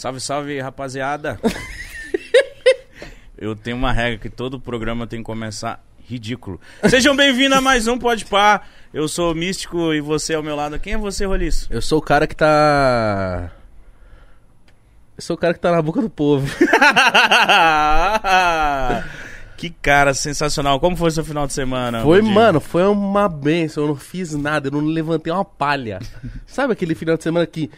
Salve, salve, rapaziada. Eu tenho uma regra que todo programa tem que começar ridículo. Sejam bem-vindos a mais um Pode Par. Eu sou o Místico e você ao meu lado. Quem é você, Roliço? Eu sou o cara que tá. Eu sou o cara que tá na boca do povo. que cara sensacional. Como foi seu final de semana? Foi, mano, foi uma benção. Eu não fiz nada, eu não levantei uma palha. Sabe aquele final de semana que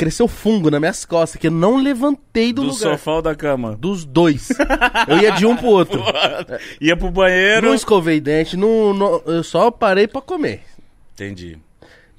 cresceu fungo nas minhas costas, que eu não levantei do, Do lugar. sofá ou da cama? Dos dois. Eu ia de um pro outro. Ia pro banheiro. Não escovei dente, não, não- eu só parei pra comer. Entendi.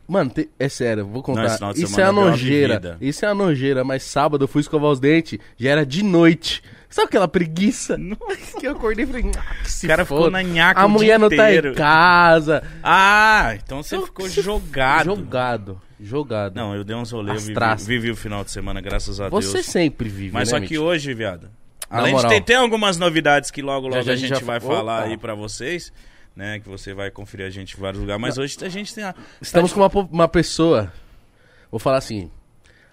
Mano, te- é sério, vou Não, contar. de Isso é a nojeira. Isso é a nojeira, mas sábado eu fui escovar os dentes, já era de noite. Sabe aquela preguiça? que eu acordei e falei, ah, que se O cara ficou foda. na nhaca A mulher não tá em casa. Ah, então você Eu- ficou se- jogado. Jogado. Jogado. Não, eu dei uns rolês, vivi, vivi o final de semana, graças a Você Deus. sempre vive, Mas né, só que Mitch? hoje, viado. Na Além de moral. ter, tem algumas novidades que logo, logo Já, já a gente já vai fa- falar Opa. aí pra vocês, né? Que você vai conferir a gente em vários lugares. Mas hoje a gente tem a. Estamos com uma, uma pessoa, vou falar assim,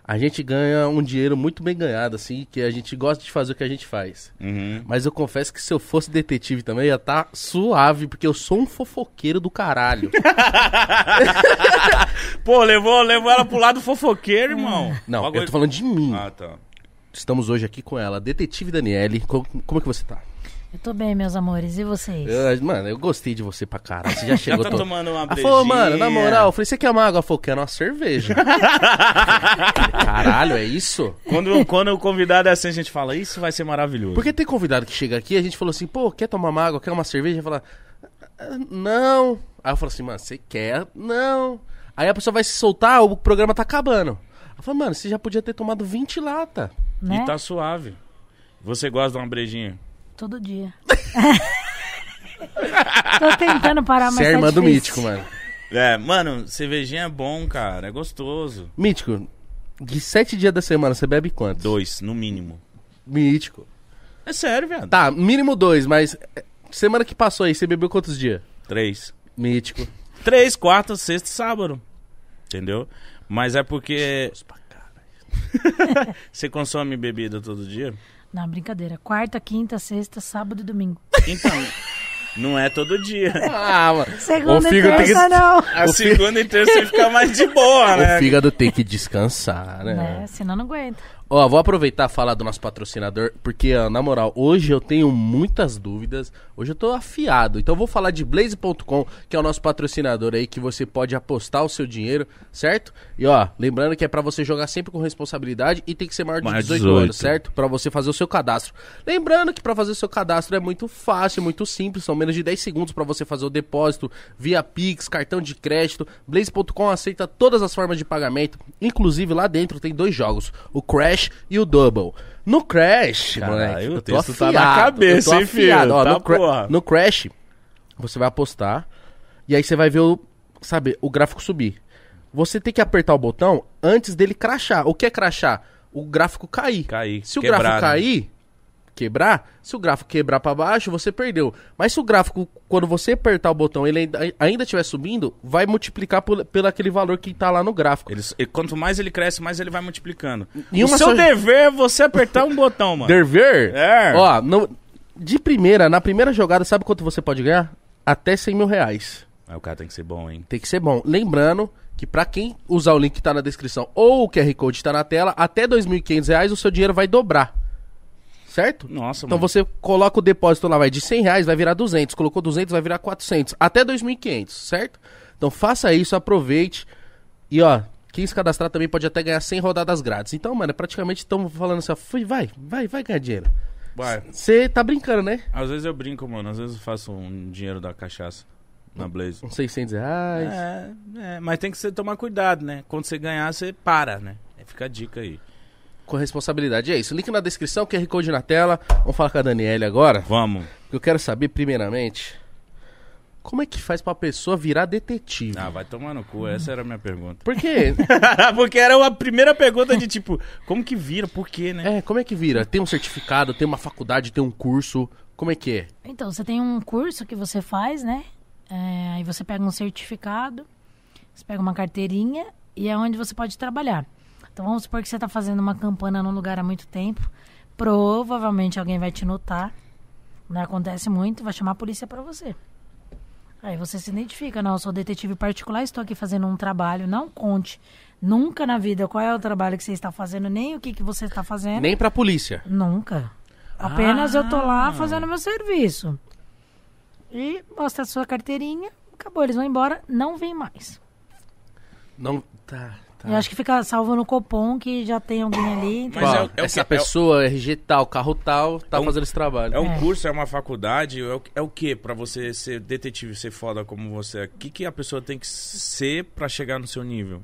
a gente ganha um dinheiro muito bem ganhado, assim, que a gente gosta de fazer o que a gente faz. Uhum. Mas eu confesso que se eu fosse detetive também, ia estar suave, porque eu sou um fofoqueiro do caralho. Pô, levou, levou ela pro lado fofoqueiro, irmão. Não, Bagulho- eu tô falando de mim. Ah, tá. Estamos hoje aqui com ela, detetive Daniele. Co- Como, é que você tá? Eu tô bem, meus amores. E vocês? Eu- mano, eu gostei de você pra caralho. Você já chegou. tá tô- tomando uma Ela falou, mano, na brejinha. moral, eu falei, você quer uma água? Ela falou, quero uma cerveja. Caralho, é isso? Quando, quando o convidado é assim, a gente fala, isso vai ser maravilhoso. Porque tem convidado que chega aqui, a gente falou assim, pô, quer tomar uma água, quer uma cerveja? Fala, "Ah, não. Aí eu falo assim, mano, você quer? Não. Aí a pessoa vai se soltar, o programa tá acabando. Eu falo, mano, você já podia ter tomado 20 lata. né? E tá suave. Você gosta de uma brejinha? Todo dia. tô tentando parar, mas Você é tá irmã do. Mítico, mano. É, mano, cervejinha é bom, cara. É gostoso. Mítico, de sete dias da semana, você bebe quantos? Dois, no mínimo. Mítico. É sério, viado. Tá, mínimo dois, mas eh, semana que passou aí, você bebeu quantos dias? Três. Mítico. Três, quarta, sexta e sábado. Entendeu? Mas é porque. Você consome bebida todo dia? Não, brincadeira. Quarta, quinta, sexta, sábado e domingo. Então, não é todo dia. Ah, mano. Segunda e fígado tem que- terça, não. A segunda e terça você fica mais de boa, né? O fígado tem que descansar, né? Né? Senão não aguenta. Ó, vou aproveitar e falar do nosso patrocinador, porque, na moral, hoje eu tenho muitas dúvidas, hoje eu tô afiado. Então eu vou falar de Blaze.com, que é o nosso patrocinador aí, que você pode apostar o seu dinheiro, certo? E ó, lembrando que é pra você jogar sempre com responsabilidade e tem que ser maior de de 18, 18. anos, certo? Pra você fazer o seu cadastro. Lembrando que pra fazer o seu cadastro é muito fácil, muito simples, são menos de 10 segundos pra você fazer o depósito via Pix, cartão de crédito. Blaze.com aceita todas as formas de pagamento, inclusive lá dentro tem dois jogos, o Crash e o Double. No Crash, Caralho, moleque, o eu tô texto tá afiado, na cabeça, hein, filho? Ó, Tá, no, porra. no Crash, você vai apostar e aí você vai ver o, sabe, o gráfico subir. Você tem que apertar o botão antes dele crachar. O que é crachar? O gráfico cair. Cair, Se o gráfico né? cair, quebrar, se o gráfico quebrar pra baixo, você perdeu. Mas se o gráfico, quando você apertar o botão, ele ainda, estiver subindo, vai multiplicar por, pelo aquele valor que tá lá no gráfico. Ele- e quanto mais ele cresce, mais ele vai multiplicando. E o seu só- dever é você apertar um botão, mano. Derver? É. Ó, no- de primeira, na primeira jogada, sabe quanto você pode ganhar? Até 100 mil reais. Aí o cara tem que ser bom, hein? Tem que ser bom. Lembrando que pra quem usar o link que tá na descrição ou o QR Code tá na tela, até 2.500 reais o seu dinheiro vai dobrar. Certo? Nossa, Então mano. você coloca o depósito lá, vai de 100 reais, vai virar 200. Colocou 200, vai virar 400. Até 2.500, certo? Então faça isso, aproveite. E ó, quem se cadastrar também pode até ganhar 100 rodadas grátis. Então, mano, é praticamente estamos falando assim, ó, fui, vai, vai, vai ganhar dinheiro. Vai. Você tá brincando, né? Às vezes eu brinco, mano. Às vezes eu faço um dinheiro da cachaça na Blaze. Uns 600 reais. É, é, mas tem que ser, tomar cuidado, né? Quando você ganhar, você para, né? É, Fica a dica aí. Com responsabilidade. É isso. Link na descrição, QR Code na tela. Vamos falar com a Daniele agora. Vamos. Eu quero saber, primeiramente, como é que faz pra pessoa virar detetive? Ah, vai tomar no cu. Essa era a minha pergunta. Por quê? Porque era a primeira pergunta de tipo, como que vira? Por quê, né? é, como é que vira? Tem um certificado, tem uma faculdade, tem um curso. Como é que é? Então, você tem um curso que você faz, né? É, aí você pega um certificado, você pega uma carteirinha e é onde você pode trabalhar. Então vamos supor que você tá fazendo uma campana num lugar há muito tempo. Provavelmente alguém vai te notar. Não acontece muito, vai chamar a polícia pra você. Aí você se identifica, não, eu sou detetive particular, estou aqui fazendo um trabalho, não conte nunca na vida qual é o trabalho que você está fazendo, nem o que, que você está fazendo. Nem pra polícia. Nunca. Apenas eu tô Ah. lá fazendo meu serviço. E mostra a sua carteirinha, acabou, eles vão embora, não vem mais. Não. Tá. Tá. Eu acho que fica salvo no cupom que já tem alguém ali. Então... Mas é é essa que- é o- pessoa, RG tal, carro tal, tá É um- fazendo esse trabalho. É um É. curso, é uma faculdade, é o, é o que pra você ser detetive, ser foda como você é? O que, que a pessoa tem que ser pra chegar no seu nível?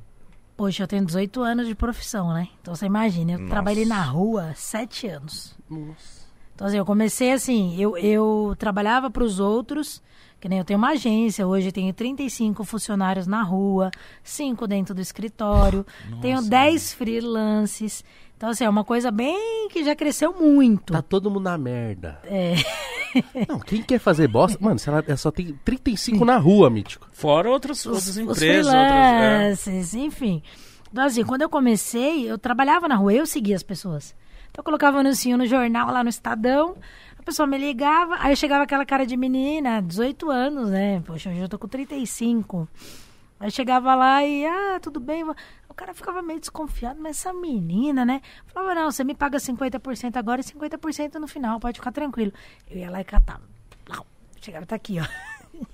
Poxa, eu tenho 18 anos de profissão, né? Então você imagina, eu Nossa. trabalhei na rua há 7 anos. Então assim, eu comecei assim, eu, eu trabalhava para os outros, que nem eu tenho uma agência, hoje tenho 35 funcionários na rua, 5 dentro do escritório, tenho 10 freelances. Então assim, é uma coisa bem que já cresceu muito. Tá todo mundo na merda. É. Não, quem quer fazer bosta. Mano, se ela, ela só tem 35 na rua, mítico. Fora outras, outras os empresas, outras. é. enfim. Então, assim, quando eu comecei, eu trabalhava na rua, eu seguia as pessoas. Então, eu colocava anuncinho no jornal, lá no Estadão, pessoa me ligava, aí chegava aquela cara de menina, 18 anos, né? Poxa, hoje eu tô com 35. Aí chegava lá e, ah, tudo bem. O cara ficava meio desconfiado, mas essa menina, né? Falava, não, você me paga 50% agora e 50% no final, pode ficar tranquilo. Eu ia lá e catava. Chegava, tá aqui, ó.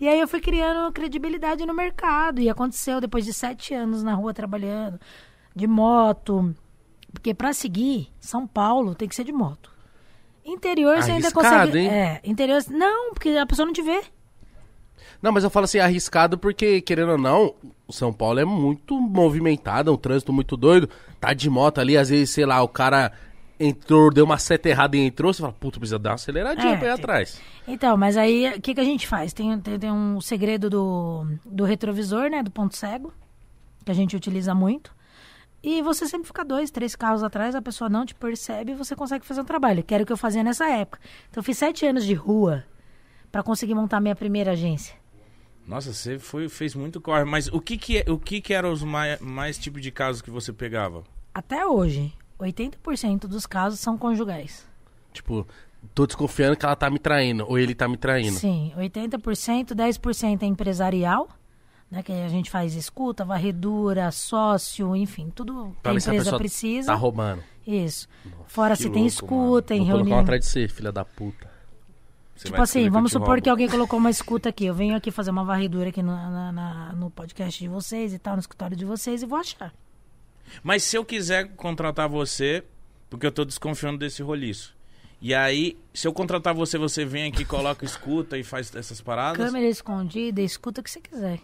E aí eu fui criando credibilidade no mercado. E aconteceu depois de sete anos na rua trabalhando, de moto. Porque pra seguir, São Paulo tem que ser de moto. Interior você ainda consegue. hein? É, interior. Não, porque a pessoa não te vê. Não, mas eu falo assim, arriscado porque, querendo ou não, o São Paulo é muito movimentado, é um trânsito muito doido. Tá de moto ali, às vezes, sei lá, o cara entrou, deu uma seta errada e entrou, você fala, puta, precisa dar uma aceleradinha É, pra ir tem- atrás. Então, mas aí o que, que a gente faz? Tem, tem, tem um segredo do, do retrovisor, né? Do ponto cego, que a gente utiliza muito. E você sempre fica dois, três carros atrás, a pessoa não te percebe e você consegue fazer um trabalho. Que era o que eu fazia nessa época. Então, eu fiz sete anos de rua pra conseguir montar minha primeira agência. Nossa, você foi, fez muito corre. Mas o que que, é- o que, que eram os mais, mais tipo de casos que você pegava? Até hoje, 80% dos casos são conjugais. Tipo, tô desconfiando que ela tá me traindo, ou ele tá me traindo. Sim, 80%, 10% é empresarial, né? Que a gente faz escuta, varredura, sócio, enfim, tudo que Pra a a empresa pessoa precisa. tá roubando. Fora Fora que se tem louco, escuta, em Vou reunião. uma atrás de você, filha da puta. Você Tipo assim, vamos eu te supor que alguém colocou uma escuta aqui. Eu venho aqui fazer uma varredura aqui no, na- na- no podcast de vocês e tal, no escritório de vocês e vou achar. Mas se eu quiser contratar você, porque eu tô desconfiando desse roliço. E aí, se eu contratar você, você vem aqui, coloca escuta e faz essas paradas? Câmera escondida, escuta o que você quiser.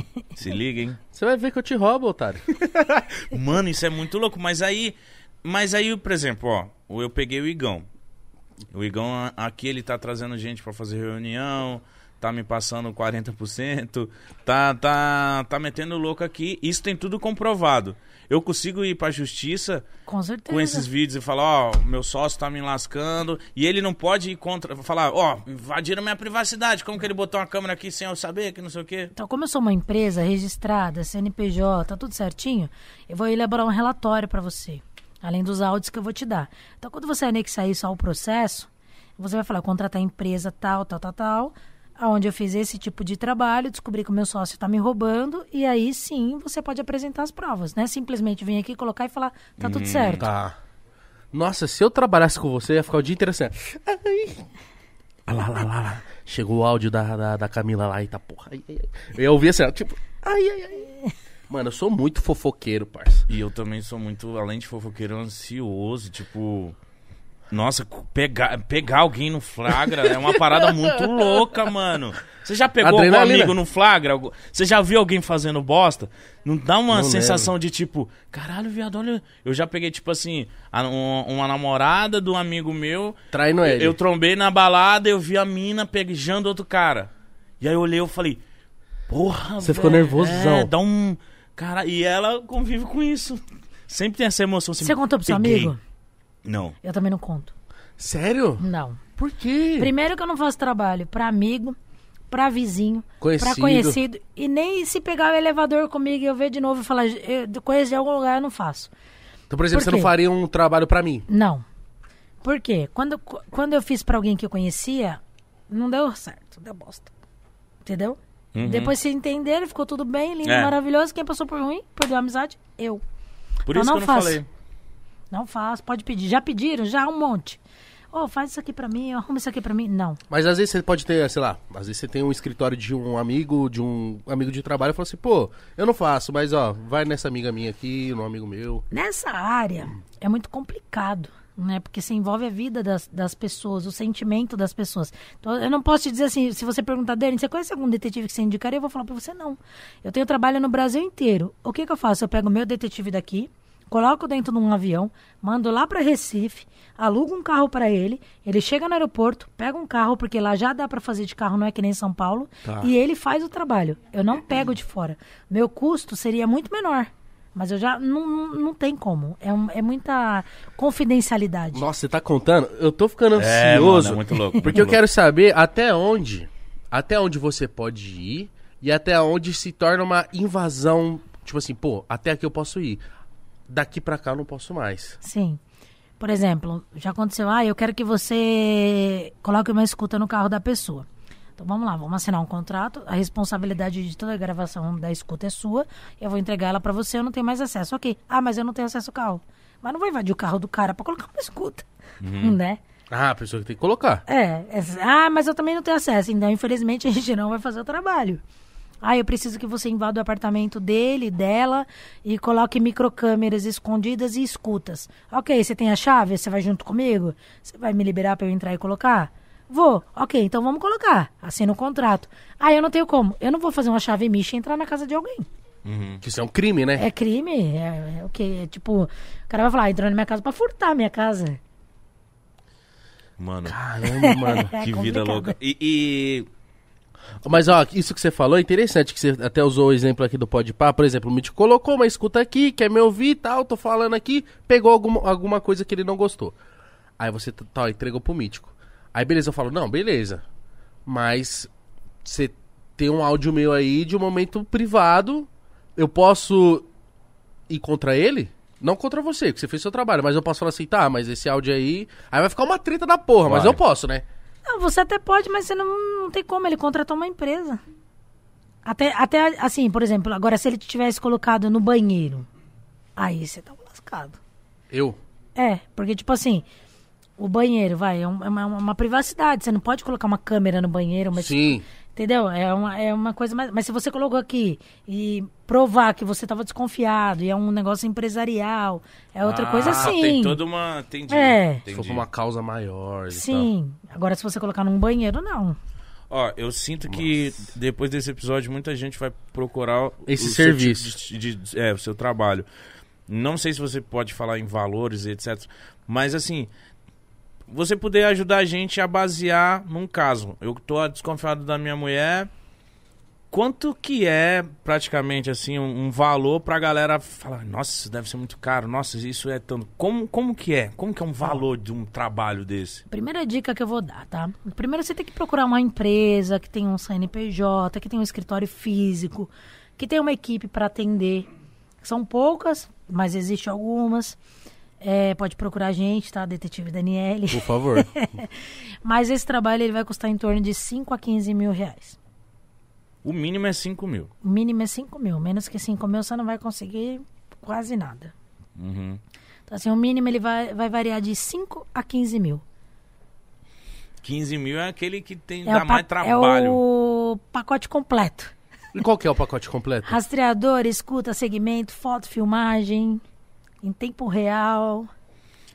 Se liga, hein? Você vai ver que eu te roubo, otário. Mano, isso é muito louco. Mas aí, mas aí, por exemplo, ó, eu peguei o Igão. O Igão aqui ele tá trazendo gente pra fazer reunião, tá me passando 40%, tá tá tá metendo louco aqui. Isso tem tudo comprovado. Eu consigo ir pra justiça Com certeza. com esses vídeos e falar, ó, meu sócio tá me lascando, e ele não pode ir contra, falar, ó, invadiram minha privacidade, como que ele botou uma câmera aqui sem eu saber, que não sei o quê. Então, como eu sou uma empresa registrada, CNPJ, tá tudo certinho, eu vou elaborar um relatório para você, além dos áudios que eu vou te dar. Então, quando você anexar isso ao processo, você vai falar, contratar a empresa tal, tal, tal, tal, aonde eu fiz esse tipo de trabalho, descobri que o meu sócio está me roubando, e aí sim você pode apresentar as provas, né? Simplesmente vir aqui, colocar e falar, tá tudo certo. Tá. Nossa, se eu trabalhasse com você, ia ficar o dia inteiro assim. Ai. Ah lá, lá, lá, lá. Chegou o áudio da, da, da Camila lá e tá porra. Ai, ai, ai. Eu ia ouvir assim, ó, tipo. Ai, ai, ai. Mano, eu sou muito fofoqueiro, parça. E eu também sou muito, além de fofoqueiro, ansioso, tipo... Nossa, pegar, pegar alguém no flagra é uma parada muito louca, mano. Você já pegou algum Adrenalina. amigo no flagra? Algum- Você já viu alguém fazendo bosta? Não dá uma Não sensação de tipo, caralho, viado, olha. Eu já peguei, tipo assim, a- um- uma namorada de um amigo meu. Traindo ele. Eu trombei na balada, eu vi a mina beijando outro cara. E aí eu olhei e falei, porra, Você ficou velho, nervosão. É, dá um. Cara, e ela convive com isso. Sempre tem essa emoção. Assim, Você contou pro seu amigo? Não. Eu também não conto. Sério? Não. Por quê? Primeiro que eu não faço trabalho para amigo, pra vizinho, Conhecido. pra conhecido. E nem se pegar o elevador comigo e eu ver de novo e falar, eu conheço de algum lugar, eu não faço. Então, por exemplo, Por você não faria um trabalho pra mim. Não. Por quê? Quando, quando eu fiz pra alguém que eu conhecia, não deu certo, deu bosta. Entendeu? Depois se entenderam, ficou tudo bem, lindo, É. maravilhoso. Quem passou por ruim, perdeu a amizade? Eu. Por Eu isso não que eu não faço. falei. Não faço, pode pedir. Já pediram? Já um monte. Ô, faz isso aqui pra mim, arruma isso aqui pra mim. Não. Mas às vezes você pode ter, sei lá, às vezes você tem um escritório de um amigo, de um amigo de trabalho e fala assim, pô, eu não faço, mas ó, vai nessa amiga minha aqui, no amigo meu. Nessa área é muito complicado, né? Porque se envolve a vida das, das pessoas, o sentimento das pessoas. Então, eu não posso te dizer assim, se você perguntar dele, você conhece algum detetive que você indicaria? Eu vou falar pra você não. Eu tenho trabalho no Brasil inteiro. O que que eu faço? Eu pego o meu detetive daqui, coloco dentro de um avião, mando lá para Recife, alugo um carro para ele, ele chega no aeroporto, pega um carro, porque lá já dá para fazer de carro, não é que nem São Paulo, Tá. e ele faz o trabalho. Eu não pego de fora. Meu custo seria muito menor. Mas eu já não, não, não tem como. É, um- é muita confidencialidade. Nossa, você tá contando? Eu tô ficando É, ansioso. mano, é muito louco. Porque muito eu louco. quero saber até onde, até onde você pode ir e até onde se torna uma invasão, tipo assim, pô, até aqui eu posso ir. Daqui pra cá eu não posso mais. Sim. Por exemplo, já aconteceu, ah, eu quero que você coloque uma escuta no carro da pessoa. Então vamos lá, vamos assinar um contrato, a responsabilidade de toda a gravação da escuta é sua, eu vou entregar ela pra você, eu não tenho mais acesso. Ok. Ah, mas eu não tenho acesso ao carro. Mas não vou invadir o carro do cara pra colocar uma escuta, né? Ah, a pessoa que tem que colocar. É, é, ah, mas eu também não tenho acesso, então infelizmente a gente não vai fazer o trabalho. Ah, eu preciso que você invada o apartamento dele, dela e coloque microcâmeras escondidas e escutas. Ok, você tem a chave? Você vai junto comigo? Você vai me liberar pra eu entrar e colocar? Vou. Ok, então vamos colocar. Assina o contrato. Ah, eu não tenho como. Eu não vou fazer uma chave micha e entrar na casa de alguém. Que isso é um crime, né? É crime? É, é o quê? É tipo, o cara vai falar, "Ah, entrou na minha casa pra furtar a minha casa. Mano, Caramba, mano. É que vida louca. E, e- Mas ó, isso que você falou é interessante, que você até usou o exemplo aqui do Podpah, por exemplo, o Mítico colocou uma escuta aqui, quer me ouvir e tal, tô falando aqui, pegou alguma, alguma coisa que ele não gostou. Aí você tá, entregou pro Mítico. Aí beleza, eu falo, não, beleza. Mas você tem um áudio meu aí de um momento privado, eu posso ir contra ele? Não contra você, que você fez seu trabalho, mas eu posso falar assim, tá, mas esse áudio aí. Aí vai ficar uma treta da porra, mas Vai. eu posso, né? Não, você até pode, mas você não, não tem como. Ele contratou uma empresa. Até, até assim, por exemplo, agora se ele tivesse colocado no banheiro, aí você tá lascado. Eu. É, porque tipo assim, o banheiro, vai, é, é uma, uma privacidade. Você não pode colocar uma câmera no banheiro, mas. Sim. Entendeu? É uma, é uma coisa mais. Mas se você colocou aqui e provar que você estava desconfiado e é um negócio empresarial, é outra coisa Ah, assim. Tem toda uma. Entendi. É. Se entendi. for pra uma causa maior e tal. Sim. Agora, se você colocar num banheiro, não. Ó, eu sinto que depois desse episódio muita gente vai procurar o- Esse o seu serviço. tipo de- de- é, o seu trabalho. Não sei se você pode falar em valores e etc. Mas assim, você poder ajudar a gente a basear num caso. Eu tô desconfiado da minha mulher. Quanto que é praticamente assim um, um valor pra galera falar, nossa, isso deve ser muito caro, nossa, isso é tanto. Como, como que é? Como que é um valor de um trabalho desse? Primeira dica que eu vou dar, tá? Primeiro você tem que procurar uma empresa que tem um CNPJ, que tem um escritório físico, que tem uma equipe para atender. São poucas, mas existem algumas. É, pode procurar a gente, tá? Detetive Daniele. Por favor. Mas esse trabalho ele vai custar em torno de 5 a 15 mil reais. O mínimo é 5 mil. O mínimo é 5 mil. Menos que 5 mil você não vai conseguir quase nada. Uhum. Então, assim, o mínimo ele vai, vai variar de 5 a 15 mil. 15 mil é aquele que tem, É dá mais é trabalho. o pacote completo. e qual que é o pacote completo? Rastreador, escuta, segmento, foto, filmagem, em tempo real.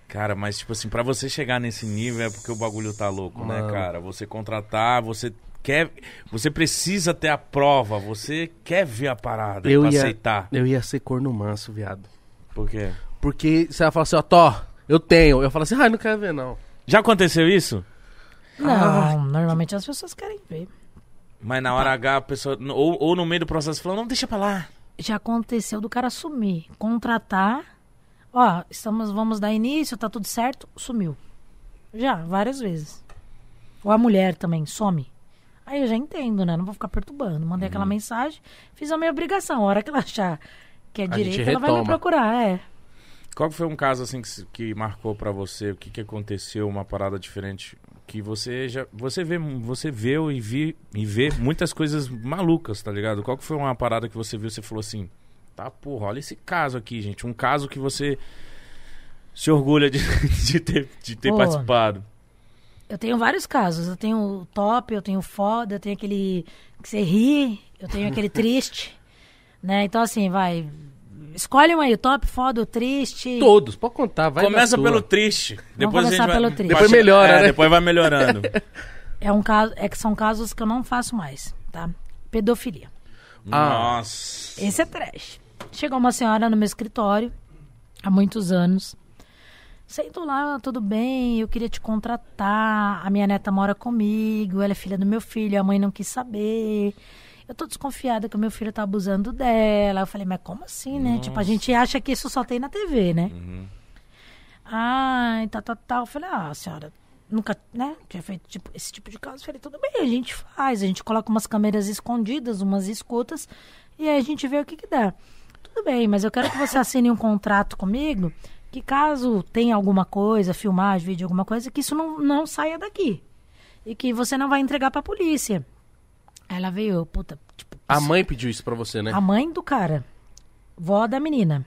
Cara, mas tipo assim, pra você chegar nesse nível é porque o bagulho tá louco, né, Mano. cara? Você contratar, você quer. Você precisa ter a prova, você quer ver a parada Eu pra ia, aceitar. eu ia ser corno manso, viado. Por quê? Porque você vai falar assim, ó, Tó, eu tenho. Eu falo assim, ah, não quero ver, não. Já aconteceu isso? Não, Ah. normalmente as pessoas querem ver. Mas na hora H a pessoa. Ou, ou no meio do processo falando, não, deixa pra lá. Já aconteceu do cara sumir, contratar. Ó, estamos, vamos dar início, tá tudo certo, sumiu. Já, várias vezes. Ou a mulher também, some. Aí eu já entendo, né? Não vou ficar perturbando. Mandei aquela mensagem, fiz a minha obrigação. A hora que ela achar que é direito, ela vai me procurar, é. Qual que foi um caso assim que, que marcou pra você? O que, que aconteceu? Uma parada diferente que você já você vê você viu e vi e vê muitas coisas malucas, tá ligado? Qual que foi uma parada que você viu? e Você falou assim, tá porra, olha esse caso aqui, gente, um caso que você se orgulha de, de ter de ter Pô. participado. Eu tenho vários casos. Eu tenho o top, eu tenho o foda, eu tenho aquele que você ri, eu tenho aquele triste. Né? Então, assim, vai. Escolhe um aí, o top, foda, o triste. Todos, pode contar, vai Começa pelo triste, depois a gente começar vai, pelo triste. Depois melhora, é, né? Depois vai melhorando. É um caso, é que são casos que eu não faço mais, tá? Pedofilia. Ah. Nossa. Esse é trash. Chegou uma senhora no meu escritório há muitos anos. Sentou lá, tudo bem, eu queria te contratar. A minha neta mora comigo, ela é filha do meu filho, a mãe não quis saber. Eu tô desconfiada que o meu filho tá abusando dela. Eu falei, mas como assim, né? Tipo, a gente acha que isso só tem na TV, né? Ah, tal, tal, tal. Eu falei, ah, senhora, nunca, né? Tinha feito tipo, esse tipo de caso. Eu falei, tudo bem, a gente faz. A gente coloca umas câmeras escondidas, umas escutas, e aí a gente vê o que que dá. Tudo bem, mas eu quero que você assine um contrato comigo, que caso tenha alguma coisa, filmagem, vídeo, alguma coisa, que isso não, não saia daqui. E que você não vai entregar pra polícia. Aí ela veio, puta, tipo, A mãe pediu isso pra você, né? a mãe do cara, vó da menina.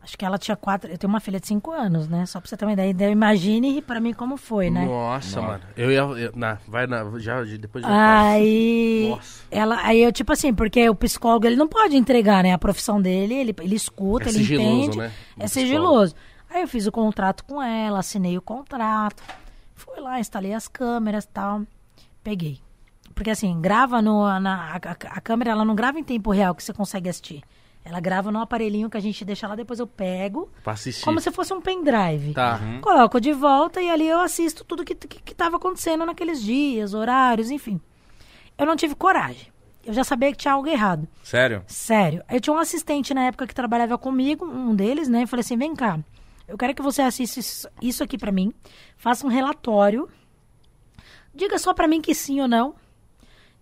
Acho que ela tinha quatro. Eu tenho uma filha de cinco anos, né? Só pra você ter uma ideia. Então, imagine pra mim como foi, né? Nossa, mano. Eu ia. eu- na, vai na. Já, depois já. Aí, Nossa. ela, aí eu, tipo assim, porque o psicólogo ele não pode entregar, né? A profissão dele, ele, ele escuta, É ele sigiloso, entende. né? É sigiloso. Aí eu fiz o contrato com ela, assinei o contrato. Fui lá, instalei as câmeras e tal. Peguei. Porque assim, grava no. Na, a, a- a câmera ela não grava em tempo real que você consegue assistir. Ela grava no aparelhinho que a gente deixa lá, depois eu pego. Pra assistir. Como se fosse um pendrive. Tá. Coloco de volta e ali eu assisto tudo que, que, que tava acontecendo naqueles dias, horários, enfim. Eu não tive coragem. Eu já sabia que tinha algo errado. Sério? Sério. Eu tinha um assistente na época que trabalhava comigo, um deles, né? Eu falei assim: vem cá, eu quero que você assista isso- isso aqui pra mim, faça um relatório, diga só pra mim que sim ou não.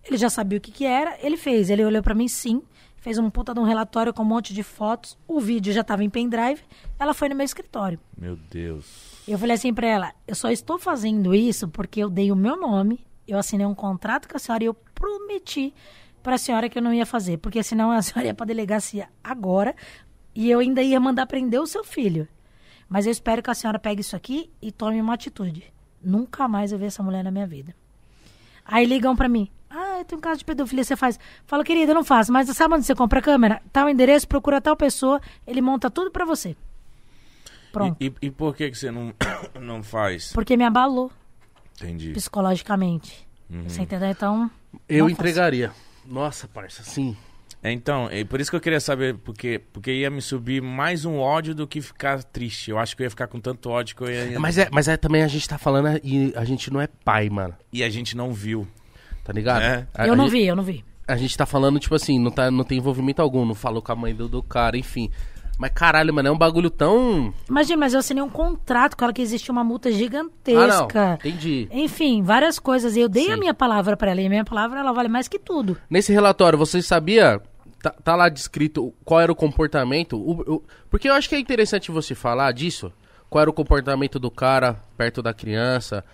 Ele já sabia o que, que era, ele fez. Ele olhou pra mim sim, fez um puta de um relatório com um monte de fotos, o vídeo já tava em pendrive, ela foi no meu escritório. Meu Deus. Eu falei assim pra ela: eu só estou fazendo isso porque eu dei o meu nome, eu assinei um contrato com a senhora e eu prometi pra senhora que eu não ia fazer, porque senão a senhora ia pra delegacia agora e eu ainda ia mandar prender o seu filho. Mas eu espero que a senhora pegue isso aqui e tome uma atitude. Nunca mais eu ver essa mulher na minha vida. Aí ligam pra mim. Ah, eu tenho um caso de pedofilia, você faz. Falo, querida, eu não faço, mas sabe onde você compra a câmera? Tal endereço, procura tal pessoa, ele monta tudo pra você. Pronto. E, e- e por que, que você não, não faz? Porque me abalou Entendi. psicologicamente. Você entendeu? Então, Eu entregaria. Nossa, parça, sim. É, Então, é por isso que eu queria saber, porque, porque ia me subir mais um ódio do que ficar triste. Eu acho que eu ia ficar com tanto ódio que eu ia. Mas é, mas é também a gente tá falando e a gente não é pai, mano. E a gente não viu. Tá ligado? É. A- eu a não gente- vi, eu não vi. A gente tá falando, tipo assim, não, tá, não tem envolvimento algum, não falou com a mãe do, do cara, enfim. Mas caralho, mano, é um bagulho tão. Imagina, mas eu assinei um contrato com ela que existia uma multa Ah, não. gigantesca. Entendi. Enfim, várias coisas. E eu dei a Sim. minha palavra pra ela. E a minha palavra, ela vale mais que tudo. Nesse relatório, você sabia. Tá, tá lá descrito qual era o comportamento. o- o- porque eu acho que é interessante você falar disso. Qual era o comportamento do cara perto da criança.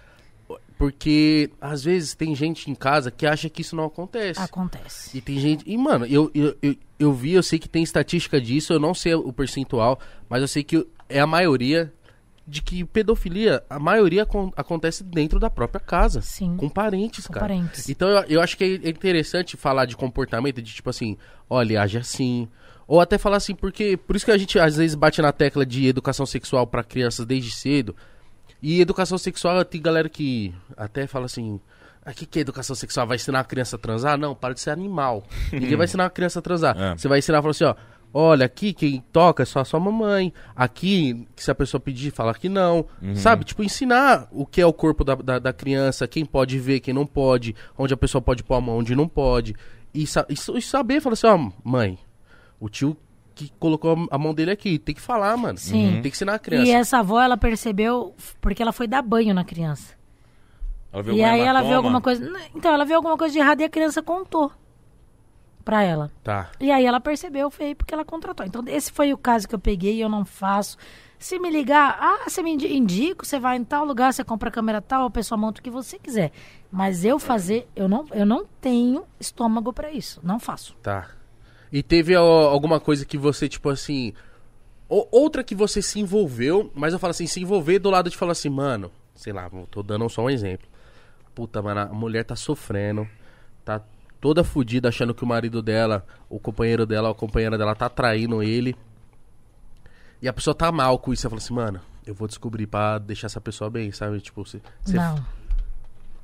Porque às vezes tem gente em casa que acha que isso não acontece. Acontece. E tem gente. E, mano, eu, eu, eu, eu vi, eu sei que tem estatística disso, eu não sei o percentual, mas eu sei que é a maioria de que pedofilia, a maioria acon- acontece dentro da própria casa. Sim. Com parentes, Com cara. parentes. Então eu, eu acho que é interessante falar de comportamento, de tipo assim, olha, age assim. Ou até falar assim, porque. Por isso que a gente às vezes bate na tecla de educação sexual pra crianças desde cedo. E educação sexual, tem galera que até fala assim. O que, que é educação sexual? Vai ensinar a criança a transar? Não, para de ser animal. Ninguém vai ensinar a criança a transar. É. Você vai ensinar e falar assim, ó. Olha, aqui quem toca é só a sua mamãe. Aqui, se a pessoa pedir, fala que não. Sabe? Tipo, ensinar o que é o corpo da, da, da criança, quem pode ver, quem não pode, onde a pessoa pode pôr a mão, onde não pode. E, e e saber, falar assim, ó, mãe, o tio que colocou a mão dele aqui, tem que falar, mano. Sim. Tem que ensinar a criança. E essa avó, ela percebeu porque ela foi dar banho na criança. Ela viu E aí ela viu alguma coisa. Então, ela viu alguma coisa de errado e a criança contou pra ela. Tá. E aí ela percebeu, feio, porque ela contratou. Então, esse foi o caso que eu peguei e eu não faço. Se me ligar, ah, você me indi- indica, você vai em tal lugar, você compra a câmera tal, a pessoa monta o que você quiser. Mas eu fazer, eu não, eu não tenho estômago pra isso. Não faço. Tá. E teve ó, alguma coisa que você, tipo assim. ou- outra que você se envolveu, mas eu falo assim, se envolver do lado de falar assim, mano, sei lá, tô dando só um exemplo. Puta, mano, a mulher tá sofrendo, tá toda fodida, achando que o marido dela, o companheiro dela, a companheira dela tá traindo ele. E a pessoa tá mal com isso. Você fala assim, mano, eu vou descobrir pra deixar essa pessoa bem, sabe? Tipo, você. você- Não.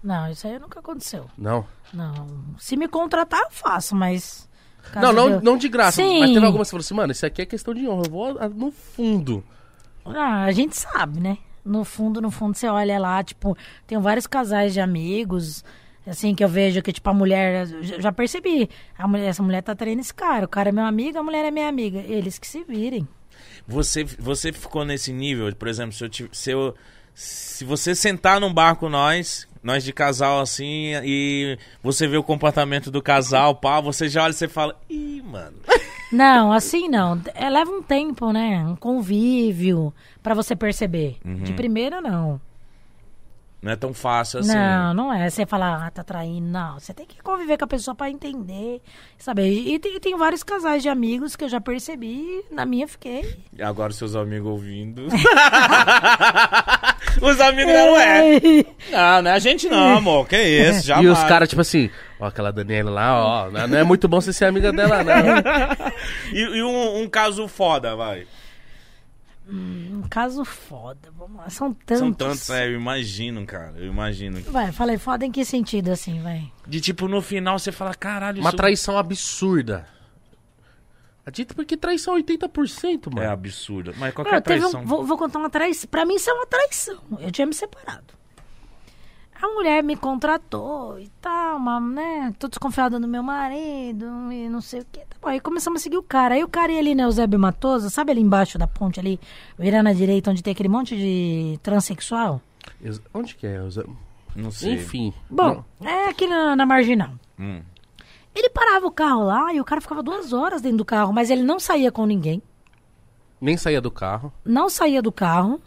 Não, isso aí nunca aconteceu. Não. Não. Se me contratar, eu faço, mas. Não, não, não de graça. Sim. Mas teve alguma que você falou assim, mano, isso aqui é questão de honra. Eu vou no fundo. Ah, a gente sabe, né? No fundo, no fundo, você olha lá, tipo, tem vários casais de amigos, assim, que eu vejo que, tipo, a mulher. eu Já percebi. A mulher, essa mulher tá traindo esse cara. O cara é meu amigo, a mulher é minha amiga. Eles que se virem. Você, você ficou nesse nível, por exemplo, se eu, se eu- se você sentar num bar com nós, nós de casal assim, e você vê o comportamento do casal, pá, você já olha e você fala, ih, mano. Não, assim não. É, leva um tempo, né? Um convívio pra você perceber. De primeira, não. Não é tão fácil assim. Não, não é. Você falar, ah, tá traindo. Não, você tem que conviver com a pessoa pra entender, saber. E tem, tem vários casais de amigos que eu já percebi, na minha fiquei. E Agora seus amigos ouvindo. Os amigos não é. Não, não é a gente não, amor. Que isso, jamais. E os caras, tipo assim, ó, aquela Daniela lá, ó, não é muito bom você ser amiga dela, não. E, e um, um caso foda, vai. Um caso foda, vamos lá. São tantos. São tantos, é, eu imagino, cara. Eu imagino. Vai, falei foda em que sentido, assim, vai? De tipo, no final você fala, caralho, Uma isso traição absurda. Acredita porque traição é 80%, mano. é absurdo. Mas Não, qualquer teve traição. um, vou, vou contar uma traição. Pra mim, isso é uma traição. Eu tinha me separado. A mulher me contratou e tal, uma, né? Tô desconfiada do meu marido e não sei o que. Tá bom, aí começamos a seguir o cara. Aí o cara ia ali na Eusébio Matoso, sabe ali embaixo da ponte ali, virando à direita, onde tem aquele monte de transexual? Ex- Onde que é? Não sei. Enfim. Bom, é aqui na, na Marginal. Hum. Ele parava o carro lá e o cara ficava duas horas dentro do carro, mas ele não saía com ninguém, Nem saía do carro. não saía do carro,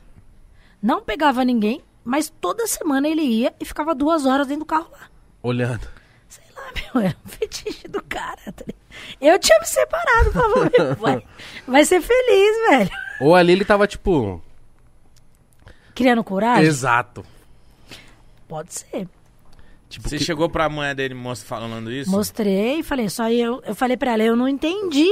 não pegava ninguém, mas toda semana ele ia e ficava duas horas dentro do carro lá. Olhando. Sei lá, meu, era um fetiche do cara. tá? Eu tinha me separado, falava, meu, vai, vai ser feliz, velho. Ou ali ele tava, tipo. Criando coragem? Exato. Pode ser. Tipo, Você que- chegou pra mulher dele falando isso? Mostrei e falei, só eu, eu falei pra ela, eu não entendi.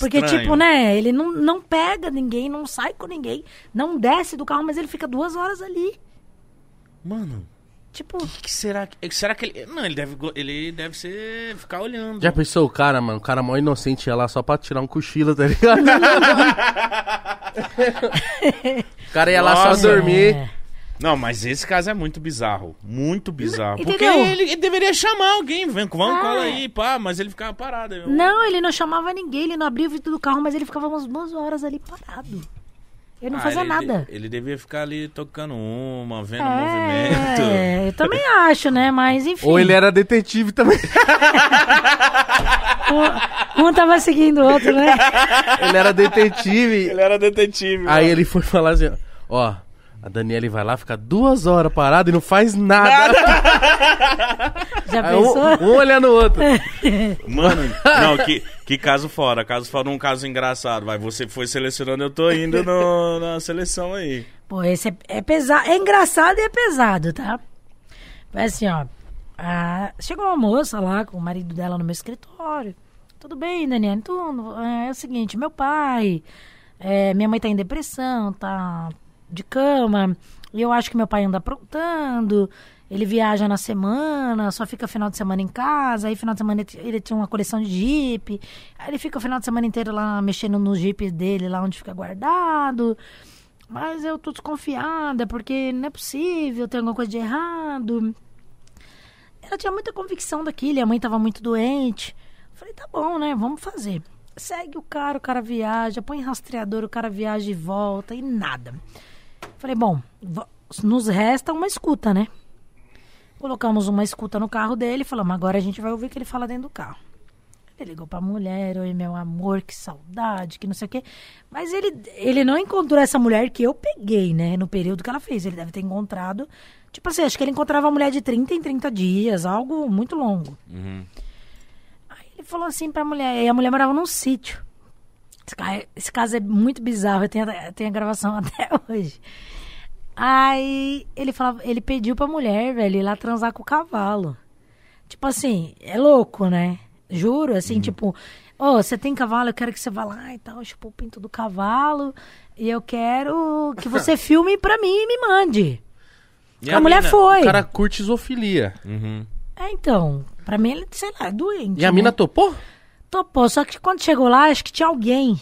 Porque, Estranho. tipo, né, ele não, não pega ninguém, não sai com ninguém, não desce do carro, mas ele fica duas horas ali. Mano, Tipo, o que será que. Será que ele. Não, ele deve, ele deve ser. ficar olhando. Já pensou o cara, mano? O cara mó inocente ia lá só pra tirar um cochilo, tá ligado? o cara ia lá Nossa. só dormir. é, Não, mas esse caso é muito bizarro. Muito bizarro. Porque ele, ele deveria chamar alguém. Vem, vamos, Ah. cola aí, pá. Mas ele ficava parado. Eu- Não, ele não chamava ninguém, ele não abria o vidro do carro, mas ele ficava umas duas horas ali parado. Ele não Ah, fazia ele- ele, Ele, devia ficar ali tocando uma, vendo o movimento. É, eu também acho, né? Mas enfim. Ou ele era detetive também. Um, um tava seguindo o outro, né? ele era detetive. Ele era detetive. Aí mano. ele foi falar assim, ó, a Daniele vai lá, fica duas horas parada e não faz nada. Já Aí um, pensou? um olhando o outro. Mano, não, que, que caso fora. Caso fora um caso engraçado. Vai, você foi selecionando, eu tô indo no- na seleção aí. Pô, esse é, é pesado. É engraçado e é pesado, tá? Foi assim, ó. ah, chegou uma moça lá com o marido dela no meu escritório. Tudo bem, Daniela? Tudo. É, é o seguinte, meu pai. é, minha mãe tá em depressão, tá de cama. E eu acho que meu pai anda aprontando. Ele viaja na semana, só fica final de semana em casa. Aí, final de semana, ele- tinha uma coleção de Jeep. Aí, ele fica o final de semana inteiro lá mexendo no Jeep dele, lá onde fica guardado. Mas eu tô desconfiada, porque não é possível, tem alguma coisa de errado. Ela tinha muita convicção daquilo, a mãe tava muito doente. Falei, tá bom, né? Vamos fazer. Segue o cara, o cara viaja, põe rastreador, o cara viaja e volta, e nada. Falei, bom, nos resta uma escuta, né? Colocamos uma escuta no carro dele e falamos, agora a gente vai ouvir o que ele fala dentro do carro. Ele ligou pra mulher, oi meu amor, que saudade, que não sei o quê. Mas ele, ele não encontrou essa mulher que eu peguei, né? No período que ela fez. Ele deve ter encontrado. Tipo assim, acho que ele encontrava a mulher de 30 em 30 dias, algo muito longo. Uhum. Aí ele falou assim pra mulher, e a mulher morava num sítio. Esse, ca- esse caso é muito bizarro, eu tenho, eu tenho a gravação até hoje. Aí ele falava, ele pediu pra mulher, velho, ir lá transar com o cavalo. Tipo assim, é louco, né? Juro, assim, tipo, ô, você tem cavalo, eu quero que você vá lá e tal, chupou o pinto do cavalo, e eu quero que você filme pra mim e me mande. E a, mulher mina? foi. O cara curte isofilia. Uhum. É, então, pra mim ele, sei lá, é doente. E a né? mina topou? Topou, só que quando chegou lá, acho que tinha alguém.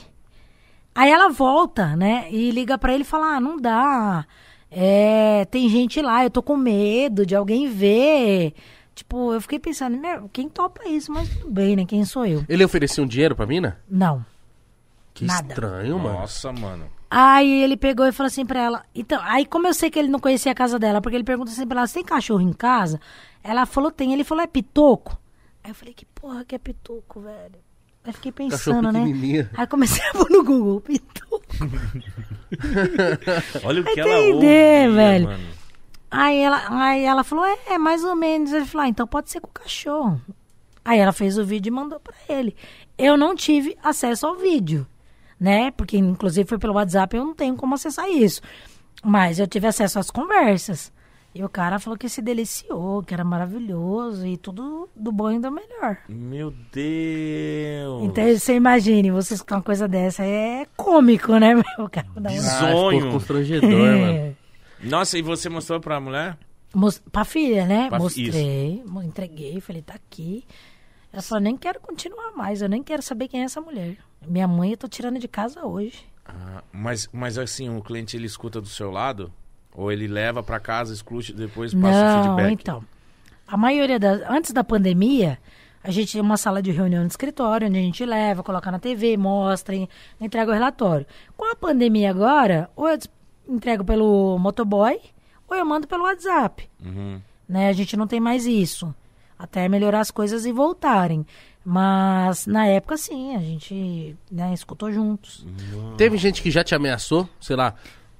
Aí ela volta, né? E liga pra ele e fala: Ah, não dá. É, tem gente lá, eu tô com medo de alguém ver. Tipo, eu fiquei pensando, meu, quem topa isso? Mas tudo bem, né? Quem sou eu? Ele ofereceu um dinheiro pra mina? Não. Que Nada. estranho, mano. Nossa, mano. Aí ele pegou e falou assim pra ela. Então, aí como eu sei que ele não conhecia a casa dela, porque ele pergunta assim pra ela, você tem cachorro em casa? Ela falou, tem. Ele falou, é pitoco? Aí eu falei, que porra que é pitoco, velho? Aí fiquei pensando, né? Aí comecei a pôr no Google, pitoco. Olha o que ela entender, ouve, velho. mano. Aí ela, aí ela falou, é, é, mais ou menos. Ele falou, ah, então pode ser com o cachorro. Aí ela fez o vídeo e mandou pra ele. Eu não tive acesso ao vídeo, né? Porque inclusive foi pelo WhatsApp, eu não tenho como acessar isso. Mas eu tive acesso às conversas. E o cara falou que se deliciou, que era maravilhoso e tudo do bom e do melhor. Meu Deus. Então você imagine, você escutar uma coisa dessa, é cômico, né? meu? Cara Bizarro. Ah, constrangedor, mano. É. Nossa, e você mostrou pra mulher? Mos- Pra filha, né? Pra- Mostrei, mo- entreguei, falei, tá aqui. Ela falou, nem quero continuar mais, eu nem quero saber quem é essa mulher. Minha mãe eu tô tirando de casa hoje. Ah, mas, mas assim, o cliente ele escuta do seu lado? Ou ele leva pra casa, escute e depois passa o Não, feedback? então. A maioria das. Antes da pandemia, a gente tinha uma sala de reunião no escritório, onde a gente leva, coloca na TV, mostra, e entrega o relatório. Com a pandemia agora, ou eu entrego pelo motoboy, ou eu mando pelo WhatsApp. Uhum. né? A gente não tem mais isso. Até melhorar as coisas e voltarem. Mas na época, sim, a gente né, escutou juntos. Teve gente que já te ameaçou, sei lá,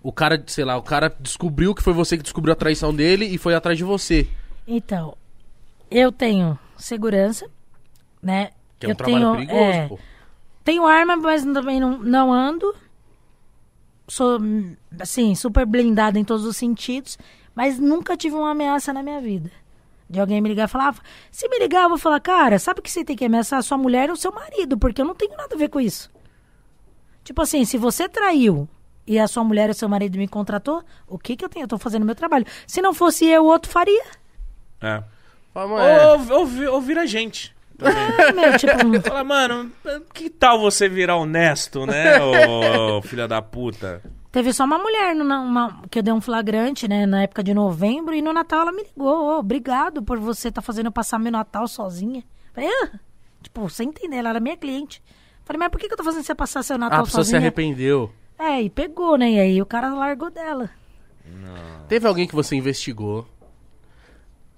o cara, sei lá, o cara descobriu que foi você que descobriu a traição dele e foi atrás de você. Então, eu tenho segurança, né? Que é um eu trabalho tenho, perigoso, é, pô. Tenho arma, mas também não, não ando. Sou, assim, super blindada em todos os sentidos. Mas nunca tive uma ameaça na minha vida. De alguém me ligar e falar. "Ah, Se me ligar, eu vou falar, cara, sabe que você tem que ameaçar a sua mulher ou seu marido? Porque eu não tenho nada a ver com isso. Tipo assim, se você traiu e a sua mulher ou seu marido me contratou, o que que eu tenho? Eu tô fazendo meu trabalho. Se não fosse eu, o outro faria. É. Fala, mano. Ou, ou, ou vira a gente. É, meu, tipo, Fala, mano, que tal você virar honesto, né, ô filha da puta? Teve só uma mulher no, uma- que eu dei um flagrante, né, na época de novembro, e no Natal ela me ligou. "Ô, obrigado por você estar fazendo eu passar meu Natal sozinha. Falei, ah, tipo, sem entender, ela era minha cliente. Falei, mas por que, que eu tô fazendo você passar seu Ah, Natal a pessoa se sozinha? arrependeu. É, e pegou, né? E aí o cara largou dela. Teve alguém que você investigou.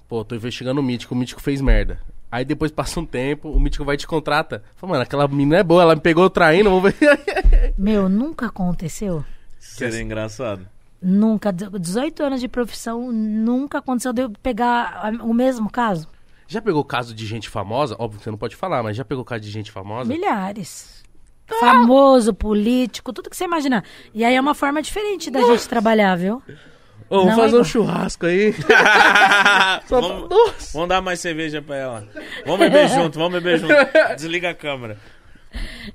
Pô, tô investigando o Mítico, o Mítico fez merda. Aí depois passa um tempo, o Mítico vai e te contrata. Fala, mano, aquela menina é boa, ela me pegou traindo, vamos ver. Meu, nunca aconteceu. Seria engraçado. Nunca. De- 18 anos de profissão, nunca aconteceu de eu pegar o mesmo caso. já pegou caso de gente famosa? Óbvio que você não pode falar, mas já pegou caso de gente famosa? Milhares. Famoso, político, tudo que você imaginar. E aí é uma forma diferente da gente trabalhar, viu? Ô, vamos Não é fazer um igual. churrasco aí. Só vamos, Nossa. vamos dar mais cerveja pra ela. Vamos beber junto, vamos beber junto. Desliga a câmera.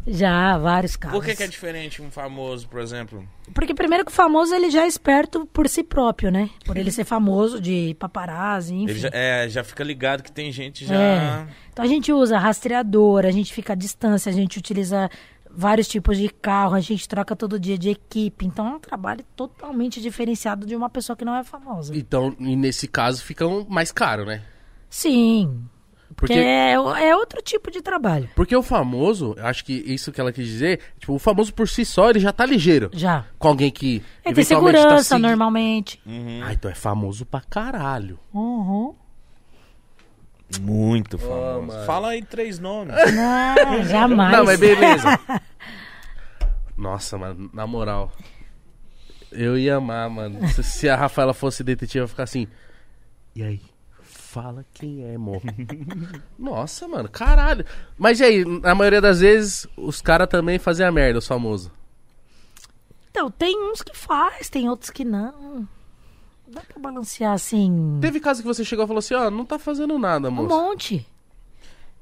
Já, vários casos. Por que, que é diferente um famoso, por exemplo? Porque primeiro que o famoso ele já é esperto por si próprio, né? Por ele ser famoso de paparazzi, enfim. Ele já, é, já fica ligado que tem gente já. É. Então a gente usa rastreador, a gente fica à distância, a gente utiliza vários tipos de carro, a gente troca todo dia de equipe. Então é um trabalho totalmente diferenciado de uma pessoa que não é famosa. Então, e nesse caso, fica um mais caro, né? Sim. Porque, Porque, é, é outro tipo de trabalho. porque o famoso, acho que isso que ela quis dizer, tipo, o famoso por si só, ele já tá ligeiro. Já. Com alguém que Ele tem eventualmente segurança tá segui- normalmente. Uhum. Ah, então é famoso pra caralho. Uhum. Muito famoso. mano. Fala aí três nomes. Não, jamais. Não, mas beleza. Nossa, mano, na moral. Eu ia amar, mano. Se, se a Rafaela fosse detetive, eu ia ficar assim. E aí? Fala quem é, amor. Nossa, mano, caralho. Mas e aí, na maioria das vezes, os caras também fazem a merda, os famosos. Então, tem uns que faz, tem outros que não. Dá pra balancear assim. Teve caso que você chegou e falou assim, ó, não tá fazendo nada, Um moço. monte.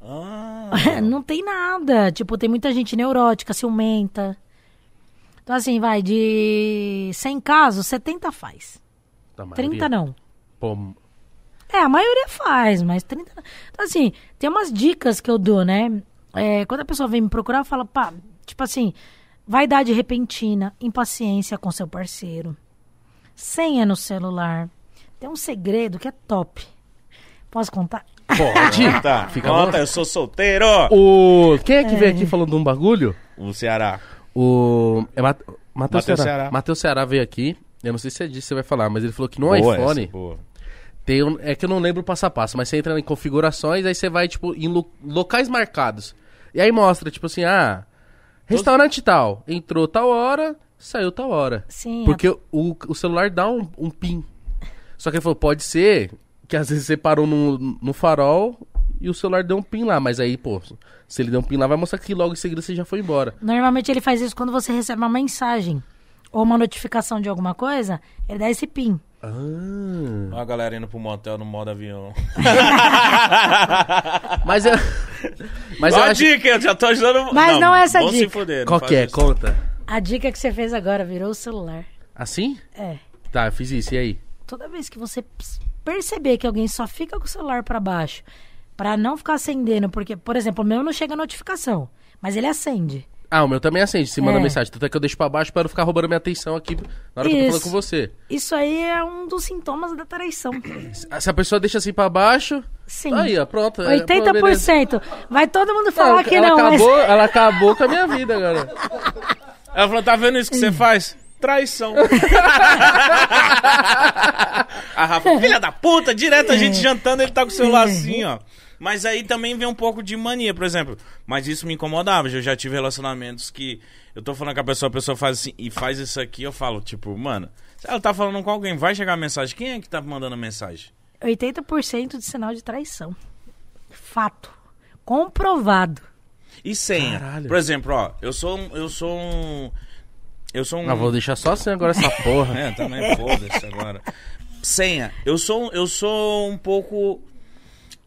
Ah, não tem nada. Tipo, tem muita gente neurótica, ciumenta. Então, assim, vai, de 100 casos, 70 faz. Da maioria. 30 não. Pô, É, a maioria faz, mas 30 não. Então, assim, tem umas dicas que eu dou, né? É, quando a pessoa vem me procurar, fala, pá, tipo assim, vaidade repentina, impaciência com seu parceiro, senha no celular. Tem um segredo que é top. Posso contar? pode. tá. Fica Conta, eu sou solteiro. O... Quem é que veio aqui falando de um bagulho? O Ceará. O. É Mat... Matheus Matheus Ceará. Ceará. Matheus Ceará veio aqui. Eu não sei se é disso que você vai falar, mas ele falou que no Boa iPhone essa, boa. tem um. É que eu não lembro o passo a passo, mas você entra em configurações, aí você vai, tipo, em lo- locais marcados. E aí mostra, tipo assim, ah, restaurante tal. Entrou tal hora, saiu tal hora. Sim. Porque o, o celular dá um, um pin. Só que ele falou, pode ser que às vezes você parou no, no farol e o celular deu um pin lá. Mas aí, pô, se ele deu um pin lá, vai mostrar que logo em seguida você já foi embora. Normalmente ele faz isso quando você recebe uma mensagem ou uma notificação de alguma coisa, ele dá esse pin. Ah. Ó a galera indo pro motel no modo avião. Mas eu. Mas eu Ó a acho. dica, eu já tô ajudando. Mas não é essa vão se dica. fuder, não Qual que é? isso. Conta. A dica que você fez agora virou o celular. Assim? É. Tá, eu fiz isso. E aí? Toda vez que você perceber que alguém só fica com o celular pra baixo, pra não ficar acendendo, porque, por exemplo, o meu não chega notificação, mas ele acende. Ah, o meu também acende, se manda É. mensagem. Tanto é que eu deixo pra baixo pra não ficar roubando minha atenção aqui na hora que eu tô falando Isso. com você. Isso aí é um dos sintomas da traição. Se a pessoa deixa assim pra baixo. Sim. Aí, ó, pronto. é, pô, beleza. 80%. Vai todo mundo falar Não, que ela não, mas... acabou, ela acabou com a minha vida agora. Ela falou, tá vendo isso que você faz? Traição. a Rafa, filha da puta, direto a gente jantando, ele tá com o celular assim, ó. Mas aí também vem um pouco de mania, por exemplo. Mas isso me incomodava. Eu já tive relacionamentos que eu tô falando com a pessoa, a pessoa faz assim e faz isso aqui, eu falo, tipo, mano, se ela tá falando com alguém, vai chegar a mensagem. Quem é que tá mandando a mensagem? 80% de sinal de traição. Fato. Comprovado. E senha. Caralho. Por exemplo, ó, eu sou um. Eu sou um. Eu sou um. Ah, vou deixar só assim agora essa porra. É, também foda-se agora. Senha. Eu sou, eu sou um pouco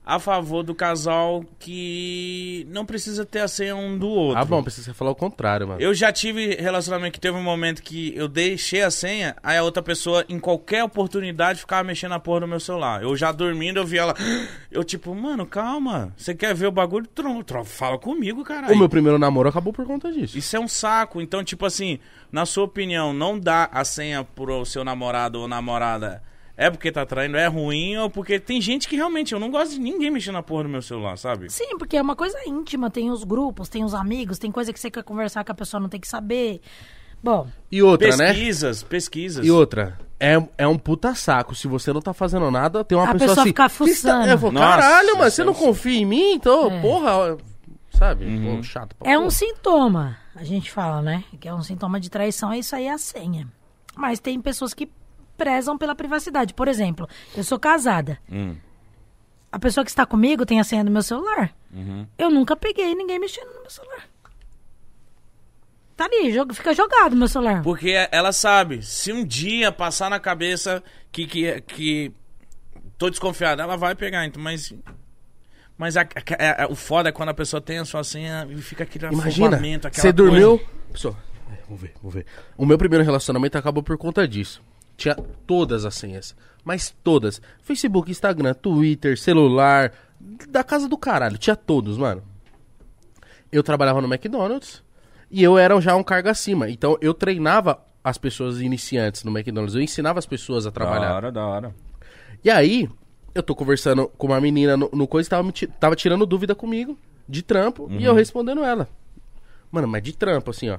a favor do casal que não precisa ter a senha um do outro. Ah, bom, precisa falar o contrário, mano. Eu já tive relacionamento que teve um momento que eu deixei a senha, aí a outra pessoa, em qualquer oportunidade, ficava mexendo na porra do meu celular. Eu já dormindo, eu vi ela. Eu, tipo, mano, calma. Você quer ver o bagulho? Tron, tron, fala comigo, caralho. O meu primeiro namoro acabou por conta disso. Isso é um saco. Então, tipo assim, na sua opinião, não dá a senha pro seu namorado ou namorada. É porque tá traindo, é ruim, ou porque tem gente que realmente eu não gosto de ninguém mexendo na porra do meu celular, sabe? Sim, porque é uma coisa íntima. Tem os grupos, tem os amigos, tem coisa que você quer conversar que a pessoa não tem que saber. Bom, E outra, né? Pesquisas, pesquisas. E outra, é, é um puta saco. Se você não tá fazendo nada, tem uma A pessoa, pessoa assim. ficar fuçando. Eu falo, Nossa, caralho, mano, isso você é não confia em mim? Então, É. porra, sabe? Uhum. Pô, chato pra é porra. um sintoma. A gente fala, né? Que é um sintoma de traição, é isso aí, é a senha. Mas tem pessoas que prezam pela privacidade. Por exemplo, eu sou casada. Hum, A pessoa que está comigo tem a senha do meu celular. uhum. Eu nunca peguei ninguém mexendo no meu celular. Tá ali, joga- fica jogado no meu celular. Porque ela sabe, se um dia passar na cabeça que, que, que tô desconfiado, ela vai pegar, então, mas. Mas a- a- a- o foda é quando a pessoa tem a sua senha e fica aquele Imagina, você coisa. dormiu... Pessoal, é, vamos ver, vamos ver. O meu primeiro relacionamento acabou por conta disso. Tinha todas as senhas. Mas todas. Facebook, Instagram, Twitter, celular. Da casa do caralho. Tinha todos, mano. Eu trabalhava no McDonald's. E eu era já um cargo acima. Então eu treinava as pessoas iniciantes no McDonald's. Eu ensinava as pessoas a trabalhar. Da hora, da hora. E aí, eu tô conversando com uma menina no, no coisa e tava, tava tirando dúvida comigo, de trampo, e eu respondendo ela. Mano, mas de trampo, assim, ó.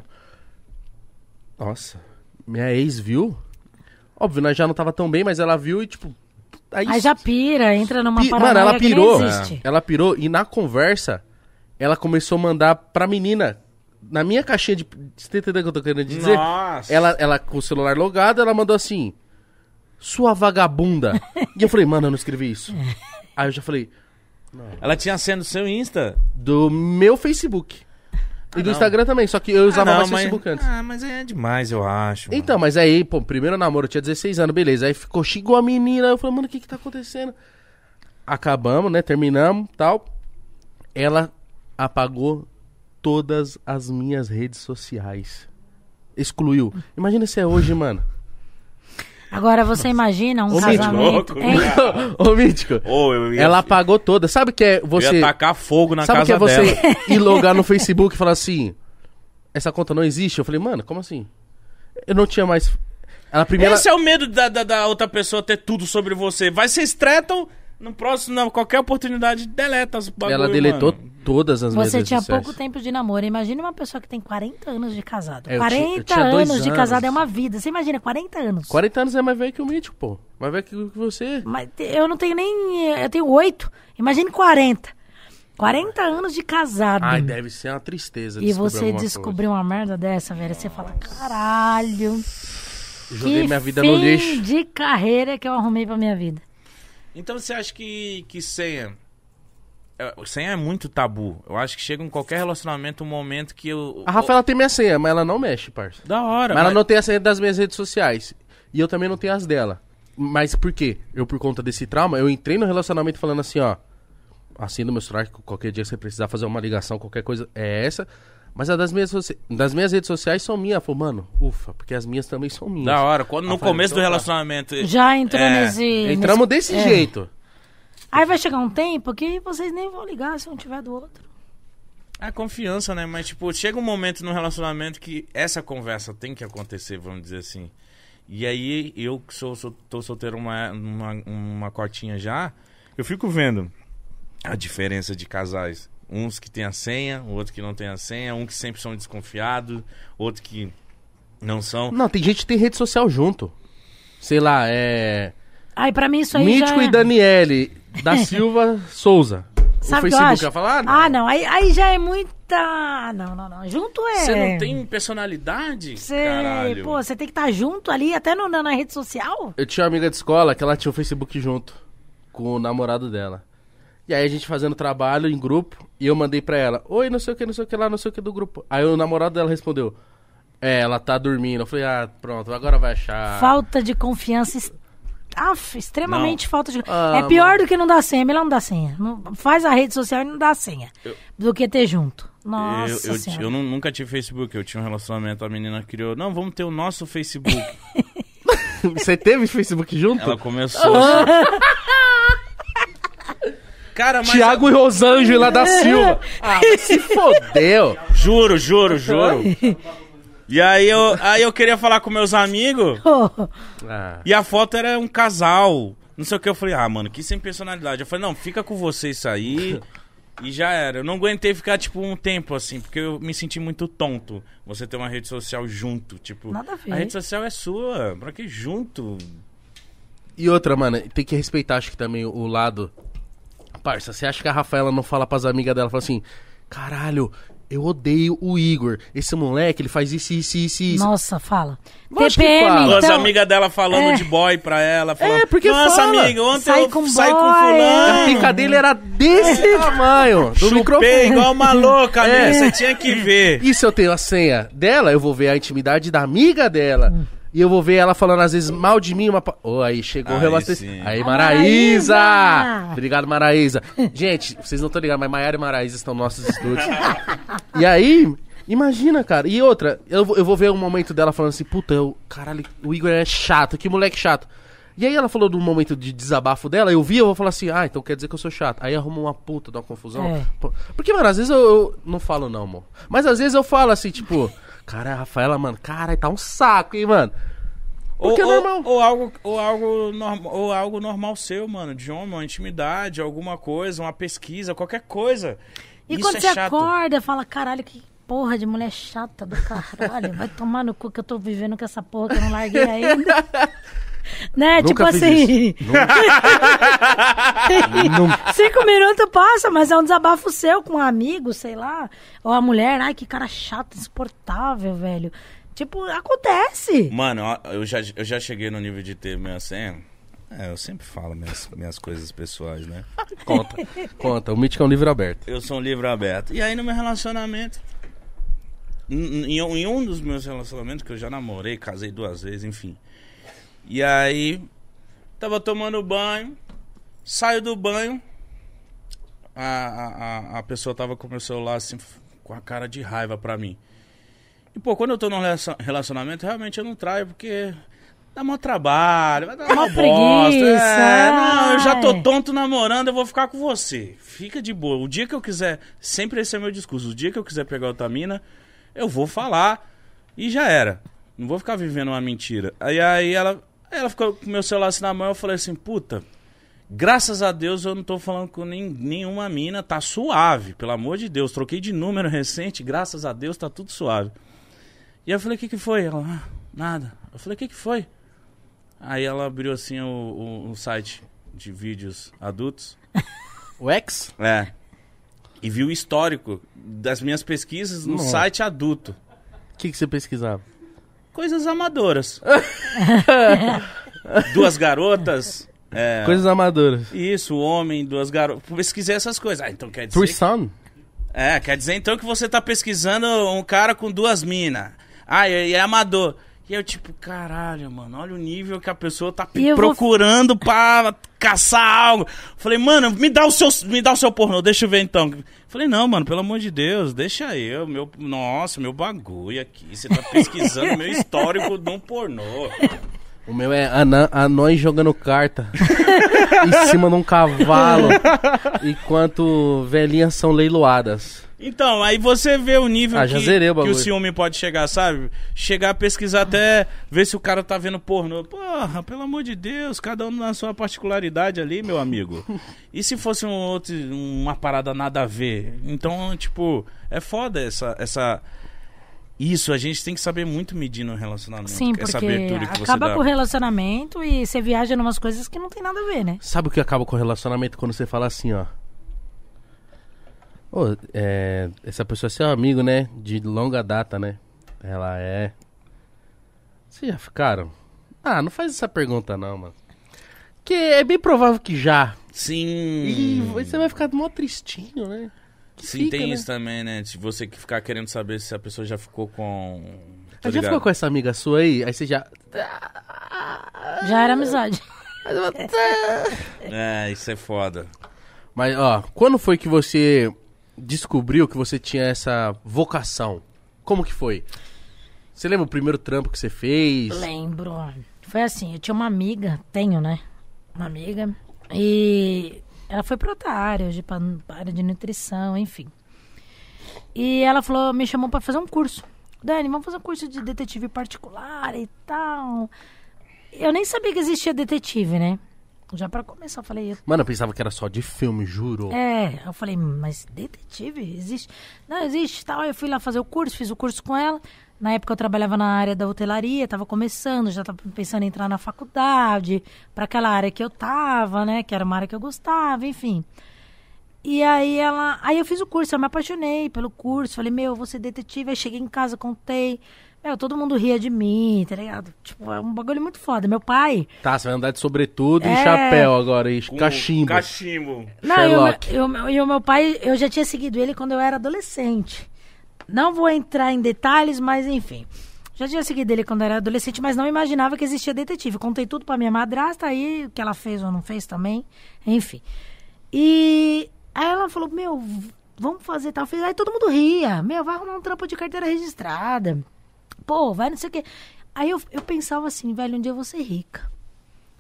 Nossa, minha ex viu. Óbvio, nós já não tava tão bem, mas ela viu e, tipo, Aí, Aí já pira, entra numa pi- Mano, ela que nem pirou. existe. Ela pirou e na conversa, ela começou a mandar pra menina. Na minha caixinha de. Você tá entendendo o que eu tô querendo dizer? Nossa. Ela, ela com o celular logado, ela mandou assim: Sua vagabunda. e eu falei, mano, eu não escrevi isso. Aí eu já falei, Ela tinha sendo do seu Insta. do meu Facebook. E do não. Instagram também, só que eu usava Ah, não, mais mas- Facebook antes. Ah, mas é demais, eu acho. mano. Então, mas aí, pô, primeiro namoro, eu tinha 16 anos, beleza. Aí ficou, xingou a menina. Eu falei, mano, o que que tá acontecendo? Acabamos, né? Terminamos tal. Ela apagou todas as minhas redes sociais. Excluiu. Imagina se é hoje, mano. Agora você imagina um Ô, Mítico, casamento. louco. Hein? Ô, Mítico. Ô, eu ia, Ela apagou todas. Sabe o que é eu você. ia tacar fogo na Sabe o que casa é você dela. ir logar no Facebook e falar assim: essa conta não existe? Eu falei, mano, como assim? Eu não tinha mais. Ela primeiro. Esse é o medo da, da, da outra pessoa ter tudo sobre você. Vai ser estretam, no próximo, na qualquer oportunidade, deleta os bagulho, ela deletou mano. todas as Você tinha sociais. pouco tempo de namoro. Imagina uma pessoa que tem 40 anos de casado. É, eu tinha- eu 40 tinha dois anos de anos. casado é uma vida. Você imagina, 40 anos. 40 anos é mais velho que o Mítico, pô. Mais velho que você. Mas eu não tenho nem. Eu tenho 8. Imagine 40. 40 anos de casado. Ai, deve ser uma tristeza. e você alguma descobrir uma merda dessa, velho. Você fala, caralho. Joguei que minha vida fim no lixo. de carreira que eu arrumei pra minha vida. Então você acha que, que senha. é, Senha é muito tabu. Eu acho que chega em qualquer relacionamento um momento que eu. A Rafaela tem minha senha, mas ela não mexe, parça. Da hora, Mas ela não tem a senha das minhas redes sociais. E eu também não tenho as dela. Mas por quê? Eu, por conta desse trauma, eu entrei no relacionamento falando assim, ó. Assina o meu celular, que qualquer dia que você precisar fazer uma ligação, qualquer coisa, é essa. Mas a das minhas, das minhas redes sociais são minhas. Ela falou, mano, ufa, porque as minhas também são minhas. Da hora. Quando, no Rafael, começo do então tá. relacionamento. Já entrou É, nesse. Entramos nesse- desse é. jeito. Aí vai chegar um tempo que vocês nem vão ligar se um tiver do outro. É confiança, né? Mas, tipo, chega um momento no relacionamento que essa conversa tem que acontecer, vamos dizer assim. E aí, eu que sou, sou, tô solteiro uma, uma, uma cotinha já, eu fico vendo a diferença de casais. Uns que tem a senha, outro que não tem a senha, um que sempre são desconfiados, outro que não são. Não, tem gente que tem rede social junto. Sei lá, é. Aí pra mim isso aí Mítico já... e Daniele da Silva Souza. Sabe o o que eu Facebook acho? vai falar? Ah, não. Ah, não. Aí, aí já é muita... Não, não, não. Junto é... Você não tem personalidade? Sei, Caralho. pô, você tem que estar junto ali, até no, na, na rede social. Eu tinha uma amiga de escola que ela tinha o Facebook junto com o namorado dela. E aí a gente fazendo trabalho em grupo e eu mandei pra ela: Oi, não sei o que, não sei o que lá, não sei o que do grupo. Aí o namorado dela respondeu: É, ela tá dormindo. Eu falei: Ah, pronto, agora vai achar. Falta de confiança... Aff, extremamente Não. falta de... Ah, é pior do que não dar senha, é melhor não dar senha. Não- faz a rede social e não dá senha. Do que ter junto. Nossa eu, eu, senhora. eu nu- nunca tive Facebook, eu tinha um relacionamento, a menina criou, não, vamos ter o nosso Facebook. Você teve Facebook junto? Ela começou. Cara, mas. Tiago e Rosângela lá da Silva. Ah, mas se fodeu. Juro, juro, juro. E aí eu, aí eu queria falar com meus amigos Ah, e a foto era um casal. Não sei o que. Eu falei, ah, mano, que sem personalidade. Eu falei, não, fica com você isso aí. E já era. Eu não aguentei ficar, tipo, um tempo assim, porque eu me senti muito tonto. Você ter uma rede social junto. Tipo, Nada a ver. rede social é sua. Pra que junto? E outra, mano, tem que respeitar, acho que também o lado. Parça, você acha que a Rafaela não fala pras amigas dela, fala assim: caralho, eu odeio o Igor. Esse moleque, ele faz isso, isso, isso, isso. Nossa, fala. Lógico TPM, fala. As então... amigas dela falando é. de boy pra ela. Falando, É, porque Nossa, fala. amiga, ontem Sai eu com saí com boy, A fulano. pica dele era desse tamanho. Do Chupei microfone. igual uma louca, amiga. É. Você tinha que ver. E se eu tenho a senha dela, eu vou ver a intimidade da amiga dela. E eu vou ver ela falando às vezes mal de mim. Uma... Ô, aí chegou o Aí reabastecimento. Aí, A Maraísa! Maraísa! Obrigado, Maraísa. Gente, vocês não estão ligados, mas Maiara e Maraísa estão nos nossos estúdios. e aí, imagina, cara. E outra, eu, vou- eu vou ver um momento dela falando assim: puta, eu, caralho, o Igor é chato, que moleque chato. E aí ela falou de um momento de desabafo dela, eu vi, eu vou falar assim, ah, então quer dizer que eu sou chato. Aí arruma uma puta, dá uma confusão. É. Porque, mano, às vezes eu, eu não falo não, amor. Mas às vezes eu falo assim, tipo, cara, a Rafaela, mano, cara, tá um saco, hein, mano. Porque é ou, normal. Ou, ou algo, ou, algo normal, ou algo normal seu, mano. De homem, uma intimidade, alguma coisa, uma pesquisa, qualquer coisa. E Isso quando é você chato. acorda, fala, caralho, que porra de mulher chata do caralho. Vai tomar no cu que eu tô vivendo com essa porra que eu não larguei ainda. Né? Nunca tipo fiz assim. Cinco minutos passa, mas é um desabafo seu com um amigo, sei lá. Ou a mulher, ai, que cara chato, insuportável, velho. Tipo, acontece. Mano, eu já, eu já cheguei no nível de ter minha senha. É, eu sempre falo minhas, minhas coisas pessoais, né? Conta, conta. O Mítico é um livro aberto. Eu sou um livro aberto. E aí no meu relacionamento. Em, em- em um dos meus relacionamentos, que eu já namorei, casei duas vezes, enfim. E aí, tava tomando banho, saio do banho, a, a, a- pessoa tava com o meu celular assim, com a cara de raiva pra mim. E pô, quando eu tô num relacion- relacionamento, realmente eu não traio, porque dá mó trabalho, vai dar uma bosta. preguiça, É, não, eu já tô tonto namorando, eu vou ficar com você. Fica de boa. O dia que eu quiser, sempre esse é meu discurso, o dia que eu quiser pegar outra mina, eu vou falar e já era. Não vou ficar vivendo uma mentira. Aí, aí ela, aí ela ficou com meu celular assim na mão, eu falei assim, puta, graças a Deus eu não tô falando com nem- nenhuma mina, tá suave, pelo amor de Deus. Troquei de número recente, graças a Deus tá tudo suave. E eu falei, o que que foi? Ela, ah, nada. Eu falei, o que que foi? Aí ela abriu assim o, o- o site de vídeos adultos. O ex? É. E viu o histórico das minhas pesquisas no Nossa. site adulto. O que, que você pesquisava? Coisas amadoras. duas garotas. É, Coisas amadoras. Isso, homem, duas garotas. Pesquisei essas coisas. Ah, então quer dizer. Threesome? É, quer dizer então que você tá pesquisando um cara com duas minas. Ah, e é amador. E eu, tipo, caralho, mano, olha o nível que a pessoa tá eu vou- procurando pra caçar algo. Falei, mano, me dá o seu, me dá o seu pornô, deixa eu ver então. Falei, não, mano, pelo amor de Deus, deixa eu, meu, nossa, meu bagulho aqui. Você tá pesquisando meu histórico de um pornô. O meu é anã, anões jogando carta em cima de um cavalo, enquanto velhinhas são leiloadas. Então, aí você vê o nível Ah, que, zerei o que o ciúme pode chegar, sabe? Chegar a pesquisar até ver se o cara tá vendo pornô. Porra, pelo amor de Deus, cada um na sua particularidade ali, meu amigo. E se fosse um outro, uma parada nada a ver? Então, tipo, é foda essa, essa... Isso, a gente tem que saber muito medir no relacionamento. Sim, essa porque abertura que você acaba dá. com o relacionamento e você viaja em umas coisas que não tem nada a ver, né? Sabe o que acaba com o relacionamento quando você fala assim, ó? Ô, é, essa pessoa é seu amigo, né? De longa data, né? Ela é. Vocês já ficaram? Ah, não faz essa pergunta não, mano. Que é bem provável que já. Sim. E você vai ficar mó tristinho, né? Que Sim, fica, tem né? isso também, né? Se você que ficar querendo saber se a pessoa já ficou com... Tô Aí já ligado. ficou com essa amiga sua aí? Aí você já. Já era amizade. É, isso é foda. Mas, ó, quando foi que você descobriu que você tinha essa vocação? Como que foi? Você lembra o primeiro trampo que você fez? Lembro. Foi assim, eu tinha uma amiga, tenho, né? Uma amiga. E ela foi pra outra área, hoje pra área de nutrição, enfim. E ela falou, me chamou pra fazer um curso. Dani, vamos fazer um curso de detetive particular e tal. Eu nem sabia que existia detetive, né? Já pra começar, eu falei, Mano, eu pensava que era só de filme, juro. é, eu falei, mas detetive existe? Não, existe tal. Eu fui lá fazer o curso, fiz o curso com ela. Na época eu trabalhava na área da hotelaria, tava começando, já tava pensando em entrar na faculdade, para aquela área que eu tava, né? Que era uma área que eu gostava, enfim. E aí ela. Aí eu fiz o curso, eu me apaixonei pelo curso. Falei, meu, eu vou ser detetive. Aí cheguei em casa, contei. Meu, todo mundo ria de mim, tá ligado? Tipo, é um bagulho muito foda. Meu pai. Tá, você vai andar de sobretudo e É. chapéu agora, e Com cachimbo. Cachimbo. Não, e o, Sherlock. meu- e o meu- e o meu pai, eu já tinha seguido ele quando eu era adolescente. Não vou entrar em detalhes, mas enfim. Já tinha seguido ele quando eu era adolescente, mas não imaginava que existia detetive. Contei tudo pra minha madrasta, aí o que ela fez ou não fez também, enfim. E aí ela falou, meu, vamos fazer tal. Aí todo mundo ria. Meu, vai arrumar um trampo de carteira registrada. Pô, vai não sei o quê. Aí eu, eu pensava assim, velho, um dia eu vou ser rica.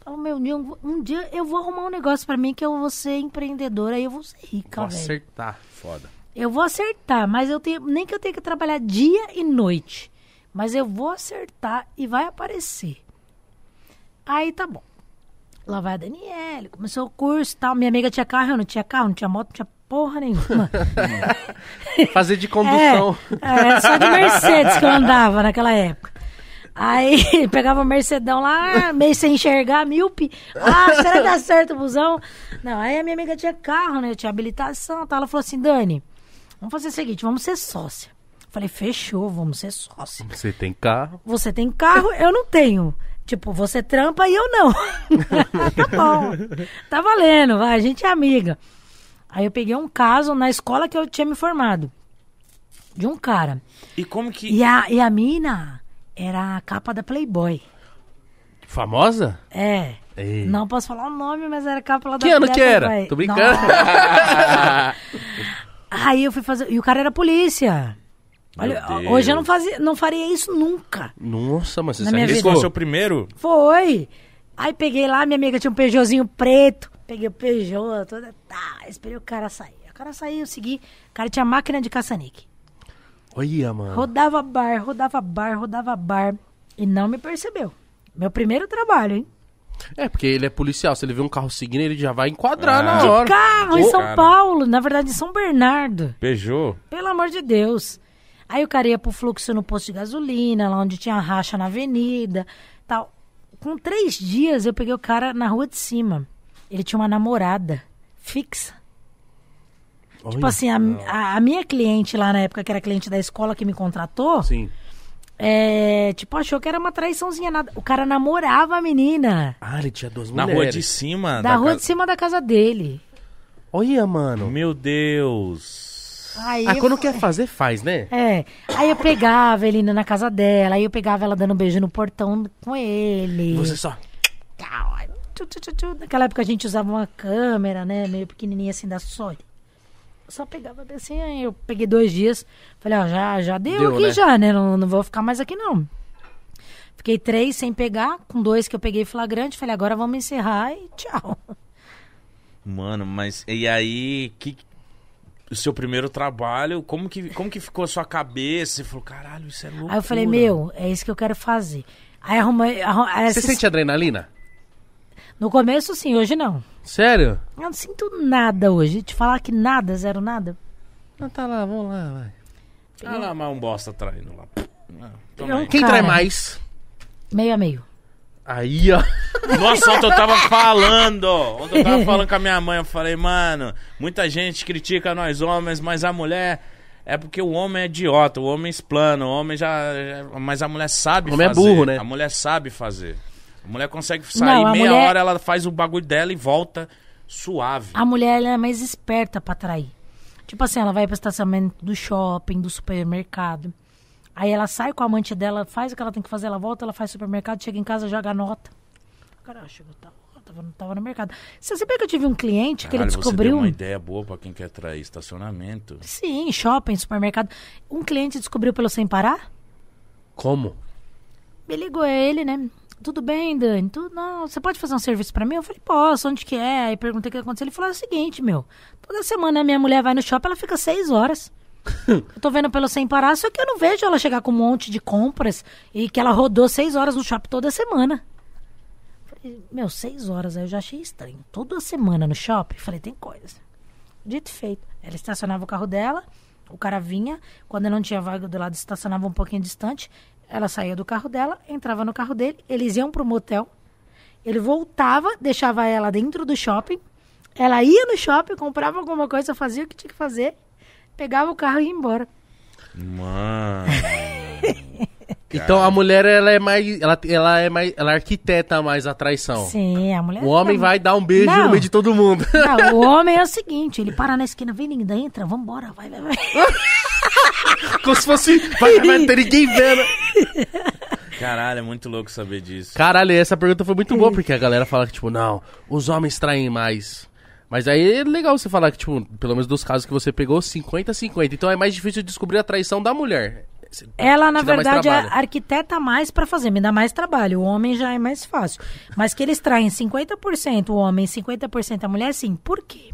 Falo, meu, um dia, eu vou- um dia eu vou arrumar um negócio pra mim que eu vou ser empreendedora e eu vou ser rica, Vou velho. acertar. Foda. Eu vou acertar, mas eu tenho. Nem que eu tenha que trabalhar dia e noite. Mas eu vou acertar e vai aparecer. Aí tá bom. Lá vai a Daniele, começou o curso e tal. Minha amiga tinha carro, eu não tinha carro, não tinha moto, não tinha porra nenhuma. Fazer de condução. É, é, só de Mercedes que eu andava naquela época. Aí pegava o Mercedão lá, meio sem enxergar, míope. Ah, será que dá certo o busão? Não, aí a minha amiga tinha carro, né? Tinha habilitação. Tá? Ela falou assim, Dani, vamos fazer o seguinte, vamos ser sócia. Falei, fechou, vamos ser sócia. Você tem carro? Você tem carro, eu não tenho. Tipo, você trampa e eu não. tá bom. Tá valendo, vai, a gente é amiga. Aí eu peguei um caso na escola que eu tinha me formado. De um cara. E como que. E a, e a mina era a capa da Playboy. Famosa? É. Ei. Não posso falar o nome, mas era a capa lá da Que ano que era? Playboy. Tô brincando. Aí eu fui fazer. E o cara era polícia. Olha, hoje eu não, fazia, não faria isso nunca. Nossa, mas você minha Esse foi o seu primeiro? Foi. Aí peguei lá, minha amiga tinha um Peugeotzinho preto. Peguei o Peugeot, toda. Tá, esperei o cara sair. O cara saiu, eu segui. O cara tinha máquina de caça-nique. Olha, mano. Rodava bar, rodava bar, rodava bar. E não me percebeu. Meu primeiro trabalho, hein? É, porque ele é policial. Se ele vê um carro seguindo, ele já vai enquadrar Ah. na De hora. Carro em São cara. Paulo, na verdade em São Bernardo. Peugeot? Pelo amor de Deus. Aí o cara ia pro fluxo no posto de gasolina, lá onde tinha racha na avenida. Com três dias eu peguei o cara na rua de cima. Ele tinha uma namorada fixa. Tipo Olha. assim, a, a- a minha cliente lá na época, que era cliente da escola que me contratou, Sim. é, tipo, achou que era uma traiçãozinha. Nada. O cara namorava a menina. Ah, ele tinha duas Na mulheres. rua de cima? Da rua casa- de cima da casa dele. Olha, mano. Meu Deus. Aí Ah, eu quando fa- quer fazer, faz, né? É. Aí eu pegava ele na casa dela, aí eu pegava ela dando um beijo no portão com ele. Você só... Naquela época a gente usava uma câmera, né? Meio pequenininha assim da Sony. Eu só pegava assim, aí eu peguei dois dias. Falei, ó, já, já deu, Deu, aqui né? já, né? Não, não vou ficar mais aqui não. Fiquei três sem pegar, com dois que eu peguei flagrante. Falei, agora vamos encerrar e tchau. Mano, mas e aí, que o seu primeiro trabalho, como que, como que ficou a sua cabeça? Você falou, caralho, isso é louco. Aí eu falei, meu, é isso que eu quero fazer. Aí arrumei. arru- aí Você esses- sente adrenalina? No começo, sim, hoje não. Sério? Eu não sinto nada hoje. Te falar que nada, zero nada. Não, tá lá, vamos lá, vai. Ah lá, mas um bosta traindo lá. Ah, aí. Quem Cara. trai mais? Meio a meio. Aí, ó. Nossa, ontem eu tava falando. Ontem eu tava falando com a minha mãe. Eu falei, mano, muita gente critica nós homens, mas a mulher. É porque o homem é idiota, o homem explana, o homem já. mas a mulher sabe O homem é fazer. burro, né? A mulher sabe fazer. A mulher consegue sair Não, meia mulher- hora, ela faz o bagulho dela e volta suave. A mulher ela é mais esperta pra trair. Tipo assim, ela vai pro estacionamento do shopping, do supermercado. Aí ela sai com a amante dela, faz o que ela tem que fazer, ela volta, ela faz supermercado, chega em casa, joga a nota. Caralho, chegou, tava, tava, tava no mercado. Você sabia que eu tive um cliente que Caralho, ele você deu descobriu. uma ideia boa pra quem quer trair estacionamento. Sim, shopping, supermercado. Um cliente descobriu pelo sem parar? Como? Me ligou ele, né? Tudo bem, Dani? Tudo, não, você pode fazer um serviço pra mim? Eu falei, posso, onde que é? Aí perguntei o que aconteceu. Ele falou é o seguinte, meu. Toda semana a minha mulher vai no shopping, ela fica seis horas. eu tô vendo pelo sem parar, só que eu não vejo ela chegar com um monte de compras e que ela rodou seis horas no shopping toda semana. Falei, meu, seis horas, aí eu já achei estranho. Toda semana no shopping? Falei, tem coisa. Dito e feito. Ela estacionava o carro dela, o cara vinha, quando não tinha vaga do lado, estacionava um pouquinho distante. Ela saía do carro dela, entrava no carro dele, eles iam pro motel. Ele voltava, deixava ela dentro do shopping. Ela ia no shopping, comprava alguma coisa, fazia o que tinha que fazer, pegava o carro e ia embora. Mano. Então a mulher, ela é mais. Ela, ela é mais. Ela arquiteta mais a traição. Sim, a mulher. O homem vai dar um beijo Não. no meio de todo mundo. Não, o homem é o seguinte: ele para na esquina, vem linda, entra, vambora, vai, vai, vai. Como se fosse. Vai, vai, não tem ninguém vendo. Caralho, é muito louco saber disso. Caralho, essa pergunta foi muito boa, porque a galera fala que, tipo, não, os homens traem mais. Mas aí é legal você falar que, tipo, pelo menos dos casos que você pegou, 50-50. Então é mais difícil descobrir a traição da mulher. Ela, na verdade, é arquiteta mais pra fazer, me dá mais trabalho. O homem já é mais fácil. Mas que eles traem 50% o homem, 50% a mulher, sim. Por quê?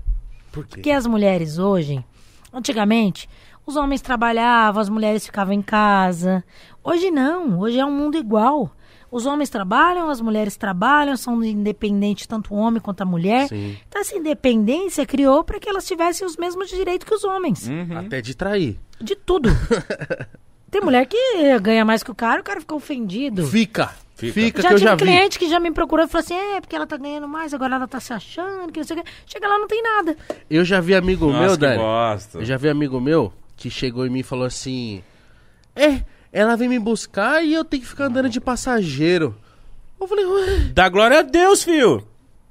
Por quê? Porque as mulheres hoje, antigamente, os homens trabalhavam, as mulheres ficavam em casa. Hoje não, hoje é um mundo igual. Os homens trabalham, as mulheres trabalham, são independentes tanto o homem quanto a mulher. Sim. Então essa independência criou para que elas tivessem os mesmos direitos que os homens. Até de trair. De tudo. Tem mulher que ganha mais que o cara, o cara fica ofendido. Fica. Fica. Fica, Já que eu tive já vi. cliente que já me procurou e falou assim: é, porque ela tá ganhando mais, agora ela tá se achando, que não sei o quê. Chega lá, não tem nada. Eu já vi amigo Nossa, meu, que Dani. bosta. Eu já vi amigo meu que chegou em mim e falou assim: É, ela vem me buscar e eu tenho que ficar andando de passageiro. Eu falei, ué, Dá glória a Deus, filho.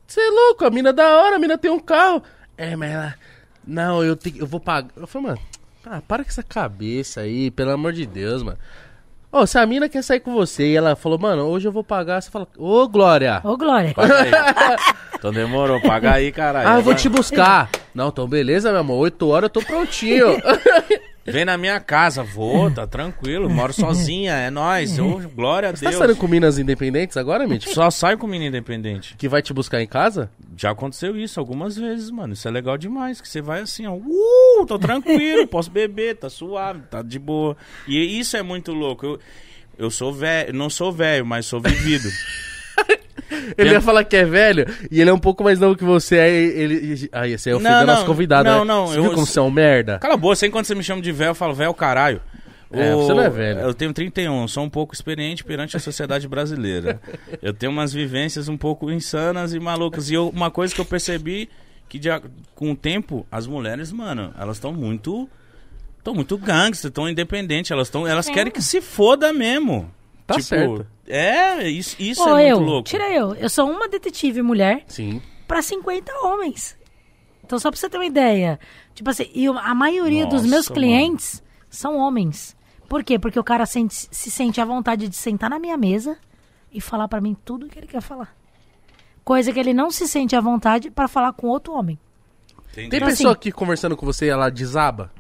você é louco, a mina é da hora, a mina tem um carro. É, mas ela. Não, eu tenho, eu vou pagar. Eu falei, mano, ah, para com essa cabeça aí, pelo amor de Deus, mano. Ô, se a mina quer sair com você e ela falou, mano, hoje eu vou pagar, você fala, ô, Glória. Ô, Glória. Paga aí. então demorou, paga aí, caralho. Ah, eu vou te buscar. Não, então beleza, meu amor. Oito horas eu tô prontinho. Vem na minha casa, vou, tá tranquilo, moro sozinha, é nóis. Ô, glória a Você tá Deus. saindo com minas independentes agora, Mitch? Só sai com menina independente. Que vai te buscar em casa? Já aconteceu isso algumas vezes, mano. Isso é legal demais. Que você vai assim, ó. Uh, tô tranquilo, posso beber, tá suave, tá de boa. E isso é muito louco. Eu, eu sou velho, não sou velho, mas sou vivido. Ele ia falar que é velho e ele é um pouco mais novo que você. Aí ele. Aí você é ofendendo Não, não, nosso convidado. não, né? não, Você eu- viu como você é um merda? Cala a boca, sempre quando você me chama de velho, eu falo velho caralho. É, você não é velho. Eu tenho 31, sou um pouco experiente perante a sociedade brasileira. eu tenho umas vivências um pouco insanas e malucas. E eu- uma coisa que eu percebi que de com o tempo, as mulheres, mano, elas estão muito. Estão muito gangster, estão independentes, elas, tão, elas É. querem que se foda mesmo. Tá tipo, certo. É, isso, isso Ô, é eu, muito louco. tira eu. Eu sou uma detetive mulher Sim. pra 50 homens. Então, só pra você ter uma ideia. Tipo assim, e a maioria dos Nossa, meus mano. clientes são homens. Por quê? Porque o cara sente- se sente à vontade de sentar na minha mesa e falar pra mim tudo o que ele quer falar. Coisa que ele não se sente à vontade pra falar com outro homem. Entendi. Tem Então, pessoa assim- aqui conversando com você e ela desaba?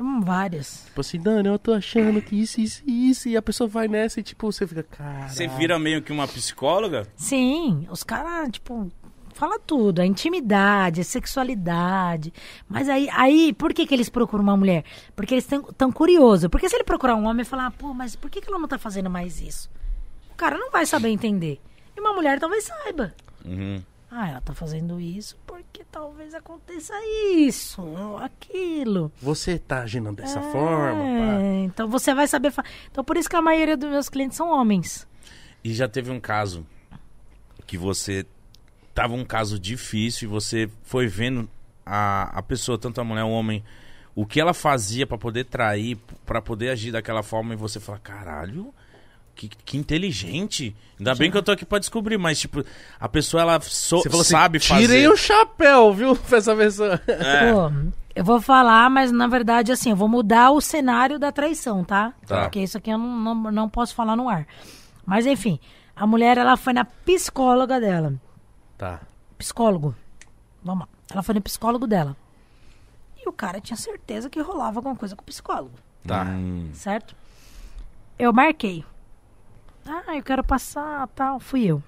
Hum, várias. Tipo assim, Dani, eu tô achando que isso, isso, isso. E a pessoa vai nessa e tipo, você fica, cara. Você vira meio que uma psicóloga? Sim, os caras, tipo, fala tudo, a intimidade, a sexualidade. Mas aí, aí por que, que eles procuram uma mulher? Porque eles estão tão curiosos. Porque se ele procurar um homem e falar, pô, mas por que, que ela não tá fazendo mais isso? O cara não vai saber entender. E uma mulher talvez saiba. Uhum. Ah, ela tá fazendo isso porque talvez aconteça isso, ou aquilo. Você tá agindo dessa É, forma, pá. Então você vai saber. fa- Então por isso que a maioria dos meus clientes são homens. E já teve um caso que você tava um caso difícil e você foi vendo a, a pessoa, tanto a mulher, o homem, o que ela fazia pra poder trair, pra poder agir daquela forma e você fala, caralho, que, que inteligente. Ainda bem que eu tô aqui pra descobrir, mas tipo, a pessoa ela so- Você falou assim, sabe tirei fazer. o chapéu, viu, pra essa pessoa. É. Pô, eu vou falar, mas na verdade, assim, eu vou mudar o cenário da traição, tá? Tá. Porque isso aqui eu não, não, não posso falar no ar. Mas enfim, a mulher, ela foi na psicóloga dela. Tá. Psicólogo. Vamos lá. Ela foi no psicólogo dela. E o cara tinha certeza que rolava alguma coisa com o psicólogo, Tá. Certo? Eu marquei. Ah, eu quero passar, tal. Fui eu.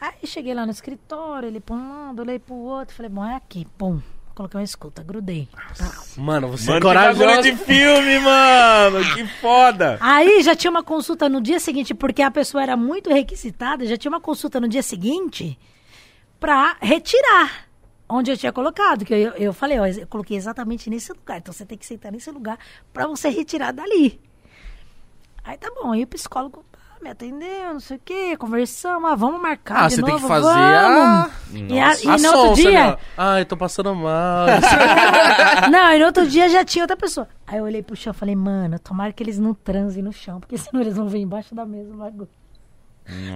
Aí cheguei lá no escritório, ele pra um lado, olhei pro outro, falei, bom, é aqui, pum. Coloquei uma escuta, grudei. Tá. Mano, você Mano, é corajoso. de filme, mano! Que foda! Aí já tinha uma consulta no dia seguinte, porque a pessoa era muito requisitada, já tinha uma consulta no dia seguinte pra retirar onde eu tinha colocado. Que eu, eu falei, ó, eu coloquei exatamente nesse lugar. Então você tem que sentar nesse lugar pra você retirar dali. Aí tá bom, aí o psicólogo ah, me atendeu, não sei o quê, conversamos, ah, vamos marcar Ah, de você tem novo, que fazer a... vamos. E, a, e a no outro dia... né? Ai, tô passando mal. Não, e no outro dia já tinha outra pessoa. Aí eu olhei pro chão e falei, mano, tomara que eles não transem no chão, porque senão eles vão ver embaixo da mesa bagulho.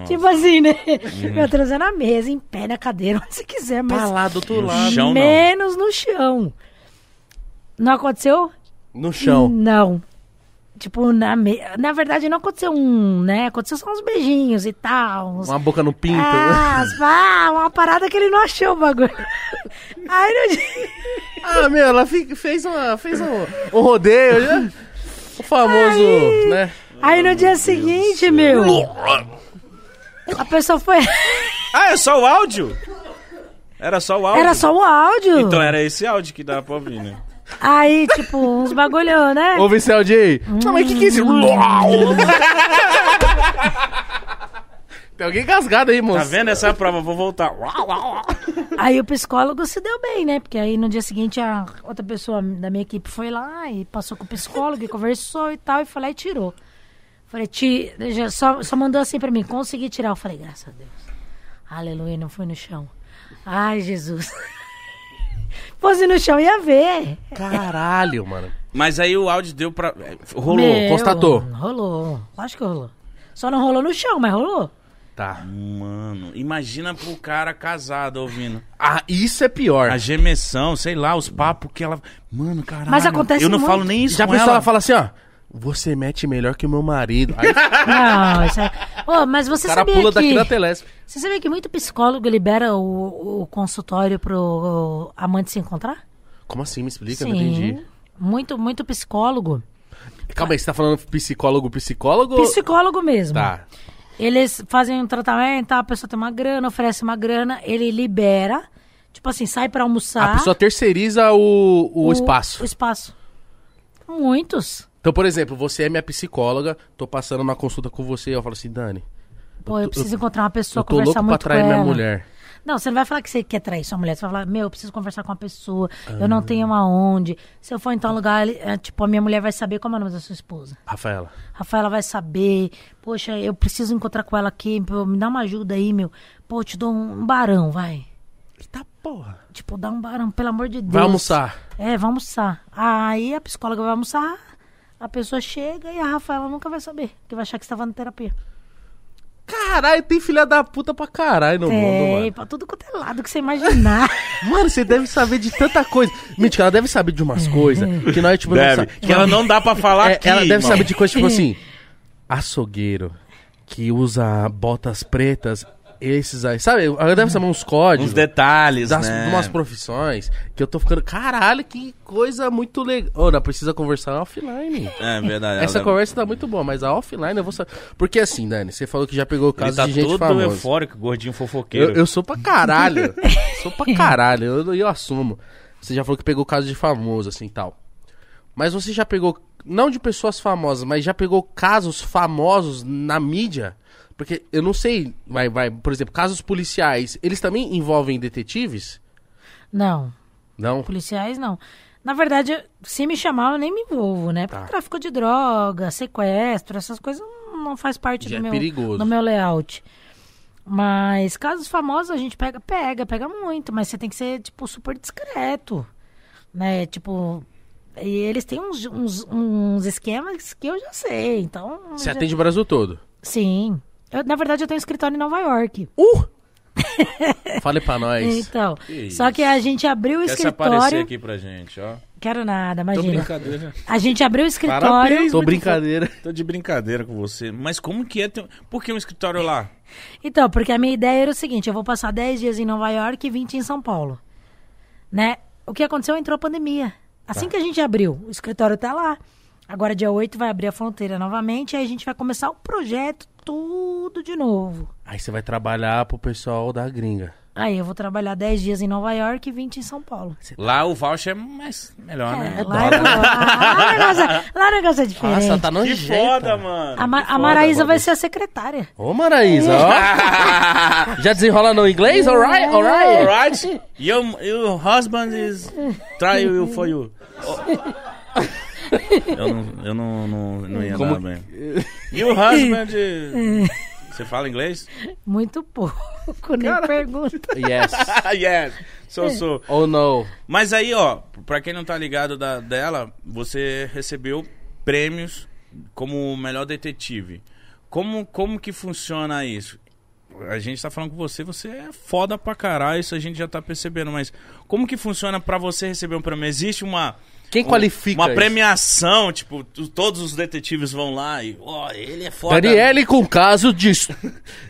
Tipo assim, né? Eu transar na mesa, em pé, na cadeira, onde você quiser, mas tá lá do outro No lado. chão, não. menos no chão. Não aconteceu? No chão. Não. Tipo, na, me... na verdade não aconteceu um, né? Aconteceu só uns beijinhos e tal. Uns... Uma boca no pinto. Ah, ah, uma parada que ele não achou o bagulho. Aí no dia... Ah, meu, ela fez, uma, fez um, um rodeio, né? O famoso, né? Aí no dia seguinte, meu. A pessoa foi. Ah, é só o áudio? Era só o áudio? Era só o áudio. Então era esse áudio que dava pra ouvir, né? Aí, tipo, uns bagulho, né? Esse áudio aí. Não, mas o que que é isso? Tem alguém gasgado aí, moço. Tá vendo essa é a prova? Vou voltar. Aí o psicólogo se deu bem, né? Porque aí no dia seguinte a outra pessoa da minha equipe foi lá e passou com o psicólogo e conversou e tal, e foi lá e tirou. Falei, ti, só, só mandou assim pra mim, consegui tirar. Eu falei, graças a Deus. Aleluia, não foi no chão. Ai, Jesus. Fosse no chão, ia ver. Caralho, mano. Mas aí o áudio deu pra. Rolou. Meu, constatou. Rolou. Acho que rolou. Só não rolou no chão, mas rolou. Tá. Mano, imagina pro cara casado ouvindo. Ah, isso é pior. A gemessão, sei lá, os papos que ela. Mano, caralho. Mas acontece Eu não muito. falo nem isso Já com pensou, ela. ela fala assim, ó. Você mete melhor que o meu marido. Aí Não, isso é... Ô, mas você o cara sabia pula que... daqui da Telesp. Você sabia que muito psicólogo libera o, o consultório pro amante se encontrar? Como assim? Me explica, não entendi. Muito, muito psicólogo. Calma aí, você tá falando psicólogo, psicólogo? Psicólogo mesmo. Tá. Eles fazem um tratamento, a pessoa tem uma grana, oferece uma grana, ele libera. Tipo assim, sai pra almoçar. A pessoa terceiriza o, o, espaço. O espaço. Muitos. Então, por exemplo, você é minha psicóloga, tô passando uma consulta com você, eu falo assim, Dani, Pô, eu preciso encontrar uma pessoa, eu tô conversar louco pra muito trair com minha mulher. Não, você não vai falar que você quer trair sua mulher. Você vai falar, meu, eu preciso conversar com uma pessoa. Eu Ah. não tenho aonde. Se eu for em tal lugar, é, tipo, a minha mulher vai saber como é o nome da sua esposa. Rafaela. Rafaela vai saber. Poxa, eu preciso encontrar com ela aqui. me dá uma ajuda aí, meu. Pô, eu te dou um, um barão, vai. Eita porra. Tipo, dá um barão, pelo amor de Deus. Vai almoçar. É, vai almoçar. Aí a psicóloga vai almoçar, a pessoa chega e a Rafaela nunca vai saber. Que vai achar que você estava na terapia. Caralho, tem filha da puta pra caralho no mundo, É, mano. pra tudo quanto é lado que você imaginar. Mano, você deve saber de tanta coisa. Mentira, ela deve saber de umas coisas que nós, tipo, não Deve. sabe. Que ela não dá pra falar É, aqui. ela deve irmão. saber de coisas tipo assim. Açougueiro que usa botas pretas, esses aí. Sabe? Ela deve saber uns códigos. Uns detalhes, das, né? umas profissões que eu tô ficando. Caralho, que coisa muito legal. Ô, não precisa conversar offline. É verdade. Essa conversa tá muito boa, mas a offline eu vou saber. Porque assim, Dani, você falou que já pegou o Ele caso tá de gente todo famosa. eufórico, gordinho fofoqueiro. Eu, eu sou pra caralho. sou pra caralho. Eu, eu assumo. Você já falou que pegou caso de famoso, assim tal. Mas você já pegou, não de pessoas famosas, mas já pegou casos famosos na mídia? Porque eu não sei, vai, vai, por exemplo, casos policiais, eles também envolvem detetives? não, Não? policiais não. Na verdade, se me chamar, eu nem me envolvo, né? Porque Tá. tráfico de droga, sequestro, essas coisas não faz parte Já do é meu, perigoso. do meu layout. Mas casos famosos a gente pega, pega, pega muito, mas você tem que ser, tipo, super discreto, né? Tipo, e eles têm uns, uns, uns esquemas que eu já sei, então... Você já- atende o Brasil todo? Sim. Eu, na verdade, eu tenho escritório em Nova York. Uh! Fale pra nós. Então, Que só que a gente abriu o Quer se aparecer escritório... aqui pra gente, ó. Quero nada, Tô imagina. brincadeira. A gente abriu o escritório... Parabéns, Tô brincadeira. Tô de brincadeira com você. Mas como que é? Ter... Por que um escritório lá? Então, porque a minha ideia era o seguinte, eu vou passar 10 dias em Nova York e 20 em São Paulo. Né? O que aconteceu? Entrou a pandemia. Assim que a gente abriu, o escritório tá lá. Agora, dia 8, vai abrir a fronteira novamente, aí a gente vai começar o projeto tudo de novo. Aí você vai trabalhar pro pessoal da gringa. Aí eu vou trabalhar 10 dias em Nova York e 20 em São Paulo. Lá o voucher é mais melhor, né? É, lá, é- lá, o negócio, é- lá o negócio é diferente. Nossa, tá Que nojento. foda, mano. a, Ma- a Maraísa vai ser a secretária. Ô, Maraísa, ó. Já desenrola no inglês? Alright, alright. Alright? Your, your husband is try you for you. Eu não, eu não, não, não ia Como dar bem. Your husband is... Você fala inglês? Muito pouco, nem pergunta. Yes. yes. Sou, sou. Oh, no. Mas aí, ó, pra quem não tá ligado da, dela, você recebeu prêmios como o melhor detetive. Como, como que funciona isso? A gente tá falando com você, você é foda pra caralho, isso a gente já tá percebendo, mas como que funciona pra você receber um prêmio? Existe uma. Quem um- qualifica Uma isso? premiação, tipo, todos os detetives vão lá e, ó, ele é foda. Daniele com caso de,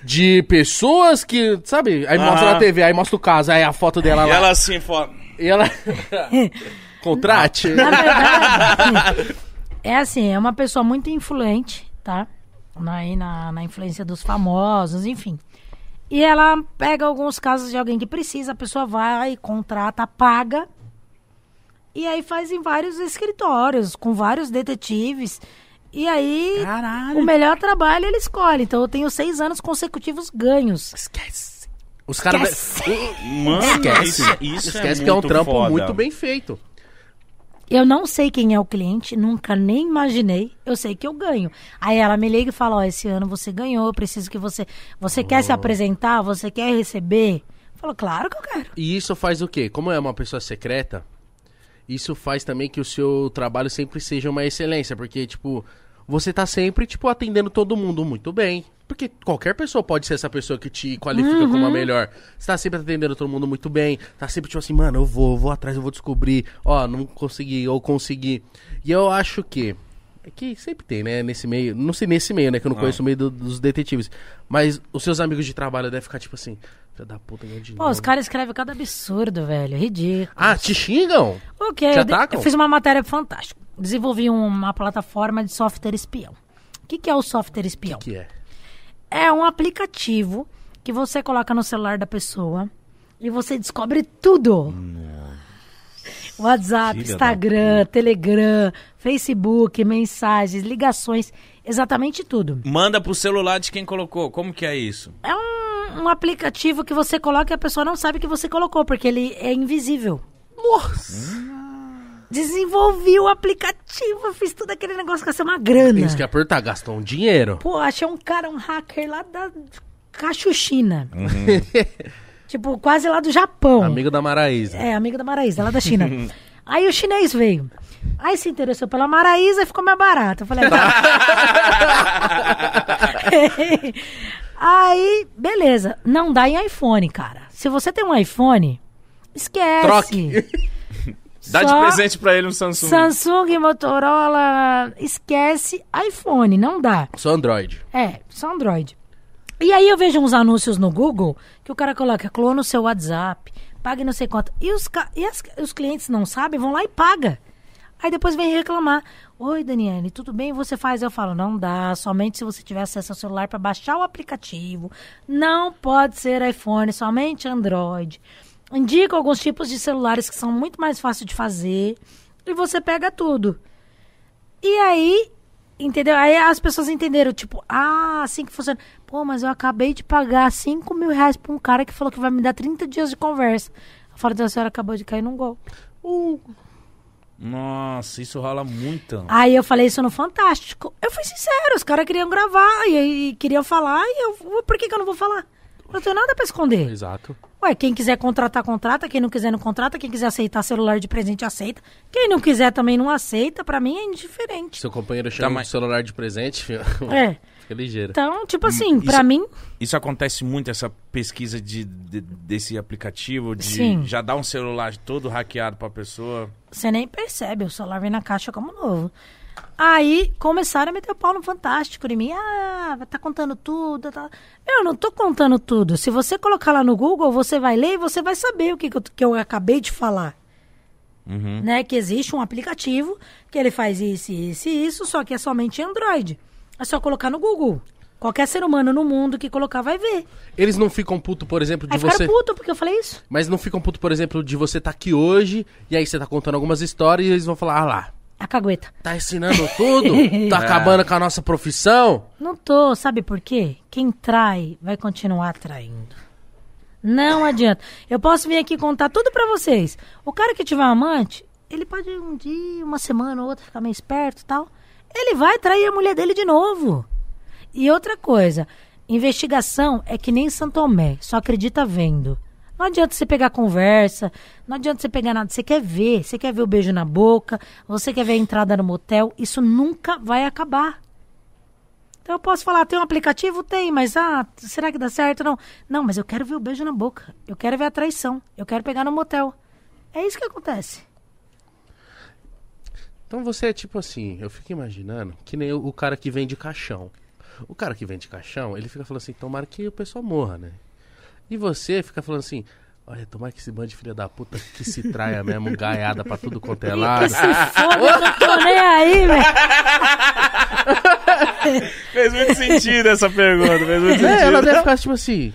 de pessoas que, sabe? Aí mostra na TV, aí mostra o caso, aí a foto dela E lá. ela assim, foda. E ela. Contrate. Na verdade, é assim, é uma pessoa muito influente, tá? Na, aí na, na influência dos famosos, enfim. E ela pega alguns casos de alguém que precisa, a pessoa vai, contrata, paga. E aí faz em vários escritórios, com vários detetives. E aí, Caralho. o melhor trabalho ele escolhe. Então eu tenho seis anos consecutivos ganhos. Esquece. Os caras. Esquece. Mano, Esquece. isso, isso Esquece é que é um trampo foda. muito bem feito. Eu não sei quem é o cliente, nunca nem imaginei. Eu sei que eu ganho. Aí ela me liga e fala: Ó, esse ano você ganhou, eu preciso que você. Você quer Oh. se apresentar? Você quer receber? Eu falo, claro que eu quero. E isso faz o quê? Como é uma pessoa secreta, isso faz também que o seu trabalho sempre seja uma excelência, porque, tipo, você tá sempre, tipo, atendendo todo mundo muito bem. Porque qualquer pessoa pode ser essa pessoa que te qualifica como a melhor. Você tá sempre atendendo todo mundo muito bem. Tá sempre, tipo assim, mano, eu vou, eu vou atrás, eu vou descobrir. Ó, não consegui, ou consegui. E eu acho que. É que sempre tem, né? Nesse meio. Não sei nesse meio, né? Que eu não conheço o meio do- dos detetives. Mas os seus amigos de trabalho devem ficar, tipo assim, filho da puta, ganhou dinheiro. Pô, os caras escrevem cada absurdo, velho. Ridículo. Ah, te xingam? O quê? Te Eu, de- atacam? eu fiz uma matéria fantástica. Desenvolvi uma plataforma de software espião. O que, que é o software espião? que é? É um aplicativo que você coloca no celular da pessoa e você descobre tudo. WhatsApp, Filha da Instagram, Telegram, Facebook, mensagens, ligações, exatamente tudo. Manda pro celular de quem colocou. Como que é isso? É um, um aplicativo que você coloca e a pessoa não sabe que você colocou, porque ele é invisível. Nossa! Desenvolvi o aplicativo, fiz tudo aquele negócio ser uma grana. Isso que apertar, gastou um dinheiro. Pô, achei um cara, um hacker lá da Cachuchina. tipo, quase lá do Japão. Amigo da Maraísa. É, amigo da Maraísa, lá da China. Aí o chinês veio. Aí se interessou pela Maraísa e ficou mais barato. Eu falei, Aí, beleza. Não dá em iPhone, cara. Se você tem um iPhone, esquece. Troque. Dá de Só presente pra ele um Samsung. Samsung, Motorola, esquece iPhone, não dá. Sou Android. É, só Android. E aí eu vejo uns anúncios no Google que o cara coloca, clona o seu WhatsApp, pague não sei quanto. E os, e as- os clientes não sabem, vão lá e paga. Aí depois vem reclamar. Oi, Daniele, tudo bem? Você faz? Eu falo, não dá. Somente se você tiver acesso ao celular para baixar o aplicativo. Não pode ser iPhone, somente Android. Indico alguns tipos de celulares que são muito mais fáceis de fazer. E você pega tudo. E aí, entendeu? Aí as pessoas entenderam, tipo, ah, assim que funciona. Pô, mas eu acabei de pagar 5 mil reais pra um cara que falou que vai me dar 30 dias de conversa. Eu falo, então a senhora acabou de cair num golpe. Uh, Nossa, isso rola muito. Aí eu falei isso no Fantástico. Eu fui sincero, os caras queriam gravar e, e queriam falar, e eu, por que, que eu não vou falar? Eu não tenho nada pra esconder. exato. Ué, quem quiser contratar, contrata. Quem não quiser, não contrata. Quem quiser aceitar celular de presente, aceita. Quem não quiser também não aceita. Pra mim é indiferente. Seu companheiro chama Tá, mas- celular de presente, filho. É. Fica ligeiro. Então, tipo assim, pra Isso- mim, Isso acontece muito, essa pesquisa de, de- desse aplicativo, de Sim. já dar um celular todo hackeado pra pessoa. você nem percebe. O celular vem na caixa como novo. Aí começaram a meter o pau no Fantástico em mim. Ah, tá contando tudo. Tá... Eu não tô contando tudo. Se você colocar lá no Google, você vai ler e você vai saber o que, que, eu, que eu acabei de falar. Uhum. Né? Que existe um aplicativo que ele faz isso, isso e isso, só que é somente Android. É só colocar no Google. Qualquer ser humano no mundo que colocar vai ver. Eles não ficam puto, por exemplo, de Aí você. puto porque eu falei isso. Mas não ficam puto, por exemplo, de você estar aqui hoje e aí você tá contando algumas histórias e eles vão falar: ah lá, A cagueta. tá ensinando tudo? tá acabando com a nossa profissão? Não tô, sabe por quê? Quem trai vai continuar traindo. Não adianta. Eu posso vir aqui contar tudo pra vocês. O cara que tiver um amante, ele pode um dia, uma semana ou outra ficar meio esperto e tal. Ele vai trair a mulher dele de novo. E outra coisa, investigação é que nem Santo Tomé, só acredita vendo. Não adianta você pegar conversa, não adianta você pegar nada. Você quer ver, você quer ver o beijo na boca, você quer ver a entrada no motel, isso nunca vai acabar. Então eu posso falar, tem um aplicativo? Tem, mas ah, será que dá certo? Não. Não, mas eu quero ver o beijo na boca. Eu quero ver a traição. Eu quero pegar no motel. É isso que acontece. Então você é tipo assim, eu fico imaginando que nem o, cara que vende caixão. O cara que vende caixão, ele fica falando assim, tomara que o pessoal morra, né? E você fica falando assim, olha, tomara que esse bando de filha da puta que se traia mesmo, gaiada pra tudo quanto é Que lado. se foda, eu não tô nem aí, velho. Fez muito sentido essa pergunta, fez muito É, ela sentido. deve ficar tipo assim,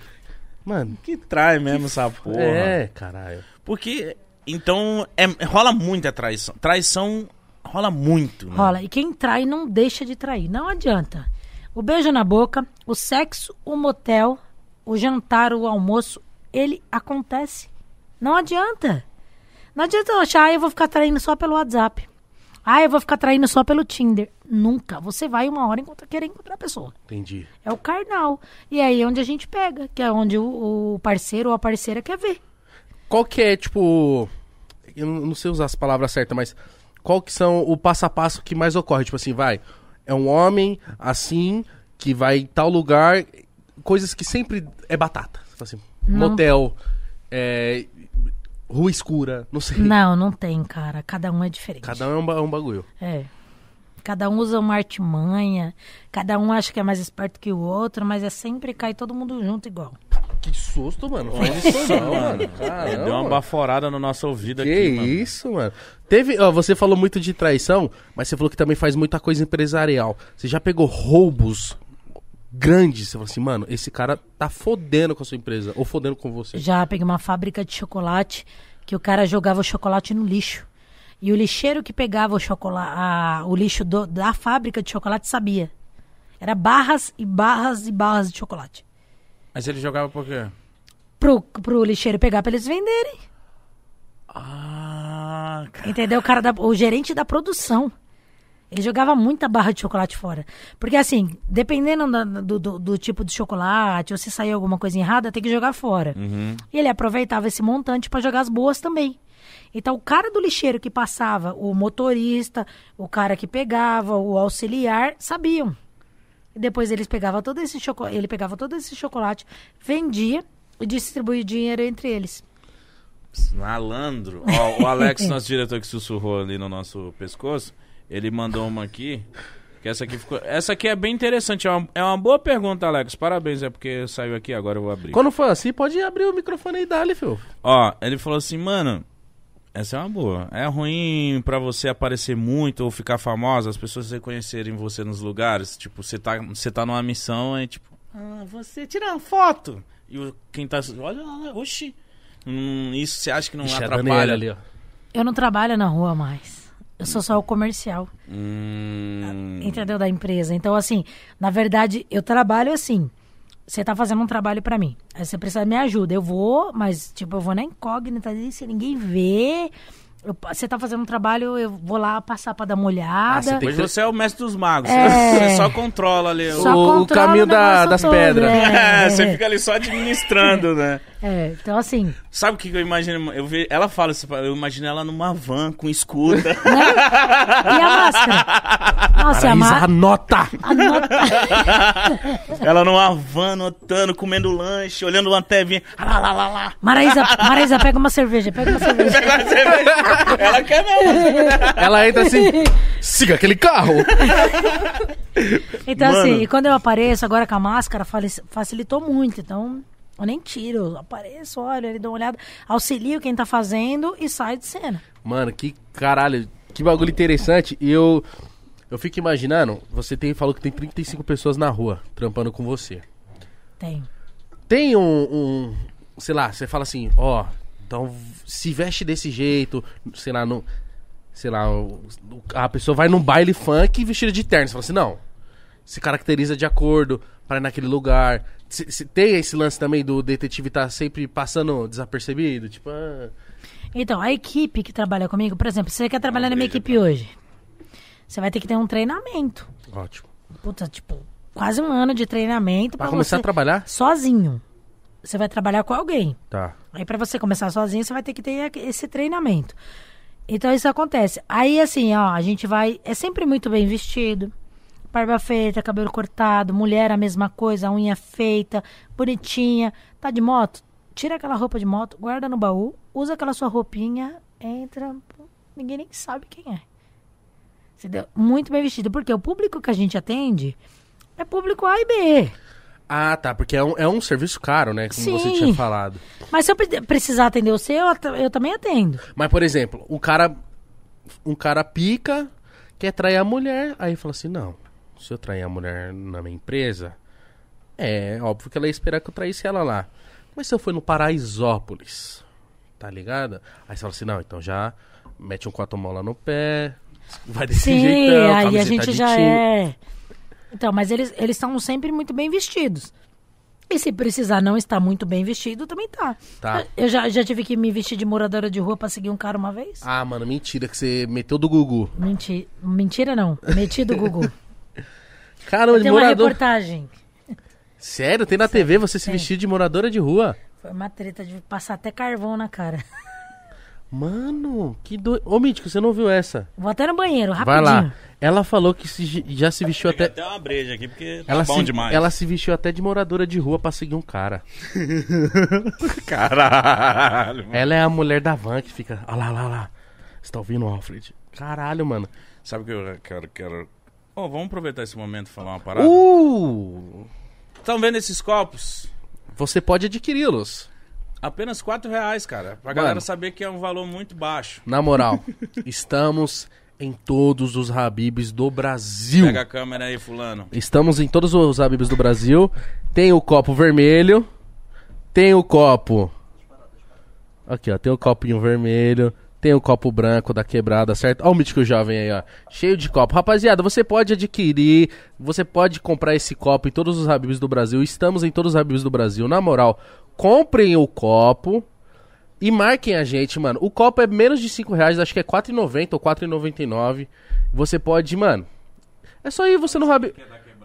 mano, Que trai mesmo essa porra. é, caralho. Porque, então, é- rola muita traição. Traição rola muito, né? Rola. E quem trai não deixa de trair. Não adianta. O beijo na boca, o sexo, o motel, o jantar, o almoço, ele acontece. Não adianta. Não adianta eu achar, ah, eu vou ficar traindo só pelo WhatsApp. Ah, eu vou ficar traindo só pelo Tinder. Nunca. Você vai uma hora encontrar, querer encontrar a pessoa. Entendi. É o carnal. E aí é onde a gente pega, que é onde o, o parceiro ou a parceira quer ver. Qual que é, tipo. Eu não não sei usar as palavras certas, mas. Qual que são o passo a passo que mais ocorre? Tipo assim, vai. É um homem assim, que vai em tal lugar. Coisas que sempre é batata. Assim, Não. motel, é, rua escura, não sei. Não, não tem, cara. Cada um é diferente. Cada um é um, ba- um bagulho. É. Cada um usa uma artimanha, cada um acha que é mais esperto que o outro, mas é sempre cai todo mundo junto igual. Que susto, mano. Faz isso não, mano. Caramba. Deu uma baforada no nosso ouvido Que aqui, mano. isso, mano. Teve, ó, você falou muito de traição, mas você falou que também faz muita coisa empresarial. Você já pegou roubos grandes? Você falou assim, mano, esse cara tá fodendo com a sua empresa, ou fodendo com você. Já peguei uma fábrica de chocolate que o cara jogava o chocolate no lixo. E o lixeiro que pegava o, chocolate, o lixo do- da fábrica de chocolate sabia. Era barras e barras e barras de chocolate. Mas ele jogava por quê? Pro, pro lixeiro pegar pra eles venderem. Ah, cara. Entendeu? O cara da, o gerente da produção. Ele jogava muita barra de chocolate fora. Porque assim, dependendo do, do- do tipo de chocolate, ou se sair alguma coisa errada, tem que jogar fora. E ele aproveitava esse montante para jogar as boas também. Então, o cara do lixeiro que passava, o motorista, o cara que pegava, o auxiliar, sabiam. E depois eles pegavam todo esse chocolate, ele pegava todo esse chocolate, vendia e distribuía dinheiro entre eles. Malandro. Ó, o Alex, nosso diretor que sussurrou ali no nosso pescoço, ele mandou uma aqui. Que essa aqui ficou. Essa aqui é bem interessante. É uma, é uma boa pergunta, Alex. Parabéns, é porque saiu aqui, agora eu vou abrir. Quando for assim, pode abrir o microfone aí e dali, filho. Ó, ele falou assim, mano, essa é uma boa. É ruim pra você aparecer muito ou ficar famosa, as pessoas reconhecerem você nos lugares. Tipo, você tá, você tá numa missão e tipo, ah, você tira uma foto. E o, quem tá. Olha lá, oxi. Hum, isso você acha que não Ixi, é atrapalha? Ali, ó. Eu não trabalho na rua mais. Eu sou só o comercial. Hum, entendeu? Da empresa. Então, assim, na verdade, eu trabalho assim. Você tá fazendo um trabalho pra mim. Aí você precisa de minha ajuda. Eu vou, mas, tipo, eu vou na incógnita se ninguém vê. Eu- você tá fazendo um trabalho, eu vou lá passar pra dar uma olhada. Ah, você tem Hoje que- você é o mestre dos magos. É. Você só controla ali. o- Só O- o controla caminho da- negócio das todo, pedras. É, É, você fica ali só administrando, né? é, então assim, Sabe o que eu imagino? Eu ve... Ela fala isso, eu imagino ela numa van com escuta. e a máscara? Nossa, e a máscara... anota! ela numa van, notando, comendo lanche, olhando uma tevinha. Lá, lá, lá, lá. Maraísa, Maraísa, pega uma cerveja, pega uma cerveja. Ela quer mesmo. Ela entra assim, siga aquele carro! Então, Mano. assim, e quando eu apareço agora com a máscara, facilitou muito. Então, eu nem tiro, eu apareço, olho, ele dá uma olhada, auxilio quem tá fazendo e sai de cena. Mano, que caralho, que bagulho interessante. E eu, eu fico imaginando, você tem, falou que tem 35 pessoas na rua trampando com você. Tem. Tem um, um sei lá, você fala assim, ó, então se veste desse jeito, sei lá, não, sei lá, a pessoa vai num baile funk vestida de terno, você fala assim, não, se caracteriza de acordo para ir naquele lugar. Se, se- tem esse lance também do detetive estar sempre passando desapercebido, tipo, ah, Então, a equipe que trabalha comigo, por exemplo, se você quer trabalhar na minha equipe hoje, você vai ter que ter um treinamento. ótimo. Puta, tipo, quase um ano de treinamento Pra pra começar você... a trabalhar? Sozinho. Você vai trabalhar com alguém. Tá. Aí pra você começar sozinho, você vai ter que ter esse treinamento. Então isso acontece. Aí assim, ó, a gente vai, é sempre muito bem vestido. Barba feita, cabelo cortado, mulher a mesma coisa, unha feita, bonitinha. Tá de moto? Tira aquela roupa de moto, guarda no baú, usa aquela sua roupinha, entra, ninguém nem sabe quem é. Entendeu? Muito bem vestido, porque o público que a gente atende é público A e B. Ah, tá, porque é um, é um serviço caro, né? Como você Sim. tinha falado. Mas se eu pre- precisar atender o seu, eu eu também atendo. Mas, por exemplo, um cara. Um cara pica, quer trair a mulher, aí fala assim, não, se eu trair a mulher na minha empresa, é óbvio que ela ia esperar que eu traísse ela lá. Mas se eu for no Paraisópolis, tá ligado? Aí você fala assim, não, então já mete um quatro lá no pé, Vai desse Sim, jeitão, aí a gente já time. é. Então, mas eles eles estão sempre muito bem vestidos. E se precisar não estar muito bem vestido, também tá. Tá. Eu já, já tive que me vestir de moradora de rua pra seguir um cara uma vez. Ah, mano, mentira que você meteu do Gugu. Menti... Mentira não. Meti do Gugu. Caramba, de Tem uma morador. reportagem. Sério, tem na TV você se Tem. vestir de moradora de rua? Foi uma treta de passar até carvão na cara. Mano, que doido. Ô, Mítico, você não viu essa? Vou até no banheiro, Vai rapidinho. lá. Ela falou que se- já se vestiu até. até uma breja aqui, porque tá Ela bom se, demais. ela se vestiu até de moradora de rua pra seguir um cara. Caralho. mano. Ela é a mulher da van que fica. Olha lá, lá, lá. Você tá ouvindo, Alfred? Caralho, mano. Sabe o que eu quero... quero... Ô, vamos aproveitar esse momento e falar uma parada? Uh! Estão vendo esses copos? Você pode adquiri-los. Apenas 4 reais, cara. Pra Mano. galera saber que é um valor muito baixo. Na moral, estamos em todos os Habibs do Brasil. Pega a câmera aí, fulano. Estamos em todos os Habibs do Brasil. Tem o copo vermelho. Tem o copo. Aqui, ó. Tem o copinho vermelho. Tem o copo branco da quebrada, certo? Olha o mítico jovem aí, ó. Cheio de copo. Rapaziada, você pode adquirir. Você pode comprar esse copo em todos os Habibs do Brasil. Estamos em todos os Habibs do Brasil. Na moral, comprem o copo. E marquem a gente, mano. O copo é menos de 5 reais, acho que é R$4,90 ou R$4,99. Você pode, mano. É só ir você no Habib.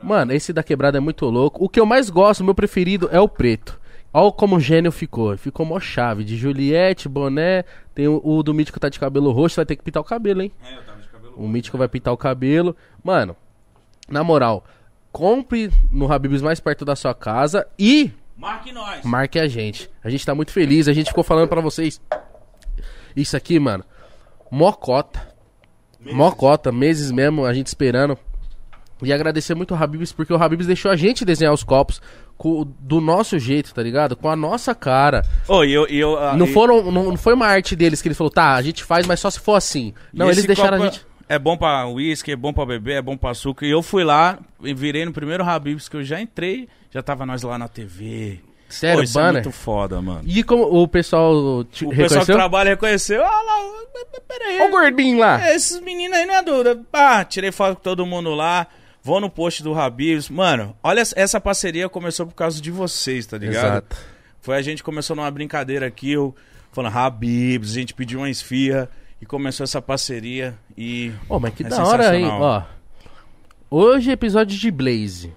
Mano, esse da quebrada é muito louco. O que eu mais gosto, meu preferido, é o preto. Olha como o gênio ficou. Ficou mó chave. De Juliette, boné. Tem o, o do Mítico tá de cabelo roxo, vai ter que pintar o cabelo, hein? É, eu tava de cabelo O Mítico vai pintar o cabelo. Mano, na moral, compre no Habibs mais perto da sua casa e Marque nós. marque a gente. A gente tá muito feliz. A gente ficou falando pra vocês. Isso aqui, mano. Mocota. Mocota, meses mesmo, a gente esperando. E agradecer muito ao Habibs, porque o Habibs deixou a gente desenhar os copos com- do nosso jeito, tá ligado? Com a nossa cara. Ô, e eu... E eu ah, Não, e- foram, não, não foi uma arte deles que eles falou, tá, a gente faz, mas só se for assim. Não, eles deixaram a copo gente. É bom pra uísque, é bom pra beber, é bom pra açúcar. E eu fui lá, e virei no primeiro Habibs que eu já entrei, já tava nós lá na TV. Sério, Pô, isso é muito foda, mano. E como o pessoal te O pessoal que reconheceu? trabalha reconheceu. Ah lá, peraí. O gordinho lá. É, esses meninos aí não é dúvida. Ah, tirei foto com todo mundo lá. Vou no post do Habibs. Mano, olha, essa parceria começou por causa de vocês, tá ligado? Exato. Foi a gente começou numa brincadeira aqui, eu falando Habibs, a gente pediu uma esfirra e começou essa parceria e Ô, mas que É da hora, hein? Ó. Hoje, episódio de Blaze.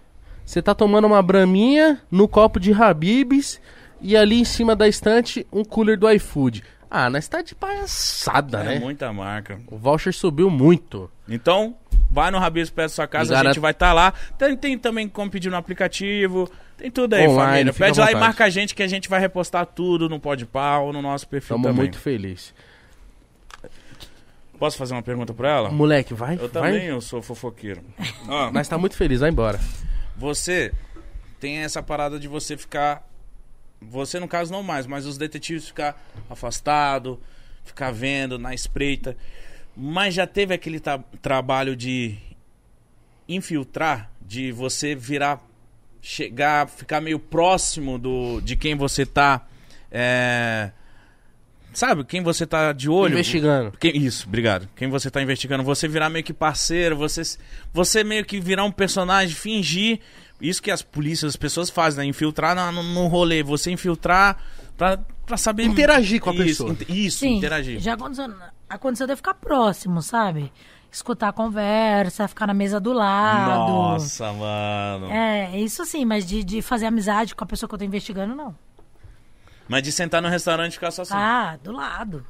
Você tá tomando uma braminha no copo de Habibs e ali em cima da estante um cooler do iFood. Ah, nós tá de palhaçada, é né? muita marca. O voucher subiu muito. Então, vai no Habibs perto da sua casa, E a gente vai estar lá. Tem, tem também como pedir no aplicativo. Tem tudo aí, Online, família. Pede lá e marca a gente que a gente vai repostar tudo no Pode Pau, no nosso perfil Tamo também. muito felizes. Posso fazer uma pergunta pra ela? Moleque, vai, Eu vai. também, eu sou fofoqueiro. Ó, Nós tá muito feliz, vai embora. você tem essa parada de você ficar. Você, no caso, não mais, mas os detetives ficar afastado, ficar vendo na espreita. Mas já teve aquele tra- trabalho de infiltrar, de você virar, chegar, ficar meio próximo do, de quem você tá. é, sabe, quem você tá de olho. Investigando. Quem- isso, obrigado. Quem você tá investigando, você virar meio que parceiro, você, você meio que virar um personagem, fingir. Isso que as polícias, as pessoas fazem, né? Infiltrar no, no rolê. Você infiltrar pra, pra saber. Interagir com a isso, pessoa. Isso, Sim, interagir. já aconteceu, aconteceu de ficar próximo, sabe? Escutar a conversa, ficar na mesa do lado. Nossa, mano. É, isso sim, mas de, de fazer amizade com a pessoa que eu tô investigando, não. Mas de sentar no restaurante e ficar só assim. Ah, do lado.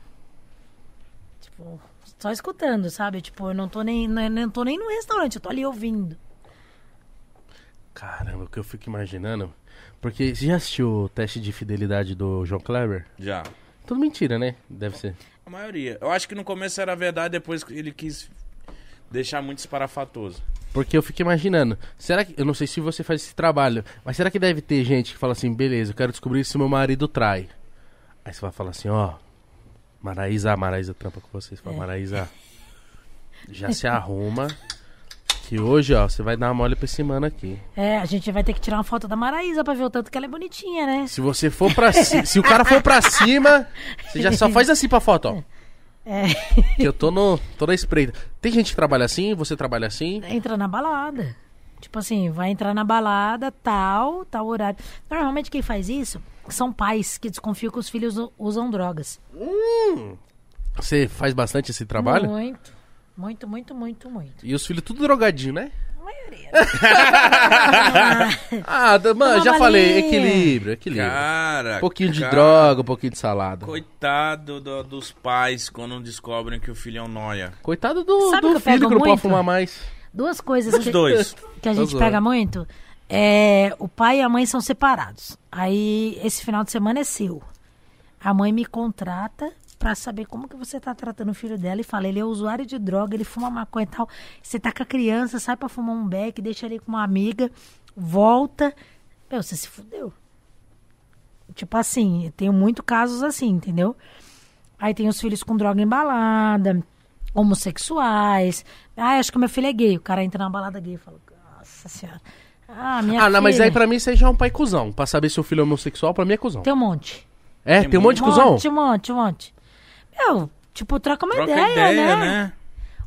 Tipo, só escutando, sabe? Tipo, eu não tô nem, não, não tô nem no restaurante, eu tô ali ouvindo. Caramba, o que eu fico imaginando. Porque você já assistiu o teste de fidelidade do João Kleber? Já. Tudo mentira, né? Deve ser. A maioria. Eu acho que no começo era verdade, depois ele quis deixar muito esparafatoso. Porque eu fico imaginando, será que. Eu não sei se você faz esse trabalho, mas será que deve ter gente que fala assim, beleza, eu quero descobrir se meu marido trai. Aí você vai falar assim, ó. Maraísa, Maraísa trampa com vocês. Fala, Maraísa, já se arruma. Que hoje, ó, você vai dar uma mole pra esse mano aqui. É, a gente vai ter que tirar uma foto da Maraísa pra ver o tanto que ela é bonitinha, né? Se você for pra cima. se o cara for pra cima, você já só faz assim pra foto, ó. É, Que eu tô, no, tô na espreita. Tem gente que trabalha assim, você trabalha assim? entra na balada. Tipo assim, vai entrar na balada, tal, tal horário. Normalmente quem faz isso são pais que desconfiam que os filhos usam drogas. Você faz bastante esse trabalho? Muito, muito, muito, muito, muito. E os filhos tudo drogadinho, né? A maioria. Ah, da- mano, já falei, equilíbrio, equilíbrio. Cara. Um pouquinho de cara, droga, um pouquinho de salada. Coitado do- dos pais quando descobrem que o filho é um noia. Coitado do, Sabe do que filho que não pode fumar mais. Duas coisas Os que, dois. que a gente Tô pega zoando. muito. É, o pai e a mãe são separados. Aí, esse final de semana é seu. A mãe me contrata pra saber como que você tá tratando o filho dela e fala, ele é usuário de droga, ele fuma maconha e tal. Você tá com a criança, sai pra fumar um beck, deixa ele com uma amiga, volta. Meu, você se fudeu. Tipo assim, eu tenho muito casos assim, entendeu? Aí tem os filhos com droga embalada, homossexuais. Ah, acho que meu filho é gay. O cara entra na balada gay e fala, nossa senhora. Ah, minha Ah, não, mas aí pra mim você já é um pai cuzão. Pra saber se o filho é homossexual, pra mim é cuzão. Tem um monte. É, tem, um monte de cuzão? monte, um monte, um monte. Meu, tipo, troca uma Troca ideia, ideia, né? né?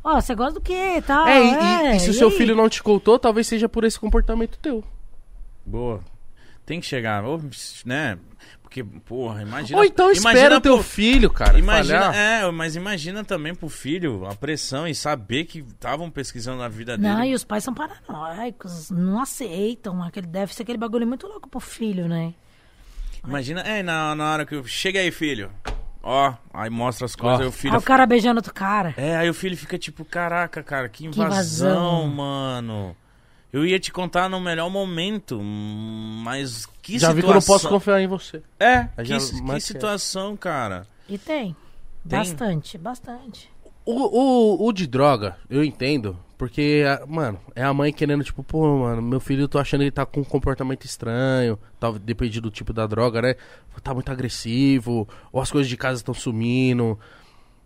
Ó, você gosta do quê e tal? É, e, é, e se o seu aí? filho não te contou, talvez seja por esse comportamento teu. Boa. Tem que chegar, ou, né? Porque, porra, imagina. Ou então imagina espera o teu filho, cara, Imagina, falhar. é, mas imagina também pro filho a pressão e saber que estavam pesquisando a vida Não, dele. e os pais são paranoicos, não aceitam. Aquele, deve ser aquele bagulho muito louco pro filho, né? Imagina, é, na, na hora que eu. Chega aí, filho. Ó, aí mostra as coisas, aí o Aí filho. o cara beijando outro cara. É, aí o filho fica tipo, caraca, cara, que Que invasão, invasão. mano. Eu ia te contar no melhor momento, mas que Já situação. vi que eu não posso confiar em você. É, que, já que situação, cara. E tem. Tem? Bastante, bastante. O, o, o de droga, eu entendo. Porque, mano, é a mãe querendo, tipo, pô, mano, meu filho, eu tô achando ele tá com um comportamento estranho. Tal, depende do tipo da droga, né? Tá muito agressivo. Ou as coisas de casa estão sumindo.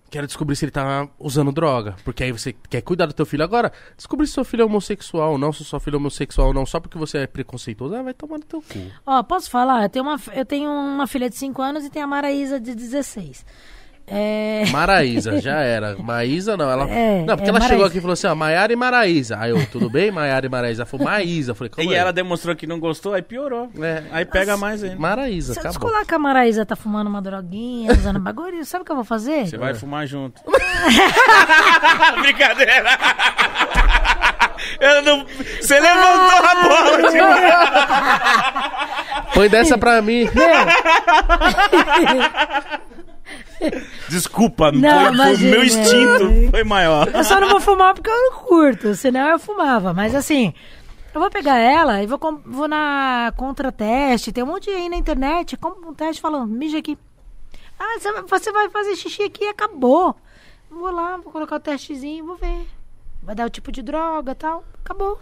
Quero descobrir se ele tá usando droga. Porque aí você quer cuidar do teu filho. Agora, descobrir se seu filho é homossexual ou não, se sua filha é homossexual ou não, só porque você é preconceituoso, ah, vai tomar no teu cu. Ó, posso falar? Eu tenho uma, eu tenho uma filha de 5 anos e tenho a Maraísa de 16. É. Maraísa, já era. Maísa não, ela. É, não, porque é ela chegou aqui e falou assim, ó, Maiara e Maraísa. Aí eu, tudo bem, Maiara e Maraísa? Ela falou, Maísa. Eu falei, calma E aí. ela demonstrou que não gostou, aí piorou. É. Aí pega mais ainda. Maraísa, Se eu acabou. descolar que a Maraísa tá fumando uma droguinha, usando bagulho, sabe o que eu vou fazer? Você vai fumar junto. Brincadeira. Eu não... Você levantou a bola. tipo. Põe dessa pra mim. Desculpa, Não, foi, imagina. meu instinto foi maior. Eu só não vou fumar porque eu não curto, senão eu fumava. Mas assim, eu vou pegar ela e vou, com- vou na contra-teste. Tem um monte aí na internet, compra um teste falando, mija aqui. Ah, você vai- fazer xixi aqui e acabou. Vou lá, vou colocar o testezinho, vou ver. Vai dar o tipo de droga e tal. Acabou.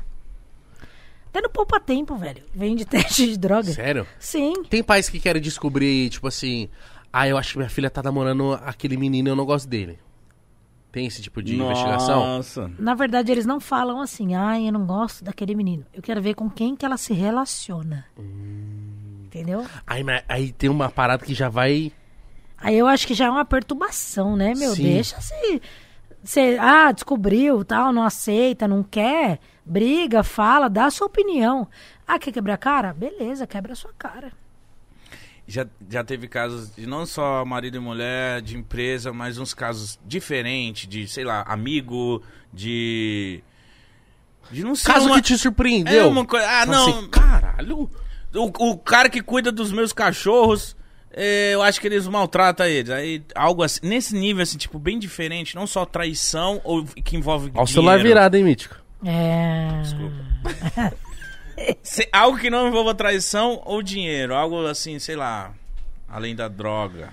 Até no poupa tempo, velho. Vem de teste de droga. Sério? Sim. Tem pais que querem descobrir, tipo assim, ah, eu acho que minha filha tá namorando aquele menino e eu não gosto dele. Tem esse tipo de investigação? Nossa. Na verdade, eles não falam assim, ai, eu não gosto daquele menino. Eu quero ver com quem que ela se relaciona. Entendeu? Aí, mas- aí tem uma parada que já vai. Aí eu acho que já é uma perturbação, né, meu? Sim. Deixa se. Você, ah, descobriu, tal, não aceita, não quer, briga, fala, dá a sua opinião. Ah, quer quebrar a cara? Beleza, quebra a sua cara. Já, já teve casos de não só marido e mulher, de empresa, mas uns casos diferentes, de, sei lá, amigo, de. De não ser Caso uma... que te surpreendeu. É uma coisa. Ah, não. assim, caralho. O, o cara que cuida dos meus cachorros, é, eu acho que eles maltratam eles. Aí, algo assim, nesse nível, assim, tipo, bem diferente. Não só traição ou que envolve Ó o celular virado, hein, Mítico? É. Se- algo que não envolva traição ou dinheiro. Algo assim, sei lá, além da droga.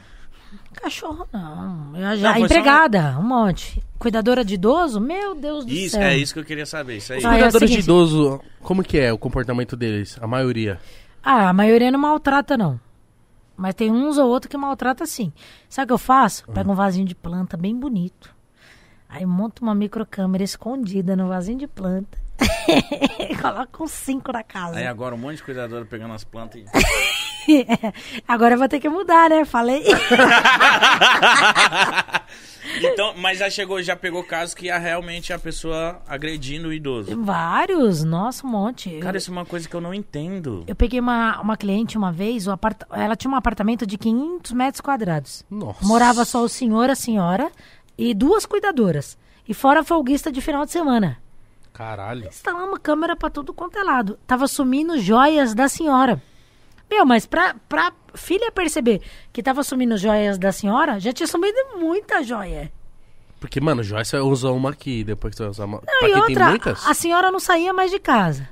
Cachorro, não. Eu já, Não, foi só empregada, um monte. Cuidadora de idoso? Meu Deus do Isso, céu. é isso que eu queria saber. Isso aí. Ah, é o Cuidadores de idoso, como que é o comportamento deles? A maioria. Ah, a maioria não maltrata, não. Mas tem uns ou outro que maltrata sim. Sabe o que eu faço? Pego um vasinho de planta bem bonito. Aí monto uma microcâmera escondida no vasinho de planta. Coloco uns cinco na casa. Aí agora um monte de cuidador pegando as plantas e. Agora eu vou ter que mudar, né? Falei. Então, mas já chegou, já pegou casos que é realmente a pessoa agredindo o idoso. Vários, nossa, um monte. Cara, isso é uma coisa que eu não entendo. Eu peguei uma, uma cliente uma vez, o apart... ela tinha um apartamento de 500 metros quadrados. Nossa. Morava só o senhor, a senhora e duas cuidadoras. E fora folguista de final de semana. Caralho. Instalamos uma câmera pra tudo quanto é lado. Tava sumindo joias da senhora. Meu, mas pra, pra filha perceber que tava sumindo joias da senhora, já tinha sumido muita joia. Porque, mano, Joyce usa uma aqui, depois que você usa uma. Não, pra e outra, tem muitas? a senhora não saía mais de casa.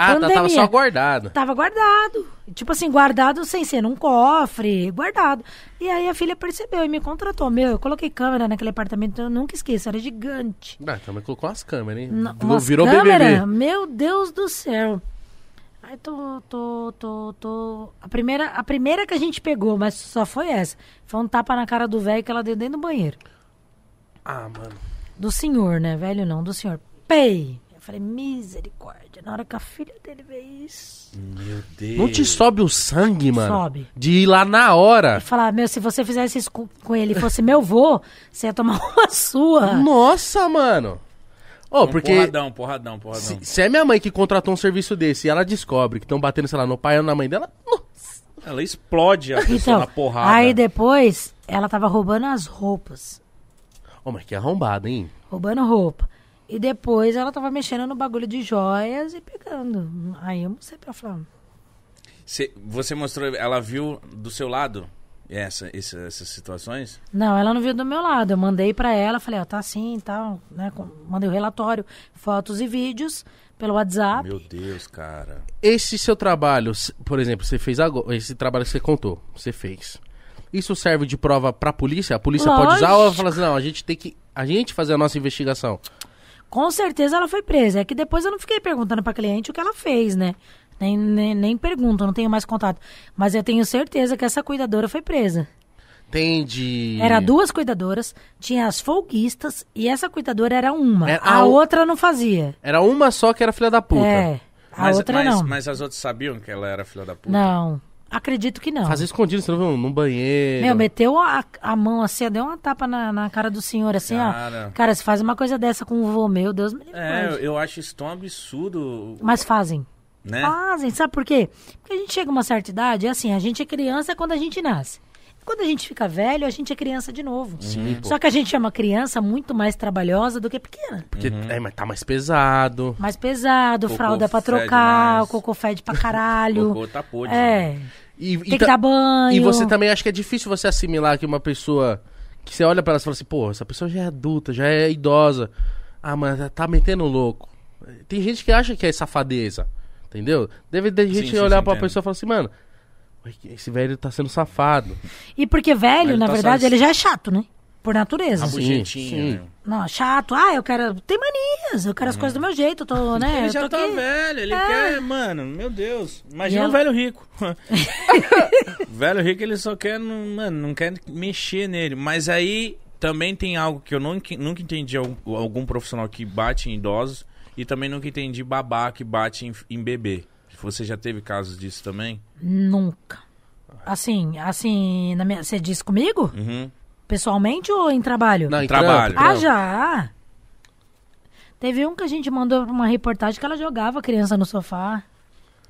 Ah, tá, tava pandemia. só guardado. Tava guardado. Tipo assim, guardado sem ser num cofre, guardado. E aí a filha percebeu e me contratou. Meu, eu coloquei câmera naquele apartamento, eu nunca esqueço, era gigante. Ah, também colocou umas câmeras, hein? Não, umas Virou câmera, BBB. Meu Deus do céu. Aí tô, tô, tô, tô. A primeira, a primeira que a gente pegou, mas só foi essa. Foi um tapa na cara do velho que ela deu dentro do banheiro. Ah, mano. Do senhor, né? Velho não, do senhor. Pei! Eu falei, misericórdia. Na hora que a filha dele vê isso. Meu Deus. Não te sobe o sangue, mano? Sobe. De ir lá na hora. Eu falar, meu, se você fizesse isso com, com ele e fosse meu vô, você ia tomar uma sua. Nossa, mano. Ô, Um porque Porradão, porradão, porradão. se, se é minha mãe que contratou um serviço desse e ela descobre que estão batendo, sei lá, no pai ou na mãe dela, nossa. Ela explode a pessoa Então, na porrada. aí depois, ela tava roubando as roupas. Ô, mas que arrombado, hein? roubando roupa. E depois ela tava mexendo no bagulho de joias e pegando. Aí eu mostrei pra ela falar. Cê- você mostrou, ela viu do seu lado essa, essa- essas situações? Não, ela não viu do meu lado. Eu mandei pra ela, falei, ó, tá assim e tal, né? Mandei o relatório, fotos e vídeos pelo WhatsApp. Meu Deus, cara. Esse seu trabalho, por exemplo, você fez agora, esse trabalho que você contou, você fez. Isso serve de prova pra polícia? A polícia pode usar ou ela Lógico. fala assim, não, a gente tem que a gente fazer a nossa investigação. Com certeza ela foi presa. É que depois eu não fiquei perguntando pra cliente o que ela fez, né? Nem, nem, nem pergunto, não tenho mais contato. Mas eu tenho certeza que essa cuidadora foi presa. Tem de Era duas cuidadoras, tinha as folguistas e essa cuidadora era uma. Era a a o- outra não fazia. Era uma só que era filha da puta. É, a mas, outra mas, não. mas as outras sabiam que ela era filha da puta? Não, acredito que não. Fazer escondido, você não viu? Num banheiro. Meu, meteu a, a mão assim, deu uma tapa na, na cara do senhor, assim, Cara. ó. Cara, se faz uma coisa dessa com o vô meu, Deus me livre. É, eu, eu acho isso tão absurdo, Mas fazem. né? Fazem, sabe por quê? Porque a gente chega a uma certa idade, é assim, a gente é criança quando a gente nasce. Quando a gente fica velho, a gente é criança de novo. Sim, pô. Só que a gente é uma criança muito mais trabalhosa do que pequena. Porque é, mas tá mais pesado. Mais pesado, Cocô fralda pra trocar, mais. o cocô fede pra caralho. Cocô tá podre. né? É. E, Tem que dar banho. E você também acha que é difícil você assimilar que uma pessoa que você olha pra ela e fala assim, pô, essa pessoa já é adulta, já é idosa. Ah, mas tá metendo louco. Tem gente que acha que é safadeza, entendeu? Deve ter gente sim, olhar sim, pra entendo. pessoa e falar assim, mano, esse velho tá sendo safado. E porque velho, na tá verdade, ele já é chato, né? Por natureza. Rabugentinho, sim. né? Não, chato. Ah, eu quero. Tem manias, eu quero as coisas do meu jeito, eu tô, né? Ele eu já tô tá aqui. velho, ele É. quer, mano, meu Deus. Imagina E um velho rico. velho rico, ele só quer, não, mano, não quer mexer nele. Mas aí também tem algo que eu nunca, nunca entendi algum, algum profissional que bate em idosos e também nunca entendi babá que bate em, em bebê. Você já teve casos disso também? Nunca. Assim, assim, na minha... você disse comigo? Uhum. Pessoalmente ou em trabalho? Não, em Trabalho. Ah, já. Teve um que a gente mandou pra uma reportagem que ela jogava a criança no sofá.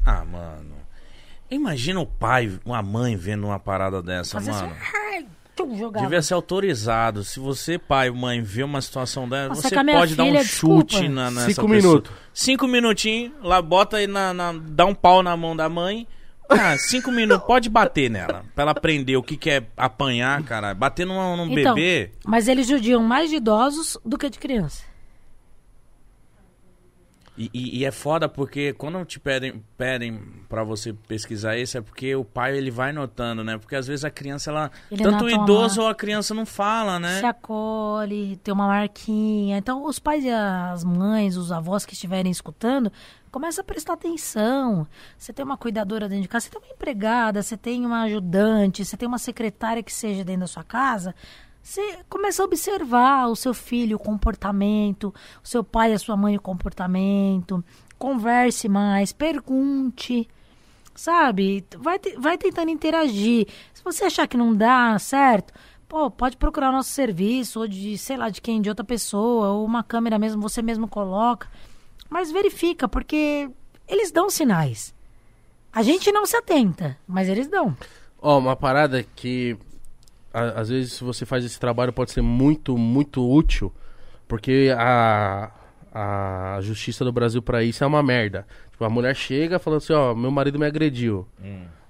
Ah, mano. Imagina o pai, uma mãe vendo uma parada dessa, Fazia assim, mano. ai, tchum, jogava. Devia ser autorizado. Se você, pai ou mãe, vê uma situação dessa, Nossa, você pode dar um filha, chute desculpa. na, nessa Cinco pessoa. minutos. Cinco minutinhos, lá bota aí na, na- dá um pau na mão da mãe. Ah, cinco minutos, pode bater nela. Pra ela aprender o que, que é apanhar, cara. Bater num, num Então, bebê. mas eles judiam mais de idosos do que de criança. E, e- e é foda porque quando te pedem, pedem pra você pesquisar isso, é porque o pai ele vai notando, né? Porque às vezes a criança, ela. Ele tanto o idoso ou a criança não fala, né? Se acolhe, tem uma marquinha. Então, os pais e as mães, os avós que estiverem escutando, começa a prestar atenção. Você tem uma cuidadora dentro de casa, você tem uma empregada, você tem uma ajudante, você tem uma secretária que seja dentro da sua casa. Você começa a observar o seu filho, o comportamento, o seu pai a sua mãe, o comportamento. Converse mais, pergunte sabe? Vai, vai tentando interagir. Se você achar que não dá certo, pô, pode procurar nosso serviço, ou de, sei lá, de quem, de outra pessoa, ou uma câmera mesmo, você mesmo coloca. Mas verifica, porque eles dão sinais. A gente não se atenta, mas eles dão. Ó, uma parada que a- às vezes se você faz esse trabalho pode ser muito, muito útil, porque a, a justiça do Brasil pra isso é uma merda. Tipo, a mulher chega falando assim, ó, meu marido me agrediu.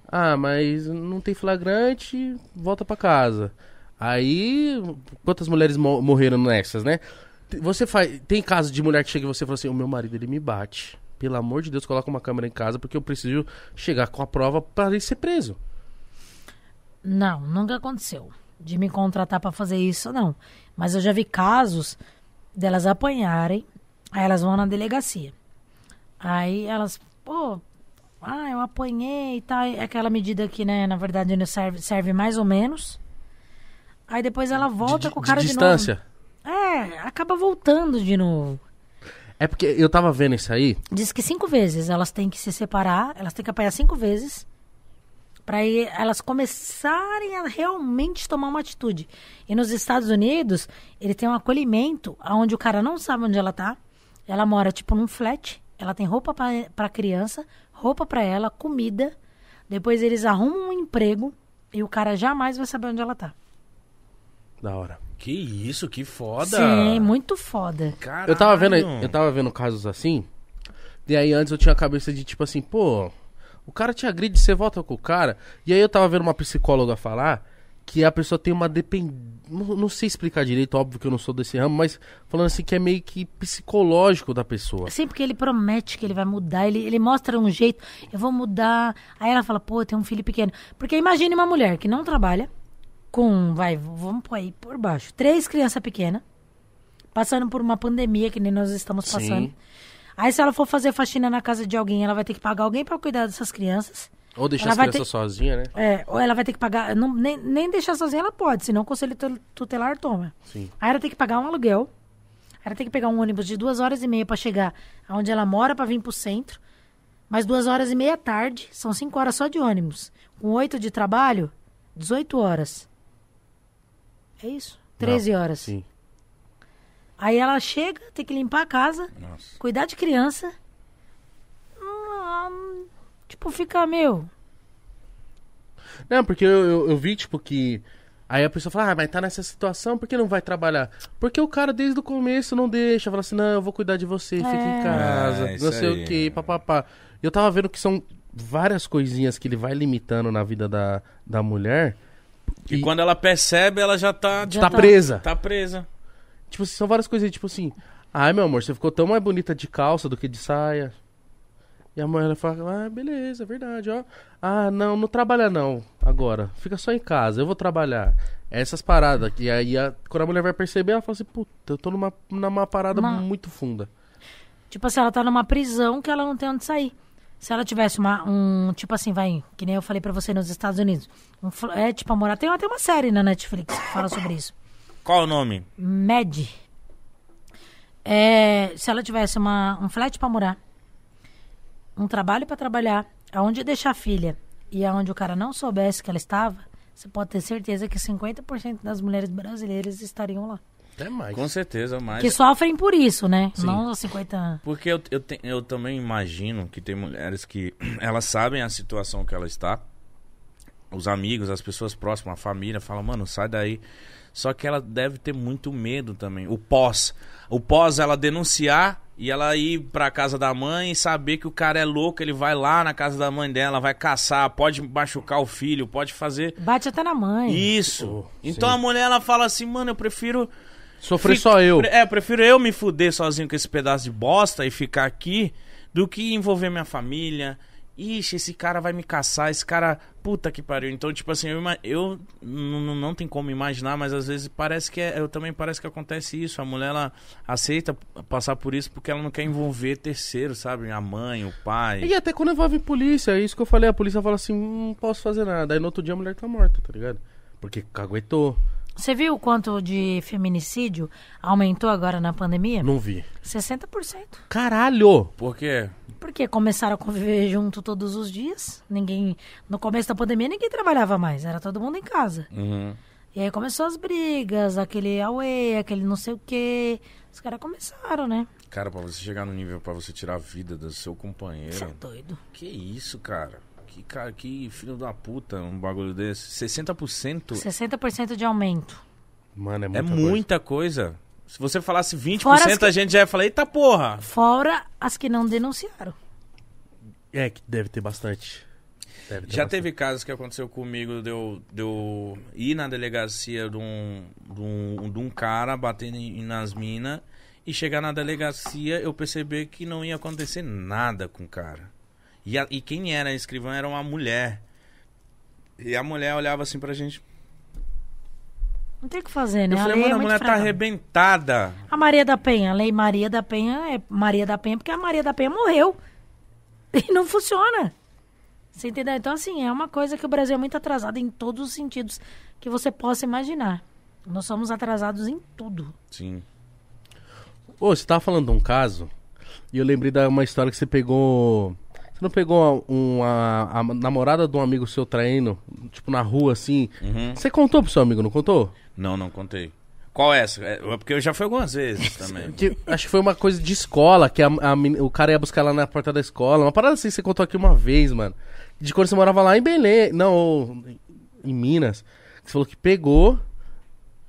Ah, mas não tem flagrante, volta pra casa. Aí, quantas mulheres mo- morreram nessas, né? Você faz, tem casos de mulher que chega e você fala assim, o meu marido ele me bate. Pelo amor de Deus, coloca uma câmera em casa porque eu preciso chegar com a prova para ele ser preso. Não, nunca aconteceu. De me contratar pra fazer isso, não. Mas eu já vi casos delas apanharem, aí elas vão na delegacia. Aí elas, pô, ah, eu apanhei e tal. É aquela medida que, né, na verdade, serve, serve mais ou menos. Aí depois ela volta de, com o cara de, distância. novo. É, acaba voltando de novo. É porque eu tava vendo isso aí. Diz que cinco vezes elas têm que se separar, elas têm que apanhar cinco vezes para elas começarem a realmente tomar uma atitude. E nos Estados Unidos, ele tem um acolhimento onde o cara não sabe onde ela tá. Ela mora tipo num flat, ela tem roupa para criança, roupa para ela, comida. Depois eles arrumam um emprego e o cara jamais vai saber onde ela tá. Da hora. Que isso, que foda. Sim, muito foda. Caralho. Eu tava vendo, eu tava vendo casos assim. E aí antes eu tinha a cabeça de tipo assim, pô, o cara te agride, você volta com o cara. E aí eu tava vendo uma psicóloga falar que a pessoa tem uma dependência. Não, não sei explicar direito, óbvio que eu não sou desse ramo, mas falando assim que é meio que psicológico da pessoa. Sim, porque ele promete que ele vai mudar, ele, ele mostra um jeito, eu vou mudar. Aí ela fala, pô, tenho um filho pequeno. Porque imagine uma mulher que não trabalha, com, vai, vamos pôr aí por baixo, três crianças pequenas, passando por uma pandemia que nem nós estamos Sim. Aí se ela for fazer faxina na casa de alguém, ela vai ter que pagar alguém para cuidar dessas crianças. Ou deixar Ela as crianças sozinhas, né? É, ou ela vai ter que pagar, não, nem, nem deixar sozinha ela pode, senão o conselho tu- tutelar toma. Sim. Aí ela tem que pagar um aluguel. Ela tem que pegar um ônibus de duas horas e meia pra chegar aonde ela mora pra vir pro centro. Mais duas horas e meia tarde. São cinco horas só de ônibus. Com oito de trabalho, 18 horas. É isso? 13 horas. Sim. Aí ela chega, tem que limpar a casa, Nossa. cuidar de criança. Hum, tipo, fica, meu. Não, porque eu, eu, eu vi, tipo, que. Aí a pessoa fala, ah, mas tá nessa situação, por que não vai trabalhar? Porque o cara desde o começo não deixa, fala assim, não, eu vou cuidar de você, fica em É. casa, É, não sei aí. o que, papapá. E eu tava vendo que são várias coisinhas que ele vai limitando na vida da, da mulher. E quando ela percebe, ela já tá, Já tá, tá- presa. tá presa. Tipo, assim, são várias coisas, tipo assim, ai meu amor, você ficou tão mais bonita de calça do que de saia. E a mulher ela fala, ah, beleza, é verdade, ó. Ah, não, não trabalha não, agora. Fica só em casa, eu vou trabalhar. Essas paradas, que aí a- quando a mulher vai perceber, ela fala assim, puta, eu tô numa, numa parada Uma- muito funda. Tipo assim, ela tá numa prisão que ela não tem onde sair. Se ela tivesse uma, um, tipo assim, vai, que nem eu falei pra você nos Estados Unidos. Um, é, tipo, a morar. Tem até uma série na Netflix que fala sobre isso. Qual o nome? Med. É, se ela tivesse uma, um flat pra morar, um trabalho pra trabalhar, aonde deixar a filha e aonde o cara não soubesse que ela estava, você pode ter certeza que 50% das mulheres brasileiras estariam lá. Até mais. Com certeza, mas. Que sofrem por isso, né? Sim. Não os 50. Porque eu, eu, te- eu também imagino que tem mulheres que elas sabem a situação que ela está. Os amigos, as pessoas próximas, a família, falam, mano, sai daí. Só que ela deve ter muito medo também. O pós. O pós ela denunciar e ela ir pra casa da mãe e saber que o cara é louco, ele vai lá na casa da mãe dela, vai caçar, pode machucar o filho, pode fazer. Bate até na mãe. Isso. Oh, então sim. a mulher ela fala assim, mano, eu prefiro Sofrer Fica- só eu. É, prefiro eu me fuder sozinho com esse pedaço de bosta e ficar aqui do que envolver minha família. Ixi, esse cara vai me caçar, esse cara. Puta que pariu. Então, tipo assim, eu, eu não, não tem como imaginar, mas às vezes parece que é. Eu também parece que acontece isso. A mulher ela aceita passar por isso porque ela não quer envolver terceiro, sabe? A mãe, o pai. E até quando envolve polícia, é isso que eu falei, a polícia fala assim, "Hum, não posso fazer nada. Aí no outro dia a mulher tá morta, tá ligado? Porque caguetou. Você viu o quanto de feminicídio aumentou agora na pandemia? Não vi. 60%. Caralho! Por quê? Porque começaram a conviver junto todos os dias. Ninguém. No começo da pandemia ninguém trabalhava mais, era todo mundo em casa. Uhum. E aí começou as brigas, aquele away, aquele não sei o quê. Os caras começaram, né? Cara, pra você chegar no nível pra você tirar a vida do seu Você é companheiro. doido. Que isso, cara? Que cara, que filho da puta, um bagulho desse. 60% 60% de aumento. Mano, é muita é coisa. muita coisa. Se você falasse 20%, Fora as que- a gente já ia falar, eita porra. Fora as que não denunciaram. É, que deve ter bastante. Deve ter Já bastante. teve casos que aconteceu comigo de eu, de eu ir na delegacia de um, de um, de um cara batendo em- nas minas e chegar na delegacia eu perceber que não ia acontecer nada com o cara. E, a- e quem era a escrivã era uma mulher. E a mulher olhava assim pra gente. Não tem o que fazer, né? Eu a falei, lei mano, é a mulher tá fraca. arrebentada. A Maria da Penha, a lei Maria da Penha é Maria da Penha porque a Maria da Penha morreu. E não funciona. Você entendeu? Então, assim, é uma coisa que o Brasil é muito atrasado em todos os sentidos que você possa imaginar. Nós somos atrasados em tudo. Sim. Ô, você tava falando de um caso, e eu lembrei de uma história que você pegou. Você não pegou um, a, a namorada de um amigo seu traindo, tipo, na rua, assim? Uhum. Você contou pro seu amigo, não contou? Não, não contei. Qual é essa? É, porque eu já fui algumas vezes também. Que- acho que foi uma coisa de escola, que a, a o cara ia buscar lá na porta da escola. Uma parada assim, você contou aqui uma vez, mano. De quando você morava lá em Belém, não, em Minas. Você falou que pegou.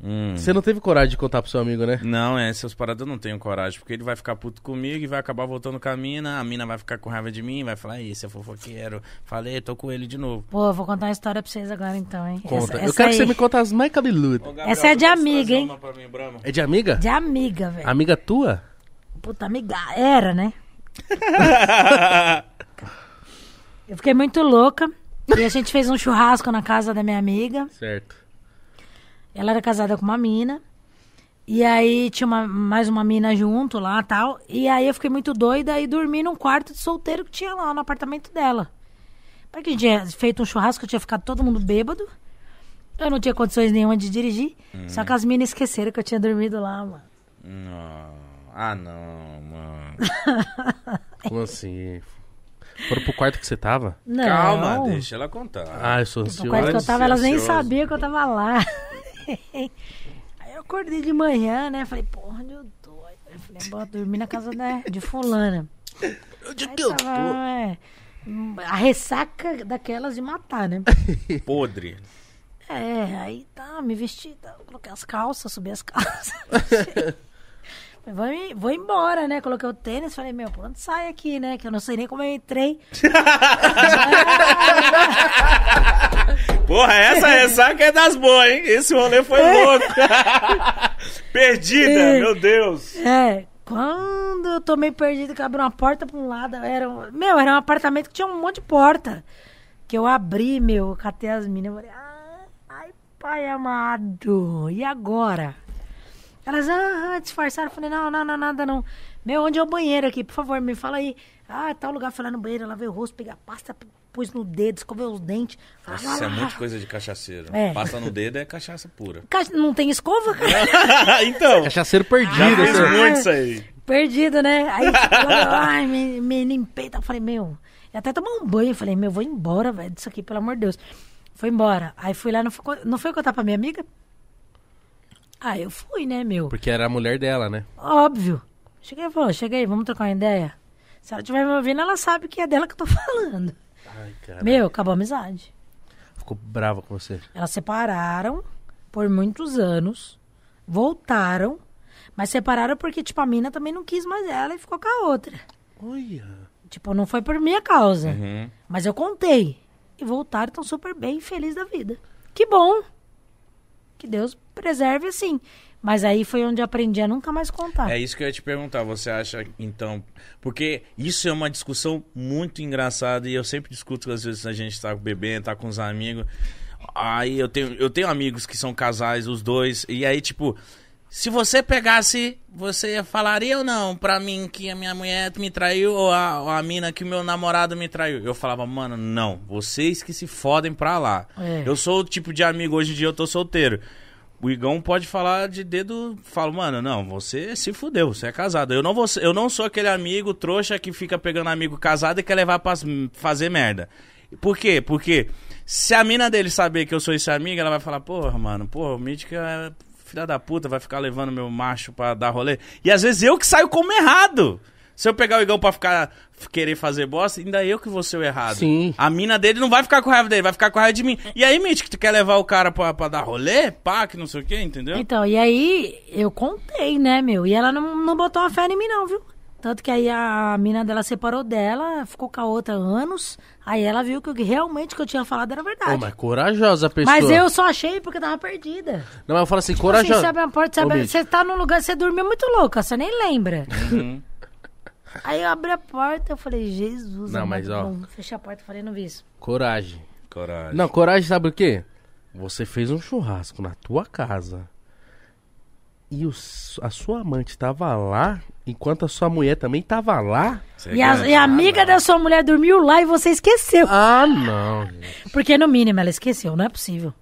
Hum. Você não teve coragem de contar pro seu amigo, né? Não, é, essas paradas eu não tenho coragem, porque ele vai ficar puto comigo e vai acabar voltando com a mina, a mina vai ficar com raiva de mim, vai falar, você é fofoqueiro. Falei, tô com ele de novo. Pô, eu vou contar uma história pra vocês agora então, hein? Conta. Essa, eu essa quero que você aí, me conte as mais cabeludas. Essa é de amiga, hein? É de amiga? De amiga, velho. Amiga tua? Puta amiga. Era, né? Eu fiquei muito louca. E a gente fez um churrasco na casa da minha amiga. Certo. Ela era casada com uma mina. E aí tinha uma- mais uma mina junto lá tal. E aí eu fiquei muito doida e dormi num quarto de solteiro que tinha lá no apartamento dela. Porque a gente tinha feito um churrasco, tinha ficado todo mundo bêbado. Eu não tinha condições nenhuma de dirigir. Só que as minas esqueceram que eu tinha dormido lá, mano. Não. Ah, não, mano. Como assim? Foram pro quarto que você tava? Não. Calma, deixa ela contar. Ah, eu sou No ansioso. quarto que eu tava, elas nem sabiam que eu tava lá. Aí eu acordei de manhã, né? Falei, porra, onde eu tô? Eu falei, bora dormir na casa da, de fulana. Onde que eu tava, tô? é, a ressaca daquelas de matar, né? Podre. É, aí tá, me vesti, tá, coloquei as calças, subi as calças. Vou, vou embora, né? Coloquei o tênis, falei, meu, por onde sai aqui, né? Que eu não sei nem como eu entrei. Porra, essa ressaca é das boas, hein? Esse rolê foi louco. Perdida, meu Deus. É, quando eu tô meio perdido, que eu abri uma porta pra um lado, era um, meu, era um apartamento que tinha um monte de porta. Que eu abri, meu, eu catei as minas, falei, ah, ai, pai amado, e agora? Elas, ah, ah, disfarçaram, eu falei, não, não, não, nada não. Meu, onde é o banheiro aqui? Por favor, me fala aí. Ah, tal lugar, fui lá no banheiro, lavei o rosto, peguei a pasta, pus no dedo, escovei os dentes. Nossa, isso é muito coisa de cachaceiro. É. Passa no dedo é cachaça pura. Ca- Não tem escova, cara? então, Cachaceiro perdido. assim. muito isso aí. Perdido, né? Aí, ai, me, me limpei. Tá? Falei, meu, e até tomar um banho. Falei, meu, vou embora, velho, disso aqui, pelo amor de Deus. Foi embora. Aí fui lá, não foi, não foi contar pra minha amiga? Ah, eu fui, né, meu? Porque era a mulher dela, né? Óbvio. Cheguei e falou, cheguei, vamos trocar uma ideia? Se ela estiver me ouvindo, ela sabe que é dela que eu tô falando. Ai, cara. Meu, acabou a amizade. Ficou brava com você. Elas separaram por muitos anos, voltaram, mas separaram porque, tipo, a mina também não quis mais ela e ficou com a outra. Olha. Tipo, não foi por minha causa. Uhum. Mas eu contei. E voltaram, estão super bem, felizes da vida. Que bom. Que Deus preserve assim. Mas aí foi onde aprendi a nunca mais contar. É isso que eu ia te perguntar. Você acha, então. Porque isso é uma discussão muito engraçada e eu sempre discuto às vezes a gente tá bebendo, tá com os amigos. Aí eu tenho, eu tenho amigos que são casais, os dois, e aí, tipo, se você pegasse, você falaria ou não pra mim que a minha mulher me traiu ou a, ou a mina que o meu namorado me traiu? Eu falava, mano, não, vocês que se fodem pra lá. É. Eu sou o tipo de amigo, hoje em dia eu tô solteiro. O Igão pode falar de dedo. Falo, mano, não, você se fudeu, você é casado. Eu não, vou, eu não sou aquele amigo trouxa que fica pegando amigo casado e quer levar pra fazer merda. Por quê? Porque se a mina dele saber que eu sou esse amigo, ela vai falar, porra, mano, porra, o Mítica é filha da puta, vai ficar levando meu macho pra dar rolê. E às vezes eu que saio como errado. Se eu pegar o Igão pra ficar querer fazer bosta, ainda eu que vou ser o errado. Sim. A mina dele não vai ficar com raiva dele, vai ficar com raiva de mim. E aí, Mítico, tu quer levar o cara pra, pra dar rolê? Pá, que não sei o quê, entendeu? Então, e aí eu contei, né, meu? E ela não, não botou uma fé em mim, não, viu? Tanto que aí a mina dela separou dela, ficou com a outra anos. Aí ela viu que eu- realmente o que eu tinha falado era verdade. Ô, mas corajosa a pessoa. Mas eu só achei porque eu tava perdida. Não, mas eu falo assim, Assim, corajosa. você abre a porta, você, Ô, abre- Mitch, você tá num lugar, você dormiu muito louca, você nem lembra. Uhum. Aí eu abri a porta, eu falei, Jesus, Não, mas, ó. bom, fechei a porta e falei, não vi isso. Coragem. Coragem. Não, coragem sabe o quê? Você fez um churrasco na tua casa. E o a sua amante tava lá, enquanto a sua mulher também tava lá. Você E a, e a amiga da sua mulher dormiu lá e você esqueceu. Ah, não. gente. Porque no mínimo ela esqueceu, não é possível.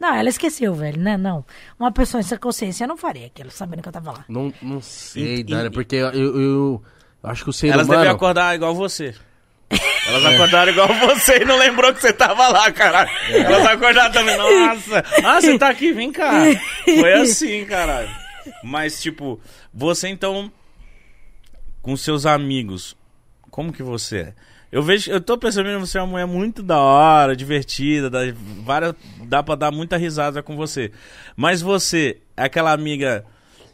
Não, ela esqueceu, velho, né? Não. Uma pessoa sem consciência não faria aquilo, sabendo que eu tava lá. Não, não sei, E- Dani, e- porque eu, eu, eu acho que o ser Elas humano... devem acordar igual você. Elas acordaram igual você e não lembrou que você tava lá, caralho. Elas acordaram também, nossa. Ah, você tá aqui, vem cá. Foi assim, caralho. Mas, tipo, você então, com seus amigos, como que você é? Eu vejo, eu tô percebendo que você é uma mulher muito da hora, divertida, dá, várias, dá pra dar muita risada com você. Mas você é aquela amiga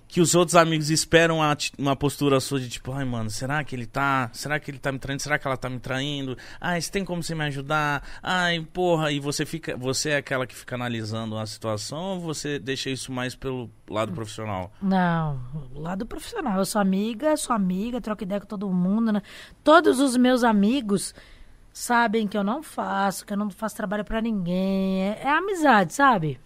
que os outros amigos esperam ati- uma postura sua de tipo, ai mano, será que ele tá? Será que ele tá me traindo? Será que ela tá me traindo? Ai, você tem como você me ajudar? Ai, porra, e você fica, você é aquela que fica analisando a situação ou você deixa isso mais pelo lado profissional? Não, lado profissional. Eu sou amiga, sou amiga, troco ideia com todo mundo, né? Todos os meus amigos sabem que eu não faço, que eu não faço trabalho pra ninguém. É, é amizade, sabe?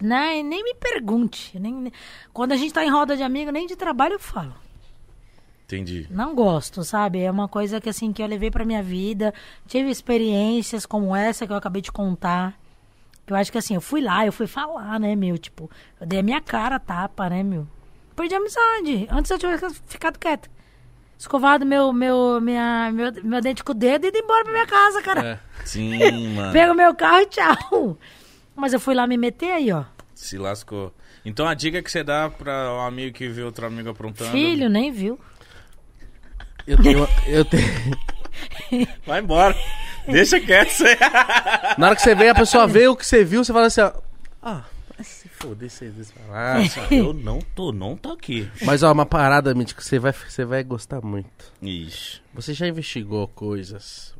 Né? Nem me pergunte. Nem, nem- Quando a gente tá em roda de amigo, nem de trabalho eu falo. Entendi. Não gosto, sabe? É uma coisa que assim que eu levei pra minha vida. Tive experiências como essa que eu acabei de contar. Eu acho que assim, eu fui lá, eu fui falar, né, meu? Tipo, eu dei a minha cara a tapa, né, meu? Perdi a amizade. Antes eu tivesse ficado quieto. Escovado meu, meu, minha, meu, meu dente com o dedo e ido embora pra minha casa, cara. É. Sim, mano. Pego meu carro e tchau. Mas eu fui lá me meter aí, ó. Se lascou. Então a dica que você dá pra um amigo que vê outro amigo aprontando. Filho, nem viu. Eu tenho... Eu tenho... Vai embora. Deixa quieto. Você... Na hora que você vê, a pessoa vê o que você viu, você fala assim, ó... Ah, vai se foder, você deixa pra lá. Eu não tô, não tô aqui. Mas, ó, uma parada, Mítico, você vai, você vai gostar muito. Ixi. Você já investigou coisas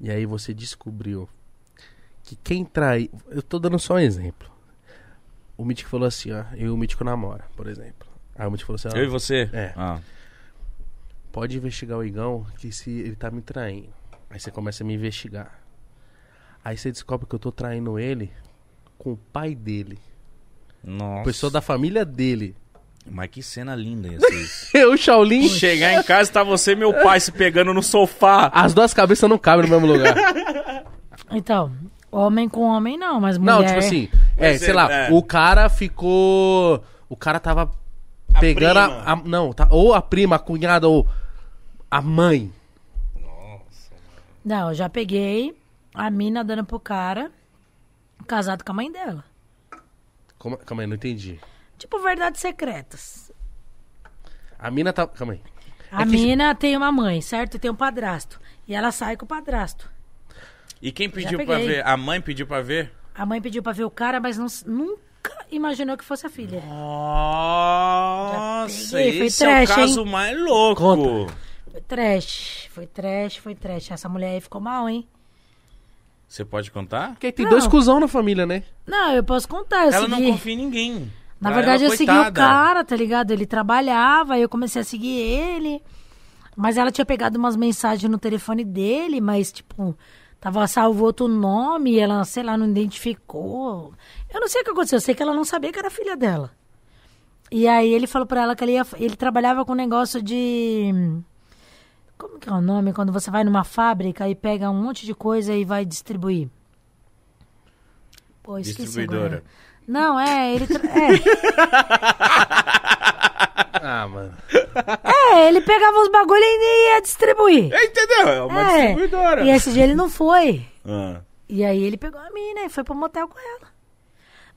e aí você descobriu que quem trai. Eu tô dando só um exemplo. O Mítico falou assim, ó. Eu e o Mítico namora, por exemplo. Aí o Mítico falou assim, ó. Eu e você? É. Ah. Pode investigar o Igão que se ele tá me traindo. Aí você começa a me investigar. Aí você descobre que eu tô traindo ele com o pai dele. Nossa. Pessoa da família dele. Mas que cena linda ia ser isso. Eu, Shaolin. Chegar em casa tá você e meu pai se pegando no sofá. As duas cabeças não cabem no mesmo lugar. Então, homem com homem não, mas mulher... Não, tipo assim, é, Mas sei é- lá, é. o cara ficou. O cara tava A pegando a, prima. a- Não, tá, ou a prima, a cunhada, ou a mãe. Não, eu já peguei a mina dando pro cara casado com a mãe dela. Como, calma aí, não entendi. Tipo, verdades secretas. A mina tá. Calma aí. A É que- mina tem uma mãe, certo? E tem um padrasto. E ela sai com o padrasto. E quem pediu pra ver? A mãe pediu pra ver? A mãe pediu pra ver o cara, mas não, nunca imaginou que fosse a filha. Nossa, peguei, foi esse é trash, o caso hein? mais louco. Conta. Foi trash, foi trash, foi trash. Essa mulher aí ficou mal, hein? Você pode contar? Porque tem Não. dois cuzão na família, né? Não, eu posso contar. Eu Ela segui... não confia em ninguém. Na verdade, ela, eu segui o coitada. cara, tá ligado? Ele trabalhava, aí eu comecei a seguir ele. Mas ela tinha pegado umas mensagens no telefone dele, mas, tipo, tava salvo outro nome e ela, sei lá, não identificou. Eu não sei o que aconteceu, eu sei que ela não sabia que era filha dela. E aí ele falou pra ela que ele, ia, ele trabalhava com um negócio de. Como que é o nome? Quando você vai numa fábrica e pega um monte de coisa e vai distribuir. Pô, Distribuidora. Não, é, ele. É. Ah, mano. É, ele pegava os bagulho e ia distribuir. É, entendeu? É uma É. distribuidora. E esse dia ele não foi. Ah. E aí ele pegou a mina e foi pro motel com ela.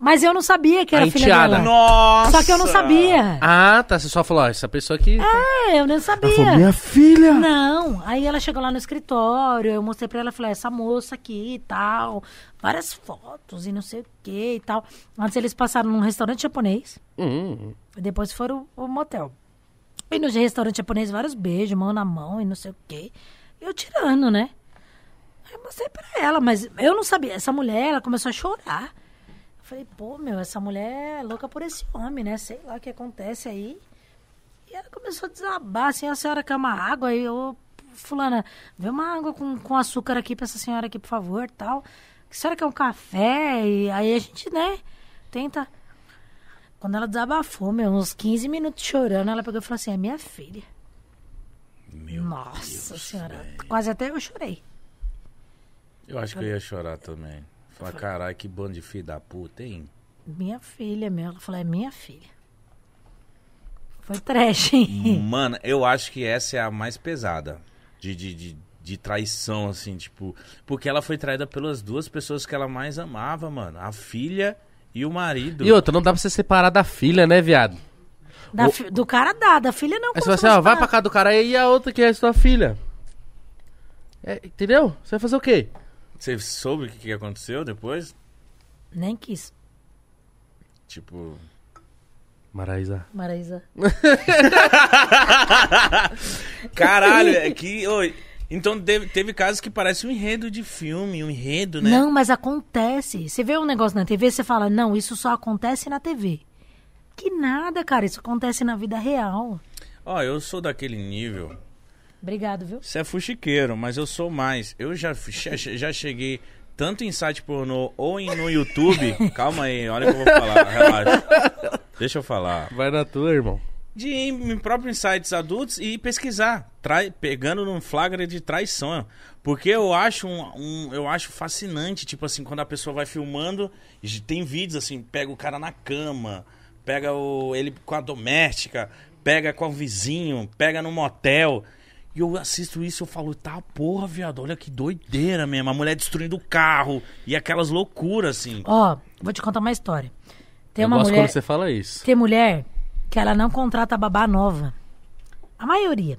Mas eu não sabia que era A filha enteada. dela. Nossa! Só que eu não sabia. Ah, tá. Você só falou, ó, essa pessoa aqui. É, eu não sabia. minha filha! Não, aí ela chegou lá no escritório, eu mostrei pra ela, falei, essa moça aqui e tal, várias fotos e não sei o que e tal. Antes eles passaram num restaurante japonês, Hum, e depois foram pro motel. E no restaurante japonês, vários beijos, mão na mão e não sei o que. E eu tirando, né? Aí eu mostrei pra ela, mas eu não sabia. Essa mulher, ela começou a chorar. Falei, pô, meu, essa mulher é louca por esse homem, né? Sei lá o que acontece aí. E ela começou a desabar, assim, a senhora quer uma água? Aí eu, fulana, vê uma água com, com açúcar aqui pra essa senhora aqui, por favor, tal. A senhora quer um café? E aí a gente, né, tenta... Quando ela desabafou, meu, uns 15 minutos chorando, ela pegou e falou assim, é minha filha. Meu Nossa Deus, senhora, velho. quase até eu chorei. Eu acho que eu ia chorar também. Falar, caralho, que bando de filho da puta, hein? Minha filha, meu. Ela falou, é minha filha. Foi trash, hein? Mano, eu acho que essa é a mais pesada. De, de, de, de traição, assim, tipo. Porque ela foi traída pelas duas pessoas que ela mais amava, mano. A filha e o marido. E outra, não dá pra você separar da filha, né, viado? Da O- fi- Do cara dá, da filha não. Aí você assim, ó, vai separar? pra casa do cara aí e a outra que é sua filha. É, entendeu? Você vai fazer o quê? Você soube o que, que aconteceu depois? Nem quis, Tipo. Maraísa. Maraísa. Caralho, é que. oi, então teve, teve casos que parece um enredo de filme, um enredo, né? Não, mas acontece. Você vê um negócio na TV, você fala, não, isso só acontece na TV. Que nada, cara, isso acontece na vida real. Ó, eu sou daquele nível. Obrigado, viu? Você é fuxiqueiro, mas eu sou mais. Eu já, já, já cheguei tanto em site pornô ou em, no YouTube. Calma aí, olha o que eu vou falar, relaxa. Deixa eu falar. Vai na tua, irmão. De ir em próprios sites adultos e pesquisar, trai, pegando num flagra de traição. Porque eu acho um, um- eu acho fascinante, tipo assim, quando a pessoa vai filmando, tem vídeos assim, pega o cara na cama, pega o, ele com a doméstica, pega com o vizinho, pega no motel. E eu assisto isso e eu falo, tá porra, viado, olha que doideira mesmo. A mulher destruindo o carro e aquelas loucuras, assim. Ó, vou te contar uma história. Tem Eu uma gosto mulher. quando você fala isso. Tem mulher que ela não contrata babá nova. A maioria.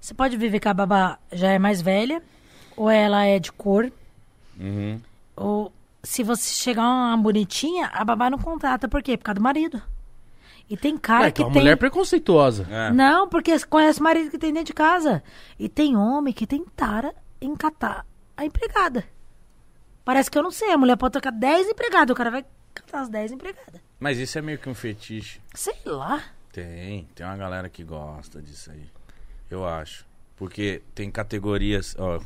Você pode viver que a babá já é mais velha, ou ela é de cor, Uhum. ou se você chegar uma bonitinha, a babá não contrata. Por quê? Por causa do marido. E tem cara é, que uma tem. mulher preconceituosa. É. Não, porque conhece o marido que tem dentro de casa. E tem homem que tem tara em catar a empregada. Parece que eu não sei. A mulher pode tocar 10 empregadas, o cara vai catar as 10 empregadas. Mas isso é meio que um fetiche. Sei lá. Tem, tem uma galera que gosta disso aí. Eu acho. Porque tem categorias. Ó,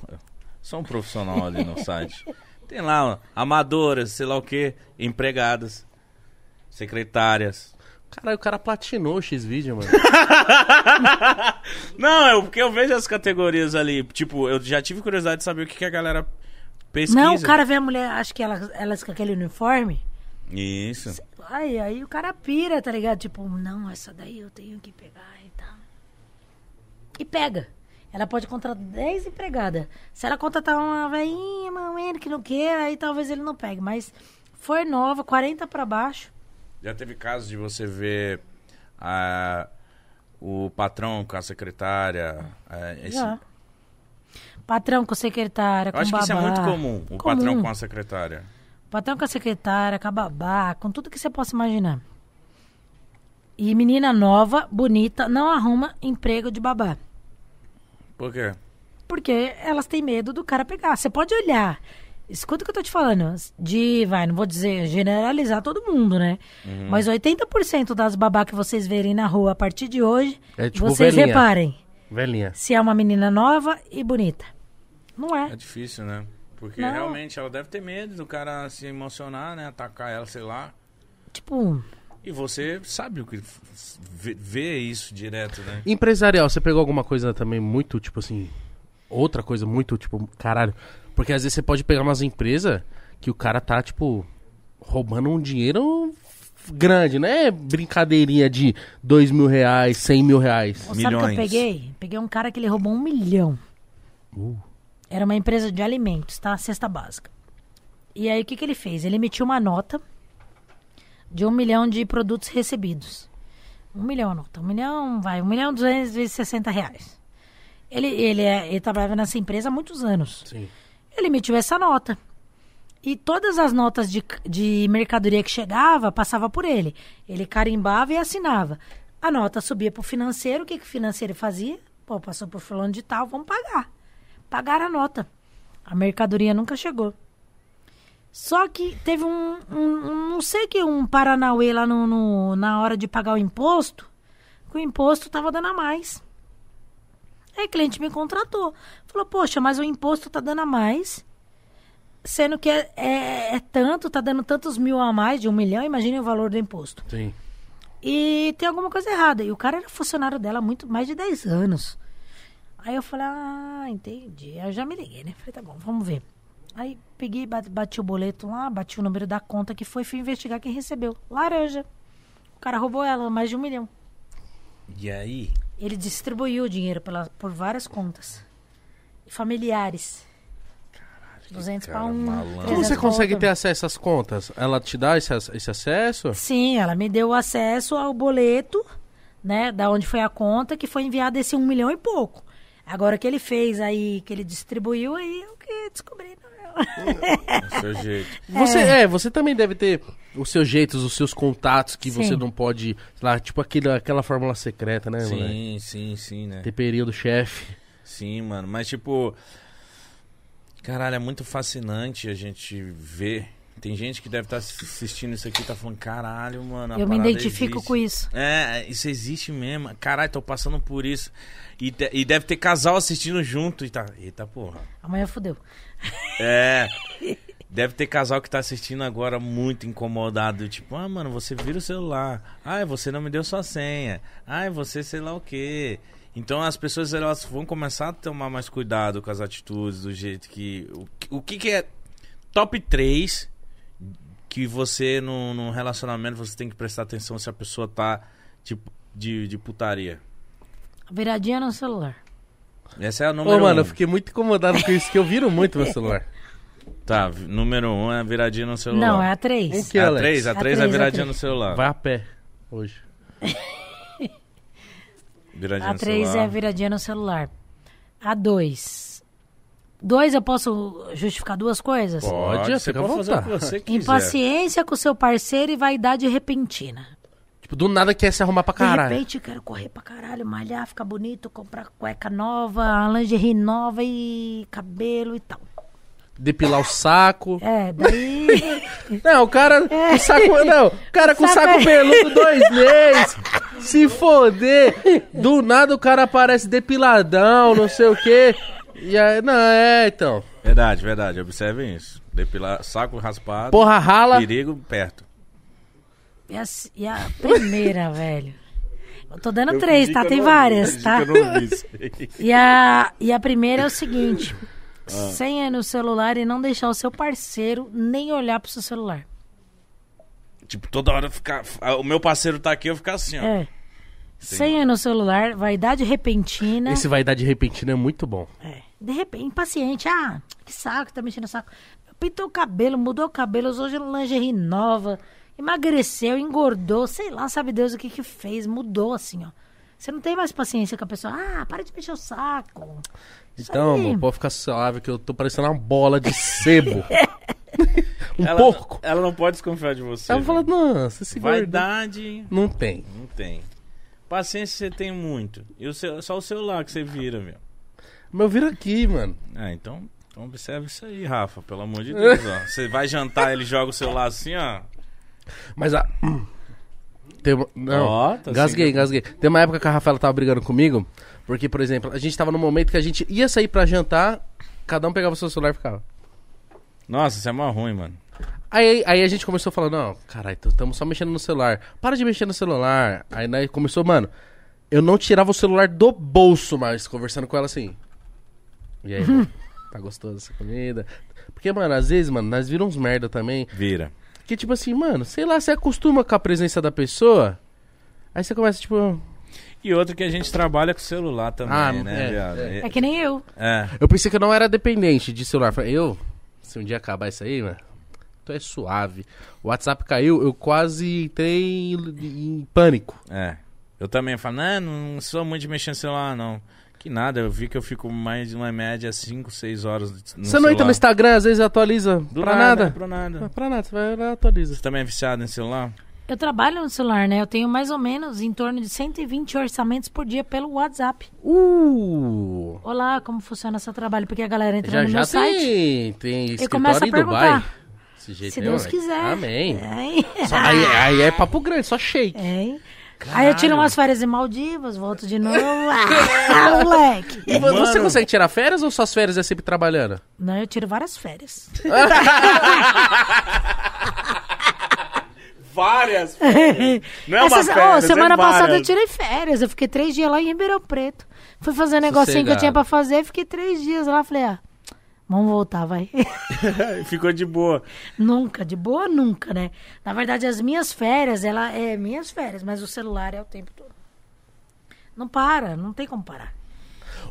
sou um profissional ali no site. Tem lá, ó, amadoras, sei lá o que, empregadas, secretárias. Caralho, o cara platinou o X-Video, mano. Não, é porque eu vejo as categorias ali. Tipo, eu já tive curiosidade de saber o que, que a galera pesquisa. Não, o cara vê a mulher, acho que elas, elas com aquele uniforme. Isso. Aí, aí o cara pira, tá ligado? Tipo, não, essa daí eu tenho que pegar e tal. E pega. Ela pode contratar 10 empregadas. Se ela contratar uma veinha, uma menina que não queira, aí talvez ele não pegue. Mas for nova, 40 pra baixo. Já teve casos de você ver ah, o patrão com a secretária. ah, esse- Já. Patrão com secretária, Eu com acho que isso é muito comum, o Comum. patrão com a secretária. Patrão com a secretária, com a babá, com tudo que você possa imaginar. E menina nova, bonita, não arruma emprego de babá. Por quê? Porque elas têm medo do cara pegar. Você pode olhar. Escuta o que eu tô te falando. De, vai, não vou dizer generalizar todo mundo, né? Uhum. Mas 80% das babá que vocês verem na rua a partir de hoje, É tipo vocês velhinha. reparem Velhinha. se é uma menina nova e bonita. Não é. É difícil, né? Porque Não. realmente ela deve ter medo do cara se emocionar, né? Atacar ela, sei lá. Tipo, E você sabe o que vê, vê isso direto, né? Empresarial, você pegou alguma coisa também muito, tipo assim. Outra coisa muito, tipo, caralho. Porque às vezes você pode pegar umas empresas que o cara tá, tipo, roubando um dinheiro grande, não é brincadeirinha de dois mil reais, cem mil reais. Sabe o que eu Milhões. peguei? Peguei um cara que ele roubou um milhão. Era uma empresa de alimentos, tá? Cesta básica. E aí, o que, que ele fez? Ele emitiu uma nota de um milhão de produtos recebidos. Um milhão a nota. Um milhão, vai. Um milhão duzentos vezes 60 reais. Ele, ele, é, ele trabalhava nessa empresa há muitos anos. Sim. Ele emitiu essa nota. E todas as notas de, de mercadoria que chegava, passava por ele. Ele carimbava e assinava. A nota subia para o financeiro. O que, que o financeiro fazia? Pô, passou por fulano de tal, vamos pagar. Pagaram a nota. A mercadoria nunca chegou. Só que teve um, um- não sei que, um Paranauê lá no, no- na hora de pagar o imposto, que o imposto estava dando a mais. Aí o cliente me contratou. Falou, poxa, mas o imposto tá dando a mais. Sendo que é, é- é tanto, tá dando tantos mil a mais, de um milhão, imagine o valor do imposto. Sim. E tem alguma coisa errada. E o cara era funcionário dela há muito mais de 10 anos. Aí eu falei, ah, entendi. Aí eu já me liguei, né? Falei, tá bom, vamos ver. Aí peguei, bati, bati o boleto lá, bati o número da conta que foi, fui investigar quem recebeu. Laranja. O cara roubou ela, mais de um milhão. E aí? Ele distribuiu o dinheiro pela, por várias contas. E familiares. 200 cara para um. Como 300 você consegue ter acesso às contas? Ela te dá esse, esse acesso? Sim, ela me deu acesso ao boleto, né? Da onde foi a conta, que foi enviado esse um milhão e pouco. Agora que ele fez aí, que ele distribuiu, aí eu que descobri. não é? Do seu jeito. Você, é. você também deve ter os seus jeitos, os seus contatos que Sim. você não pode. sei lá, tipo aquele, aquela fórmula secreta, né, moleque? Sim, sim, sim, né? Temperinho do chefe. Sim, mano. Mas, tipo. Caralho, é muito fascinante a gente ver. Tem gente que deve estar assistindo isso aqui e tá falando, caralho, mano. a Eu me identifico existe. com isso. É, isso existe mesmo. Caralho, tô passando por isso. E, de- e deve ter casal assistindo junto e tá. Eita porra. Amanhã fudeu. É. Deve ter casal que tá assistindo agora muito incomodado. Tipo, ah, mano, você vira o celular. Ah, você não me deu sua senha. Ah, você sei lá o quê. Então as pessoas elas vão começar a tomar mais cuidado com as atitudes, do jeito que. O, o que, que é top 3 que você no, no relacionamento você tem que prestar atenção se a pessoa tá tipo de, de putaria? Viradinha no celular. Essa é a Ô, número mano, um. eu fiquei muito incomodado com isso, que eu viro muito meu celular. Tá, número um é a viradinha no celular. Não, é a Um 3. que- A Alex? 3, a A 3 é a três, a viradinha três. no celular. Vai a pé hoje. Viradinha A no 3 é celular. a viradinha no celular. A 2. 2 eu posso justificar duas coisas? Pode, você fica à pode fazer o que vontade. você quiser. Impaciência com seu parceiro e vaidade repentina. Tipo, do nada quer se arrumar pra De caralho. repente, eu quero correr pra caralho, malhar, ficar bonito, comprar cueca nova, lingerie nova e cabelo e tal. Depilar o saco. É, daí. Não, o cara com saco. Não, o cara com Saco saco é- peludo dois meses. Se foder. Do nada o cara aparece depiladão, não sei o quê. E aí, não, é, então. Verdade, verdade. Observem isso. Depilar, saco raspado. Porra rala. Perigo perto. E, a, e a primeira, velho. Eu tô dando três, tá? Tem várias, tá? Eu não vi isso aí. E a, e a primeira é o seguinte: senha no celular e não deixar o seu parceiro nem olhar pro seu celular. Tipo, toda hora ficar. O meu parceiro tá aqui, eu ficar assim, ó. É. Senha no celular, vaidade repentina. Esse vaidade repentina é muito bom. É. De repente, impaciente. Ah, que saco, tá mexendo o saco. Pintou o cabelo, mudou o cabelo, usou lingerie nova, emagreceu, engordou, sei lá, sabe Deus o que que fez, mudou assim, ó. Você não tem mais paciência com a pessoa. Ah, para de mexer o saco. Isso Então, aí. amor, pode ficar suave que eu tô parecendo uma bola de sebo. um ela, porco. Ela não pode desconfiar de você. Ela fala, nossa, esse gordo. Vaidade. Não tem. Não tem. Paciência você tem muito. E o seu, só o celular que você vira, meu. Meu vira aqui, mano. Ah, então, então observe isso aí, Rafa. Pelo amor de Deus, ó. Você vai jantar, ele joga o celular assim, ó. Mas a. Tem uma... Não. Ó, tá gasguei, gasguei. Tem uma época que a Rafaela tava brigando comigo, porque, por exemplo, a gente tava num momento que a gente ia sair pra jantar, cada um pegava o seu celular e ficava. Nossa, isso é mó ruim, mano. Aí, aí a gente começou falando, não, caralho, estamos só mexendo no celular. Para de mexer no celular. Aí né, começou, mano, eu não tirava o celular do bolso mais, conversando com ela assim. E aí, mano, tá gostoso essa comida? Porque, mano, às vezes, mano, nós viramos uns merda também. Vira. Porque, tipo assim, mano, sei lá, você acostuma com a presença da pessoa, aí você começa, tipo... E outra que a gente trabalha com celular também, Ah, né, é, viado? é. É que nem eu. É. Eu pensei que eu não era dependente de celular. Falei, eu, se um dia acabar isso aí, mano, tu é suave. O WhatsApp caiu, eu quase entrei em, em pânico. É. Eu também falo, não, não sou muito de mexer no celular, não. Que nada, eu vi que eu fico mais de uma média 5, 6 horas no você não entra no. Instagram, às vezes atualiza. Do pra nada. Pra nada. Pra nada, você vai lá atualiza. Você também é viciado em celular? Eu trabalho no celular, né? Eu tenho mais ou menos em torno de 120 orçamentos por dia pelo WhatsApp. Uh! Olá, como funciona seu trabalho? Porque a galera entra Já no já meu site tem, tem e escritório começa a em Dubai. perguntar. Desse jeito Se Deus ué. quiser. Amém. É. Só- aí, aí é papo grande, só shake. É. Aí eu tiro umas férias em Maldivas, volto de novo. Ah, moleque. E vo- você Mano. consegue tirar férias ou suas férias é sempre trabalhando? Não, eu tiro várias férias. Várias! Não é uma Essas- férias, Ô, semana é passada eu várias. tirei férias. Eu fiquei três dias lá em Ribeirão Preto. Fui fazer um negocinho que eu Sossegado. tinha pra fazer. Fiquei três dias lá. Falei, ah, vamos voltar, vai. Ficou de boa. nunca, de boa nunca, né? Na verdade, as minhas férias, ela é minhas férias, mas o celular é o tempo todo. Não para, não tem como parar.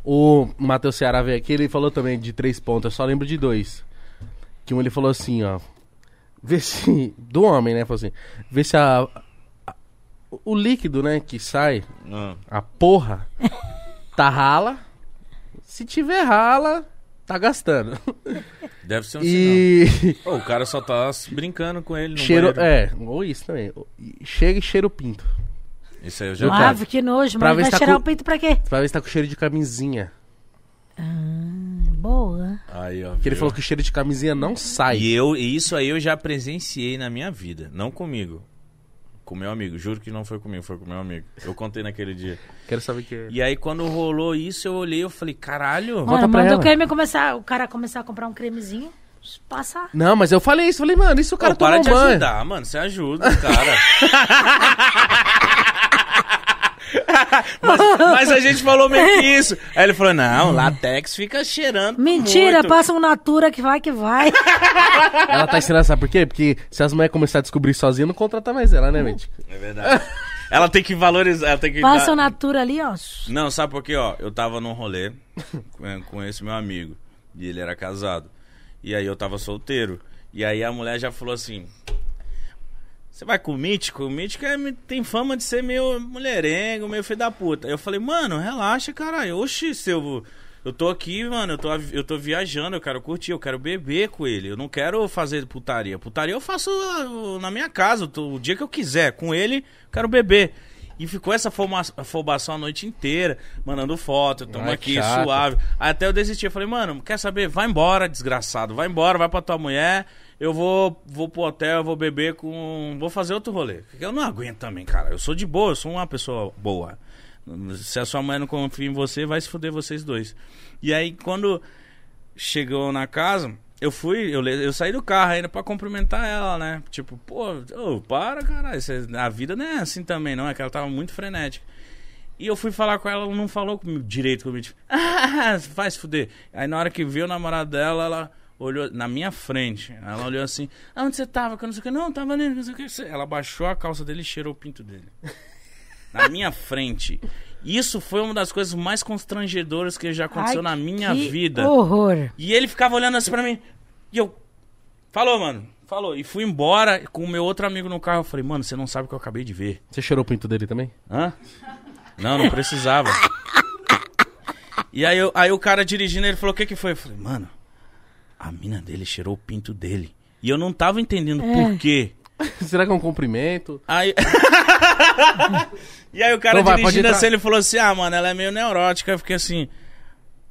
O Matheus Ceará veio aqui, ele falou também de três pontos, eu só lembro de dois. Que um ele falou assim, ó. Vê se. Do homem, né? Falou assim. Vê se a. a- o líquido, né, que sai, Ah. a porra, tá rala. Se tiver rala, tá gastando. Deve ser um sinal. E. Pô, o cara só tá brincando com ele no cheiro. banheiro. É, ou isso também. Chega e cheira o pinto. Isso aí eu já Viu, vi. cara? Ave, que nojo, Pra mas ver vai tá tirar com- o peito pra quê? Pra ver se tá com cheiro de camisinha. Boa. Aí, ó. Que ele falou que o cheiro de camisinha não sai. E eu, e isso aí eu já presenciei na minha vida. Não comigo. Com meu amigo. Juro que não foi comigo, foi com meu amigo. Eu contei naquele dia. Quero saber que é. E aí, quando rolou isso, eu olhei e falei, caralho. Mano, manda o creme começar, o cara começar a comprar um cremezinho, passar. Não, mas eu falei isso. Falei, mano, isso o cara Pô, para toma de banho. ajudar, mano. Você ajuda o cara. mas, mas a gente falou meio que isso. Aí ele falou: não, latex fica cheirando. Mentira, muito. passa um Natura que vai que vai. Ela tá ensinando, sabe por quê? Porque se as mulheres começarem a descobrir sozinha, não contrata mais ela, né, mente? É verdade. Ela tem que valorizar, ela tem que. Passa dar- o Natura ali, ó. Não, sabe por quê? Ó, eu tava num rolê com- com esse meu amigo. E ele era casado. E aí eu tava solteiro. E aí a mulher já falou assim: Você vai com o mítico? O mítico é- tem fama de ser meio mulherengo, meio filho da puta. Eu falei, mano, relaxa, caralho. Oxi, se eu. Tô aqui, mano, eu tô, eu tô viajando, eu quero curtir, eu quero beber com ele. Eu não quero fazer putaria. Putaria eu faço ah, na minha casa, tô- o dia que eu quiser. Com ele, eu quero beber. E ficou essa afobação a noite inteira, mandando foto, tamo Ai, aqui, chato. suave. Aí Até eu desisti, eu falei, mano, quer saber? Vai embora, desgraçado. Vai embora, vai pra tua mulher. Eu vou, vou pro hotel, vou beber com. Vou fazer outro rolê. Eu não aguento também, cara. Eu sou de boa, eu sou uma pessoa boa. Se a sua mãe não confia em você, vai se fuder vocês dois. E aí, quando chegou na casa, eu fui, eu, eu saí do carro ainda pra cumprimentar ela, né? Tipo, pô, ô, para, caralho. A vida não é assim também, não. É que ela tava muito frenética. E eu fui falar com ela, ela não falou direito comigo. Tipo, ah, se fuder. Aí na hora que viu o namorado dela, ela olhou na minha frente. Ela olhou assim, ah, onde você tava? Que eu não sei o que. Não, tava ali, não sei o que. Ela baixou a calça dele e cheirou o pinto dele. na minha frente. Isso foi uma das coisas mais constrangedoras que já aconteceu Ai, na minha que vida. horror. E ele ficava olhando assim pra mim. E eu. Falou, mano. Falou. E fui embora com o meu outro amigo no carro. Eu falei, mano, você não sabe o que eu acabei de ver. Você cheirou o pinto dele também? Hã? Não, não precisava. E aí, eu- aí o cara dirigindo, ele falou, o que que foi? Eu falei, mano, a mina dele cheirou o pinto dele. E eu não tava entendendo É. por quê. Será que é um cumprimento? Aí... e aí o cara Então vai, dirigindo assim, ele falou assim, ah, mano, ela é meio neurótica. Eu fiquei assim,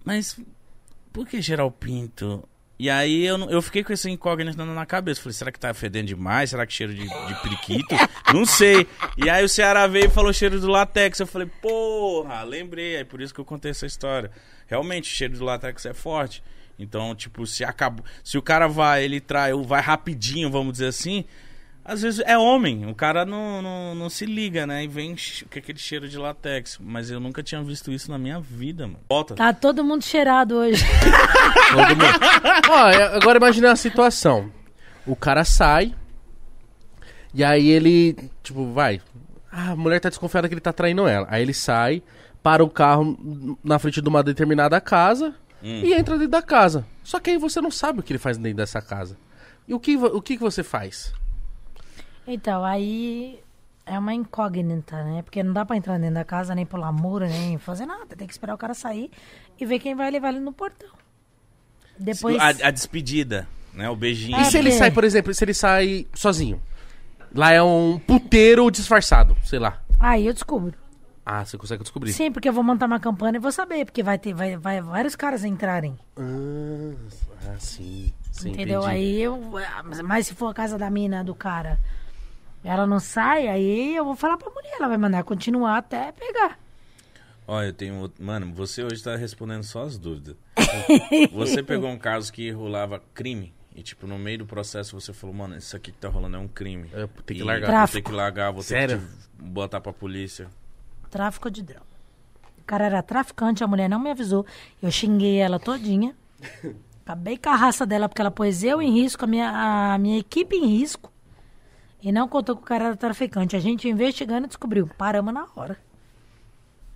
mas por que cheirar o pinto? E aí eu, não- eu fiquei com essa incógnita na cabeça. Falei, será que tá fedendo demais? Será que cheiro de, de periquito? não sei. E aí o Ceará veio e falou cheiro do látex. Eu falei, porra, lembrei. Aí por isso que eu contei essa história. Realmente, o cheiro do látex é forte. Então, tipo, se acabou. Se o cara vai, ele trai, ou vai rapidinho, vamos dizer assim. Às vezes é homem, o cara não, não, não se liga, né? E vem com aquele cheiro de látex. Mas eu nunca tinha visto isso na minha vida, mano. Volta. Tá todo mundo cheirado hoje. Todo mundo. Ó, agora imagine uma situação. O cara sai, E aí ele, tipo, vai. Ah, a mulher tá desconfiada que ele tá traindo ela. Aí ele sai, para o carro na frente de uma determinada casa e entra dentro da casa. Só que aí você não sabe o que ele faz dentro dessa casa. E o que, o que, que você faz? Então, aí é uma incógnita, né? Porque não dá pra entrar dentro da casa, nem pular muro, nem fazer nada. Tem que esperar o cara sair e ver quem vai levar ele no portão. Depois. A, a despedida, né? O beijinho. E se ele porque- sai, por exemplo, se ele sai sozinho? Lá é um puteiro disfarçado, sei lá. Aí eu descubro. Ah, você consegue descobrir. Sim, porque eu vou montar uma campanha e vou saber, porque vai ter vai, vai vários caras entrarem. Ah, ah, sim. sim entendeu? entendi. Aí eu. Mas se for a casa da mina do cara, ela não sai, aí eu vou falar pra mulher, ela vai mandar continuar até pegar. Ó, eu tenho. outro- Mano, você hoje tá respondendo só as dúvidas. você pegou um caso que rolava crime. E, tipo, no meio do processo você falou, mano, isso aqui que tá rolando é um crime. Eu tenho que largar. Vou ter que largar, vou Sério? ter que te botar pra polícia. Tráfico de droga. O cara era traficante, a mulher não me avisou. Eu xinguei ela todinha. Acabei com a raça dela, porque ela pôs eu em risco, a minha, a minha equipe em risco. E não contou que o cara era traficante. A gente investigando descobriu. Paramos na hora.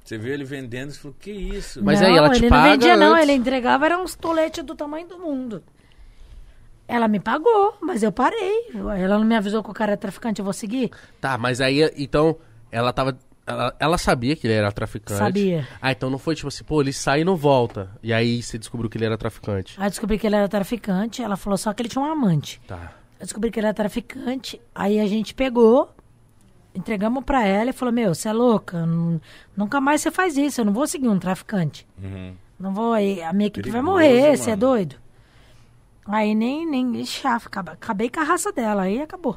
Você viu ele vendendo e falou, que isso? Mas não, aí ela te ele paga não vendia, não. antes? Ele entregava, era uns toletes do tamanho do mundo. Ela me pagou, mas eu parei. Ela não me avisou que o cara é traficante, eu vou seguir? Tá, mas aí, então, ela tava. Ela, ela sabia que ele era traficante. Sabia. Ah, então não foi tipo assim, pô, ele sai e não volta. E aí você descobriu que ele era traficante. Aí descobri que ele era traficante. Ela falou só que ele tinha um amante. Tá. Eu descobri que ele era traficante. Aí a gente pegou, entregamos pra ela e falou: Meu, você é louca? Nun- Nunca mais você faz isso. Eu não vou seguir um traficante. Uhum. Não vou. aí A minha equipe vai Perigoso, morrer. Você é doido? Aí nem. nem chaf, acaba- acabei com a raça dela. Aí acabou.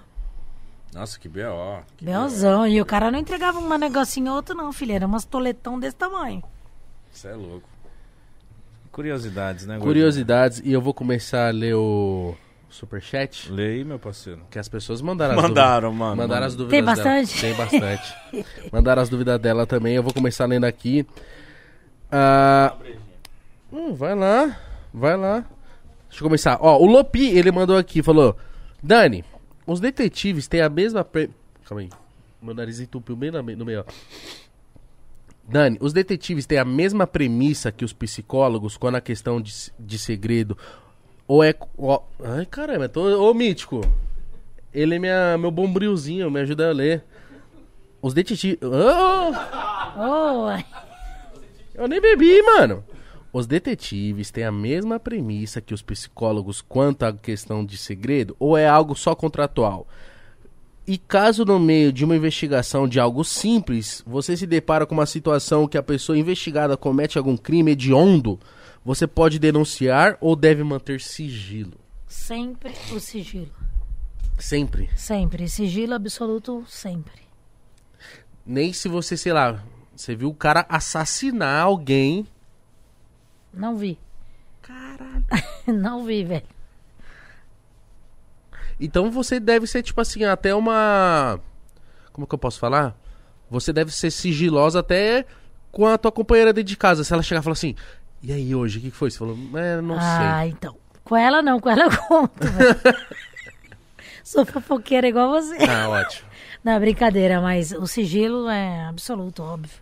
Nossa, que B.O. que Belzão. E o cara não entregava um negocinho ou outro, não, filha. Era umas toletão desse tamanho. Você é louco. Curiosidades, né? Gordinho? Curiosidades, e eu vou começar a ler o superchat. Lê aí, meu parceiro. Que as pessoas mandaram as Mandaram, dúvidas. mano. Mandaram as dúvidas Tem dela. bastante? Tem bastante. mandaram as dúvidas dela também. Eu vou começar lendo aqui. Ah, hum, vai lá. Vai lá. Deixa eu começar. Ó, o Lopi, ele mandou aqui, falou: Dani, os detetives têm a mesma. Pre... Calma aí. Meu nariz entupiu bem no meio, ó. Dani, os detetives têm a mesma premissa que os psicólogos quando a questão de, de segredo ou é. ai, caramba, tô, ô mítico. Ele é minha, meu bombrilzinho, me ajuda a ler. Os detetives. Oh, Oh, eu nem bebi, mano. Os detetives têm a mesma premissa que os psicólogos quanto à questão de segredo ou é algo só contratual? E caso no meio de uma investigação de algo simples, você se depara com uma situação que a pessoa investigada comete algum crime hediondo, você pode denunciar ou deve manter sigilo? sempre o sigilo. Sempre. Sempre. Sigilo absoluto, sempre. Nem se você, sei lá, você viu o cara assassinar alguém. Não vi. Caralho. não vi, velho. Então você deve ser, tipo assim, até uma. Como que eu posso falar? Você deve ser sigilosa até com a tua companheira dentro de casa. Se ela chegar e falar assim, e aí hoje, o que que foi? Você falou, é, não ah, sei. então. Com ela não, com ela eu conto. Sou fofoqueira igual você. Ah, ótimo. Não, brincadeira, mas o sigilo é absoluto, óbvio.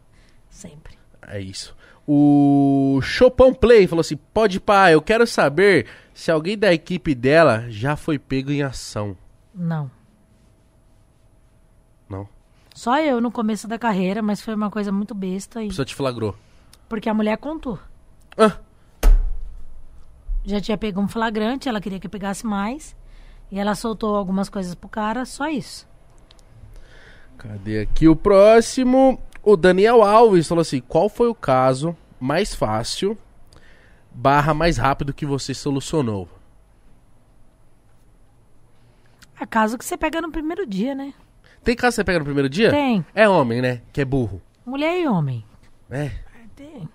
Sempre. É isso. O Chopão Play falou assim: pode pá, eu quero saber se alguém da equipe dela já foi pego em ação. Não. Não. Só eu no começo da carreira, mas foi uma coisa muito besta. E... pessoa te flagrou. Porque a mulher contou. Ah, Já tinha pego um flagrante, ela queria que pegasse mais. E ela soltou algumas coisas pro cara, só isso. Cadê aqui o próximo? O Daniel Alves falou assim: qual foi o caso mais fácil barra mais rápido que você solucionou? É caso que você pega no primeiro dia, né? Tem caso que você pega no primeiro dia? Tem. É homem, né? Que é burro. Mulher e homem. É. Tem.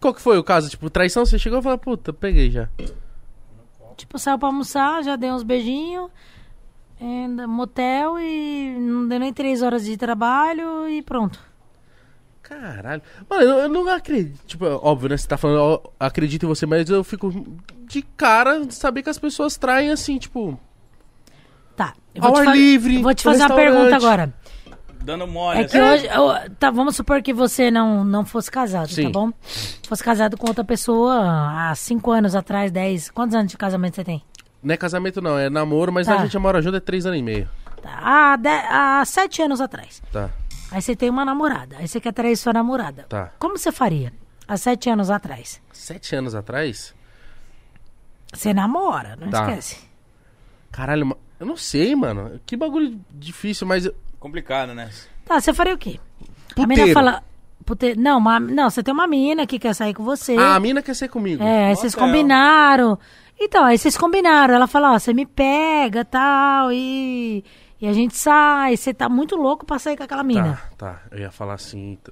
Qual que foi o caso? Tipo, traição, você chegou e falou, puta, peguei já. Tipo, saiu pra almoçar, já dei uns beijinhos. é, motel e não deu nem três horas de trabalho e pronto. Caralho. Mano, eu, eu não acredito. Tipo, óbvio, né? Você tá falando, acredito em você, mas eu fico de cara de saber que as pessoas traem assim, tipo. Tá, Eu vou Ao te ar livre, eu Vou te fazer uma pergunta agora. Dando mole. É que assim. hoje, eu- tá, vamos supor que você não, não fosse casado, Sim. tá bom? Fosse casado com outra pessoa há cinco anos atrás, 10. Quantos anos de casamento você tem? Não é casamento, não, é namoro, mas Tá. a gente mora junto há três anos e meio. Tá, Há, de- há sete anos atrás. Tá, Aí você tem uma namorada. Aí você quer trair sua namorada. tá. Como você faria? Há sete anos atrás. Sete anos atrás? Você namora, não Tá. esquece. Caralho, eu não sei, mano. Que bagulho difícil, mas. Complicado, né? Tá, você faria o quê? A Puteiro. menina fala. Pute... Não, uma- não, você tem uma mina que quer sair com você. Ah, a mina quer ser comigo. É, aí vocês combinaram. Então, aí vocês combinaram. Ela fala, ó, você me pega, tal, e... E a gente sai. Você tá muito louco pra sair com aquela mina. Tá, tá. Eu ia falar assim. t-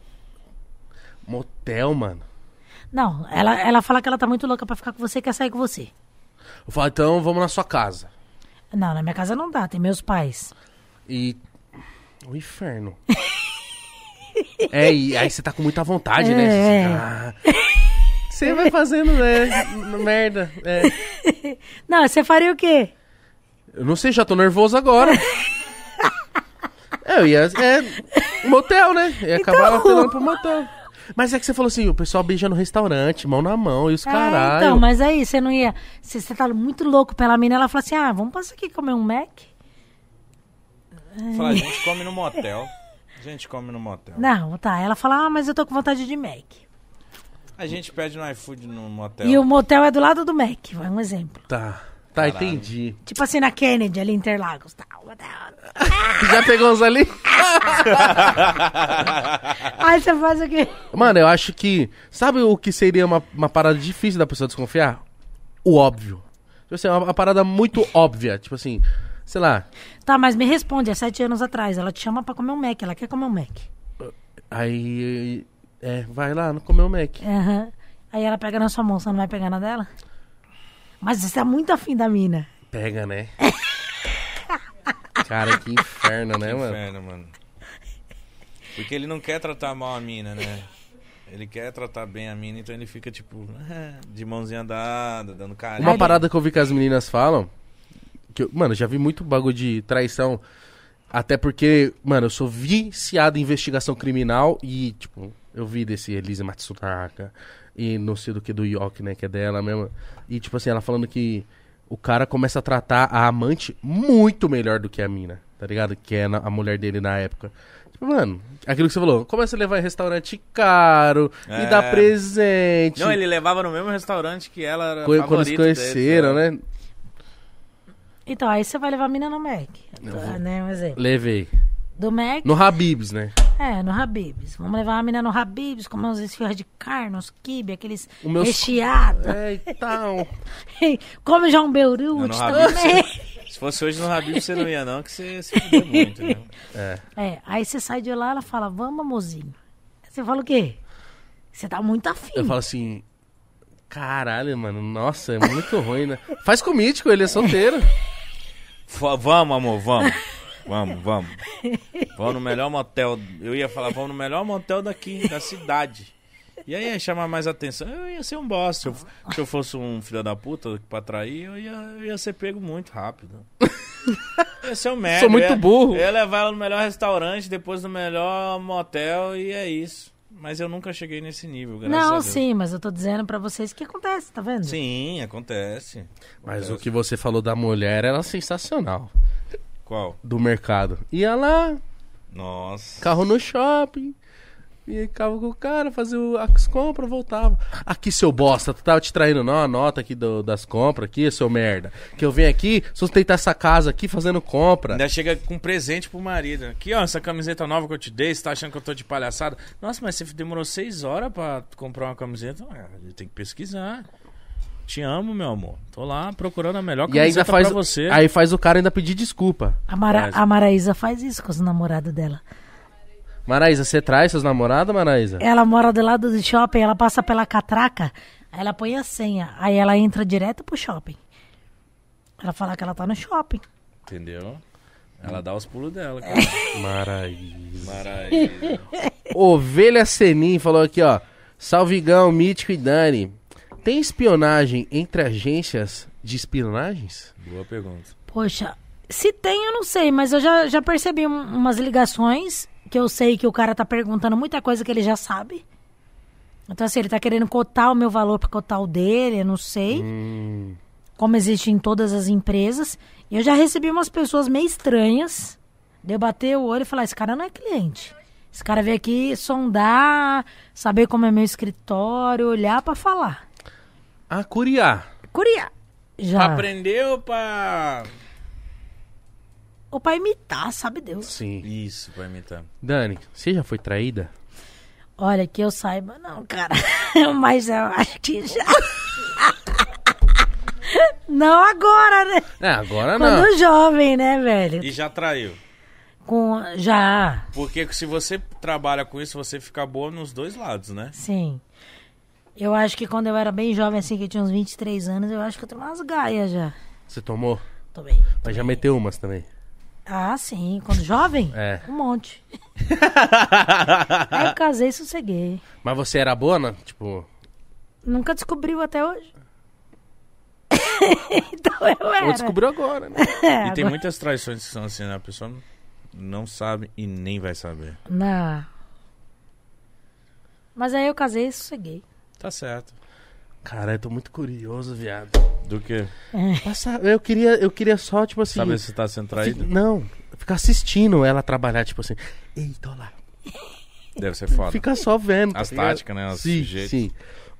Motel, mano. Não, ela, ela fala que ela tá muito louca pra ficar com você e quer sair com você. Eu falo, então vamos na sua casa. Não, na minha casa não dá, tem meus pais. E. O inferno. é, e aí você tá com muita vontade, né? É. Ah. Você vai fazendo, né? Merda. É. Não, você faria o quê? Eu não sei, já tô nervoso agora. É, eu ia. É. Motel, né? Ia acabar Então. apelando pro motel. Mas é que você falou assim, o pessoal beija no restaurante, mão na mão, e os É, caralho. então, mas aí você não ia. Se você tá muito louco pela mina, ela fala assim: ah, vamos passar aqui comer um Mac? Fala, a gente come no motel. A gente come no motel. Não, tá. Ela fala: ah, mas eu tô com vontade de Mac. A gente pede no iFood no motel. E o motel é do lado do Mac, vai um exemplo. Tá. Tá, entendi. Tipo assim, na Kennedy, ali em Interlagos. Tá, o motel. Já pegou uns ali? Aí você faz o quê? Mano, eu acho que. Sabe o que seria uma, uma parada difícil da pessoa desconfiar? O óbvio. Tipo assim, uma, uma parada muito óbvia. Tipo assim, sei lá. Tá, mas me responde, é sete anos atrás. Ela te chama pra comer um Mac, ela quer comer um Mac. Aí. É, vai lá, não comeu o Mac. Aham. Aí ela pega na sua mão, você não vai pegar na dela? Mas você tá muito afim da mina. Pega, né? Cara, que inferno, né, mano? Inferno, mano. Porque ele não quer tratar mal a mina, né? Ele quer tratar bem a mina, então ele fica tipo, de mãozinha dada, dando carinho. Uma parada que eu vi que as meninas falam. Que eu, mano, já vi muito bagulho de traição. Até porque, mano, eu sou viciado em investigação criminal e, tipo, eu vi desse Elise Matsutaka e não sei do que do Yoki, né, que é dela mesmo. E, tipo assim, ela falando que o cara começa a tratar a amante muito melhor do que a mina, tá ligado? Que é a mulher dele na época. Tipo, mano, aquilo que você falou, começa a levar em restaurante caro, me É. dá presente. Não, ele levava no mesmo restaurante que ela era Co- Quando se favorito conheceram, dele, né? Então, aí você vai levar a mina no Mac. Tá, né, um exemplo. Levei. Do Mac, No Habibs, né? é, no Habibs. Vamos levar a mina no Habibs, comer uns esfirras de carne, uns quibe, aqueles meu- recheados. É, então. Come já um beirute também. Habib's, Se fosse hoje no Habib, você não ia não, que você se fudeu muito, né? É, aí você sai de lá, ela fala, vamos, amorzinho. Você fala o quê? Você tá muito afim. Eu falo assim. Caralho, mano. Nossa, é muito ruim, né? Faz com o mítico, ele é solteiro. Vamos, amor, vamos. Vamos, vamos. Vamos no melhor motel. Eu ia falar, vamos no melhor motel daqui, da cidade. E aí ia chamar mais atenção. Eu ia ser um boss. Se eu, se eu fosse um filho da puta pra trair, eu ia, eu ia ser pego muito rápido. Eu ia ser um merda. Sou muito eu ia, burro. Eu ia levar ela no melhor restaurante, depois no melhor motel e é isso. Mas eu nunca cheguei nesse nível, graças a Não, Deus. sim, mas eu tô dizendo pra vocês que acontece, tá vendo? Sim, acontece. Mas o que você falou da mulher era sensacional. Qual? Do mercado. Ia lá, Nossa. carro no shopping. E carro com o cara, fazia o- as compras, voltava. Aqui, seu bosta, tu tava te traindo, não? Anota aqui do- das compras aqui, seu merda. Que eu venho aqui, sustentar essa casa aqui fazendo compra. Ainda chega com presente pro marido. Aqui, ó, essa camiseta nova que eu te dei, você tá achando que eu tô de palhaçada? Nossa, mas você demorou seis horas pra comprar uma camiseta? Ah, eu tenho que pesquisar. Te amo, meu amor. Tô lá procurando a melhor E ainda camiseta faz. pra você. Aí faz o cara ainda pedir desculpa. A, Mara, Faz. a Maraísa faz isso com os namorados dela. Maraísa, você traz seus namorados, Maraísa? Ela mora do lado do shopping, ela passa pela catraca, aí ela põe a senha, aí ela entra direto pro shopping. Ela fala que ela tá no shopping. Entendeu? Ela dá os pulos dela, cara. Maraísa. Maravilha. Ovelha Senin falou aqui, ó. Salvigão, Mítico e Dani. Tem espionagem entre agências de espionagens? Boa pergunta. Poxa, Se tem, eu não sei, mas eu já, já percebi um- umas ligações que eu sei que o cara tá perguntando muita coisa que ele já sabe. Então, assim, ele tá querendo cotar o meu valor pra cotar o dele, eu não sei. Como existe em todas as empresas. E eu já recebi umas pessoas meio estranhas. De eu bater o olho e falar: esse cara não é cliente. Esse cara veio aqui sondar, saber como é meu escritório, olhar pra falar. Ah, curiar. Curiar. Já. Aprendeu pra. Ou pra imitar, sabe Deus. Sim. Isso, pra imitar. Dani, você já foi traída? Olha, que eu saiba, não, cara. Mas eu acho que já. não agora, né? É, agora não. Quando jovem, né, velho? E já traiu. Com... Já, Porque se você trabalha com isso, você fica boa nos dois lados, né? sim. Eu acho que quando eu era bem jovem, assim, que eu tinha uns 23 anos, eu acho que eu tenho umas gaias já. Você tomou? Tomei. Mas já meteu umas também. Ah, sim. Quando jovem? É. Um monte. Aí eu casei e sosseguei. Mas você era boa, né? Tipo, Nunca descobriu até hoje. então eu era. ou descobriu agora, né? É, E tem agora- muitas traições que são assim, né? A pessoa não sabe e nem vai saber. Não. Mas aí eu casei e sosseguei. Tá certo. Cara, eu tô muito curioso, viado. Do que? Passa- eu queria, eu queria só, tipo assim. Sabe se você tá sendo traído? fi- Não, ficar assistindo ela trabalhar, tipo assim. Eita, olha lá. Deve ser foda. Fica só vendo. As tá ligado? táticas, né? Os Sim, jeitos. sim.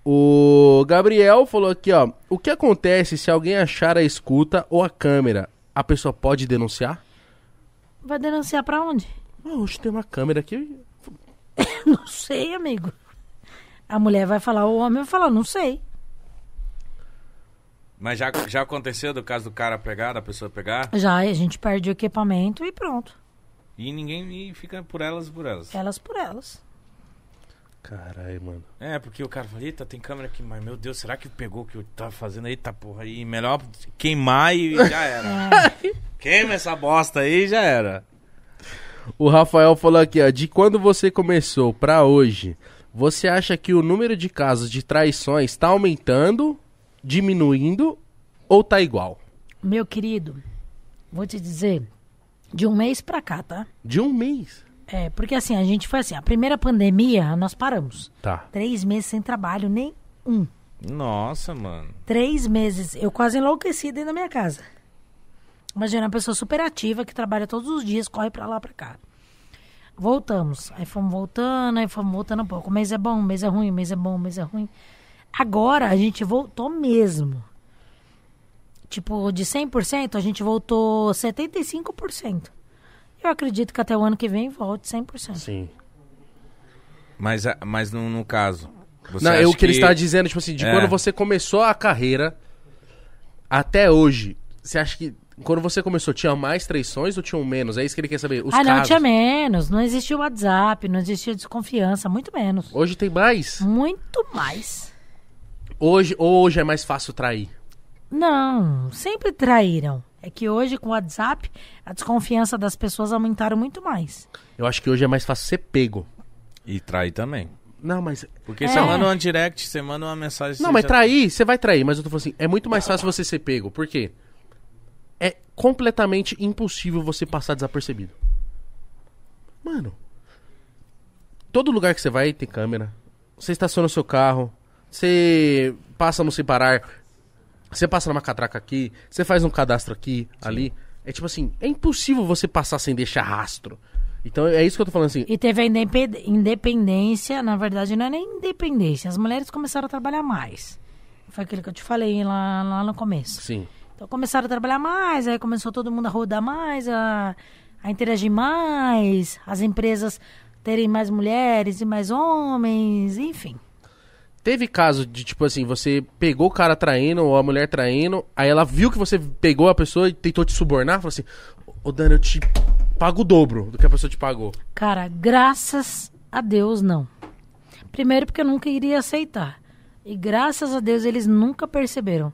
O Gabriel falou aqui, ó. O que acontece se alguém achar a escuta ou a câmera? A pessoa pode denunciar? Vai denunciar pra onde? Ah, hoje tem uma câmera aqui. Não sei, amigo. A mulher vai falar, o homem vai falar, não sei. Mas já, já aconteceu do caso do cara pegar, da pessoa pegar? Já a gente perde o equipamento e pronto. E ninguém e fica por elas por elas. Elas por elas. Caralho, mano. É, porque o cara fala, eita, tem câmera aqui, mas meu Deus, será que pegou o que eu tava fazendo? Eita porra, aí melhor queimar e já era. Queima essa bosta aí e já era. O Rafael falou aqui, ó. De quando você começou pra hoje, você acha que o número de casos de traições tá aumentando, diminuindo ou tá igual? Meu querido, vou te dizer, de um mês pra cá, tá? De um mês. É, porque assim, a gente foi assim, a primeira pandemia, nós paramos. Tá. Três meses sem trabalho, nem um. Nossa, mano. Três meses. Eu quase enlouqueci dentro da minha casa. Imagina, uma pessoa super ativa que trabalha todos os dias, corre pra lá, pra cá. Voltamos. Aí fomos voltando, aí fomos voltando um pouco. O mês é bom, o mês é ruim, o mês é bom, o mês é ruim. Agora a gente voltou mesmo. Tipo, de 100%, a gente voltou 75%. Eu acredito que até o ano que vem volte 100%. Sim. Mas, mas no, no caso. Você Não, é o que ele está dizendo, tipo assim, de É. quando você começou a carreira até hoje, você acha que quando você começou tinha mais traições ou tinham menos? É isso que ele quer saber. Os ah, não, casos. tinha menos. Não existia WhatsApp, não existia desconfiança, muito menos. Hoje tem mais? Muito mais. Hoje, ou hoje é mais fácil trair? Não, sempre traíram. É que hoje, com o WhatsApp, a desconfiança das pessoas aumentaram muito mais. Eu acho que hoje é mais fácil ser pego. E trair também. Não, mas. Porque É. você manda um direct, você manda uma mensagem. Não, mas já- trair, você vai trair, mas eu tô falando assim, é muito mais fácil você ser pego. Por quê? É completamente impossível você passar desapercebido. Mano. Todo lugar que você vai tem câmera. Você estaciona o seu carro. Você passa no sem parar. Você passa numa catraca aqui. Você faz um cadastro aqui, ali. É tipo assim, é impossível você passar sem deixar rastro. Então é isso que eu tô falando assim. E teve a indepe- independência, na verdade não é nem independência, as mulheres começaram a trabalhar mais. Foi aquilo que eu te falei lá, lá no começo. Sim. Então começaram a trabalhar mais, aí começou todo mundo a rodar mais, a, a interagir mais, as empresas terem mais mulheres e mais homens, enfim. Teve caso de, tipo assim, você pegou o cara traindo ou a mulher traindo, aí ela viu que você pegou a pessoa e tentou te subornar, falou assim, ô Dani, eu te pago o dobro do que a pessoa te pagou. Cara, graças a Deus não. Primeiro porque eu nunca iria aceitar. E graças a Deus eles nunca perceberam.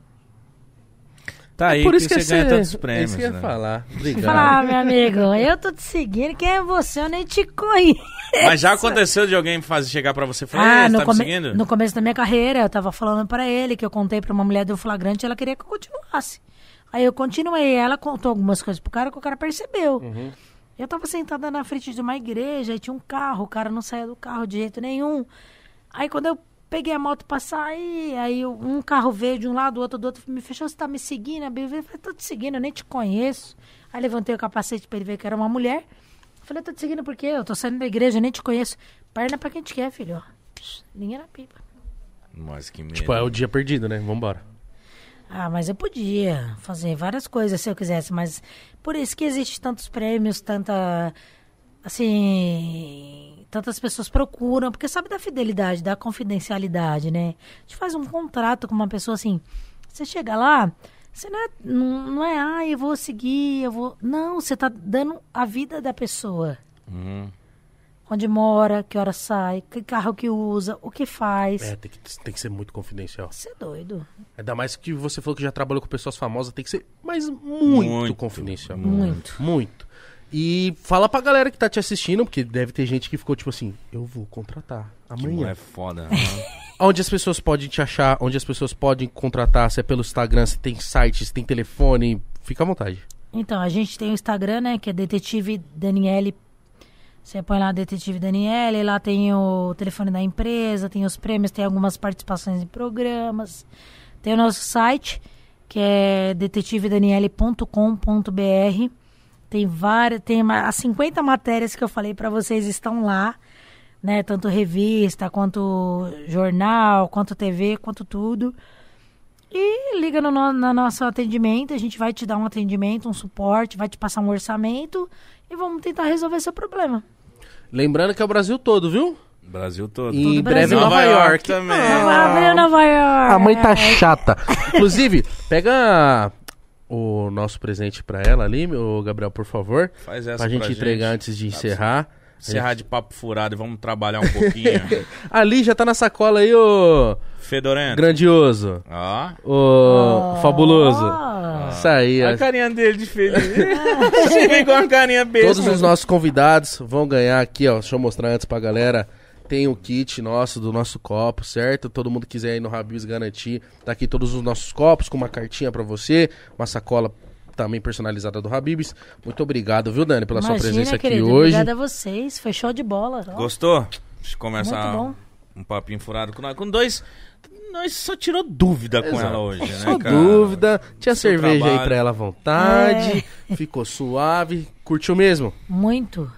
Tá aí Por que isso que você ganha é tantos é prêmios. isso que eu ia né? falar. Obrigado. Falar, ah, meu amigo, eu tô te seguindo, quem é você? Eu nem te conheço. Mas já aconteceu de alguém fazer, chegar pra você e falar, Ah, "Ei, você no, tá me come- seguindo? no começo da minha carreira, eu tava falando pra ele que eu contei pra uma mulher do flagrante e ela queria que eu continuasse. Aí eu continuei, ela contou algumas coisas pro cara que o cara percebeu. Uhum. Eu tava sentada na frente de uma igreja, aí tinha um carro, o cara não saía do carro de jeito nenhum. Aí quando eu peguei a moto pra sair, aí eu- um carro veio de um lado, o outro do outro, me fechou, você tá me seguindo? Eu falei, tô te seguindo, eu nem te conheço. Aí levantei o capacete pra ele ver que era uma mulher. Falei, tô te seguindo por quê? Eu tô saindo da igreja, eu nem te conheço. Perna pra quem te quer, filho, ó. Linha na pipa. Mas que medo. Tipo, é o dia perdido, né? Vambora. Ah, mas eu podia fazer várias coisas se eu quisesse, mas por isso que existe tantos prêmios, tanta assim, tantas pessoas procuram, porque sabe da fidelidade, da confidencialidade, né? A gente faz um contrato com uma pessoa assim, você chega lá, você não é, não, não é, ah, eu vou seguir, eu vou, não, você tá dando a vida da pessoa. Uhum. Onde mora, que hora sai, que carro que usa, o que faz. É, tem que, tem que ser muito confidencial. Você é doido. Ainda mais que você falou que já trabalhou com pessoas famosas, tem que ser, mas muito, Muito, confidencial. Muito. Muito. E fala pra galera que tá te assistindo, porque deve ter gente que ficou tipo assim, eu vou contratar Que amanhã. mulher foda. né? Onde as pessoas podem te achar, onde as pessoas podem contratar, se é pelo Instagram, se tem site, se tem telefone, fica à vontade. Então, a gente tem o Instagram, né? Que é Detetive Daniele. Você põe lá Detetive Daniele, lá tem o telefone da empresa, tem os prêmios, tem algumas participações em programas. Tem o nosso site, que é detetivedaniele.com.br. Tem várias, tem as 50 matérias que eu falei pra vocês estão lá, né? Tanto revista, quanto jornal, quanto TV, quanto tudo. E liga no, no, no nosso atendimento, a gente vai te dar um atendimento, um suporte, vai te passar um orçamento e vamos tentar resolver seu problema. Lembrando que é o Brasil todo, viu? Brasil todo. E em breve Brasil. Nova, Nova York. York também. Ah, Nova York. A mãe tá chata. Inclusive, pega o nosso presente pra ela ali, meu Gabriel, por favor. Faz essa Pra gente pra entregar gente. antes de encerrar. Encerrar de papo furado e vamos trabalhar um pouquinho. Ali já tá na sacola aí, ô Fedorento. grandioso, Ó. ô fabuloso. Ah. Isso aí, a carinha dele de feliz. Você vem com uma carinha besta. Todos os nossos convidados vão ganhar aqui, ó. Deixa eu mostrar antes pra galera. Tem o kit nosso, do nosso copo, certo? Todo mundo quiser ir no Habibs garantir. Tá aqui todos os nossos copos com uma cartinha pra você, uma sacola também personalizada do Habibs. Muito obrigado, viu, Dani, pela sua Imagina, presença aqui querido, hoje. Obrigada a vocês, foi show de bola. ó. Gostou? Deixa eu começar Muito bom. um papinho furado com nós. Com dois. Nós só tirou dúvida com Exato. ela hoje, né, Só cara? dúvida. Tinha Seu cerveja aí trabalho. pra ela à vontade. É. Ficou suave. Curtiu mesmo? Muito.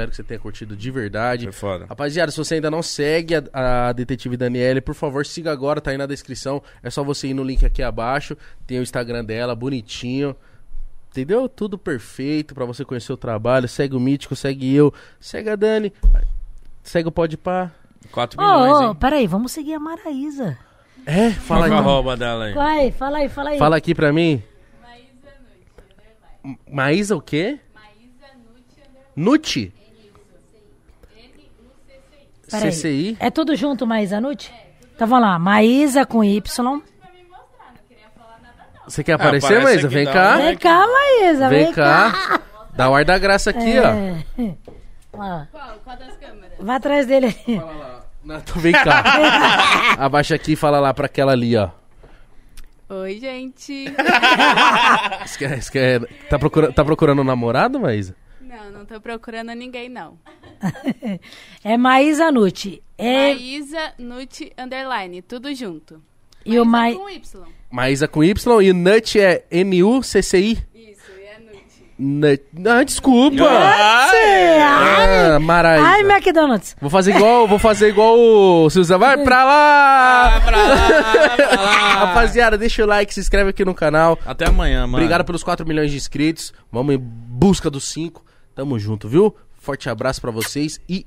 Espero que você tenha curtido de verdade. Foi foda. Rapaziada, se você ainda não segue a, a Detetive Daniele, por favor, siga agora, tá aí na descrição. É só você ir no link aqui abaixo. Tem o Instagram dela, bonitinho. Entendeu? Tudo perfeito pra você conhecer o trabalho. Segue o Mítico, segue eu, segue a Dani, segue o Podpah. 4 Ô, milhões, ô, hein? peraí, vamos seguir a Maraísa. É, fala Qual aí. arroba dela aí? Vai, fala aí, fala aí. Fala aqui pra mim. M- Maísa o quê? Nuti? Peraí. CCI? É tudo junto, Maísa Nuti? Então vamos lá, Maísa com Y. Você quer aparecer, aparece Maísa? aqui, Vem dá cá. um- Vem cá, Maísa, Vem cá. Dá o ar da graça aqui, ó. É. Ó, Qual? Qual das câmeras? vai atrás dele. Não, então vem cá. Abaixa aqui e fala lá pra aquela ali, ó. Oi, gente. Você quer- tá, procurando, tá procurando um namorado, Maísa? Não, não tô procurando ninguém, não. É Maísa Nuti. É, Maísa Nut Underline, tudo junto. e o Maísa com Y. Maísa com Y e Nut é N-U-C-C-I? Isso, e é Nut. Nut. Ah, desculpa. Ai, Ah, Maraísa. ai, McDonald's. Vou fazer igual, vou fazer igual o Silvio. Vai pra lá! Pra lá, pra lá. Rapaziada, deixa o like, se inscreve aqui no canal. Até amanhã, mano. Obrigado pelos 4 milhões de inscritos. Vamos em busca dos 5. Tamo junto, viu? Forte abraço pra vocês e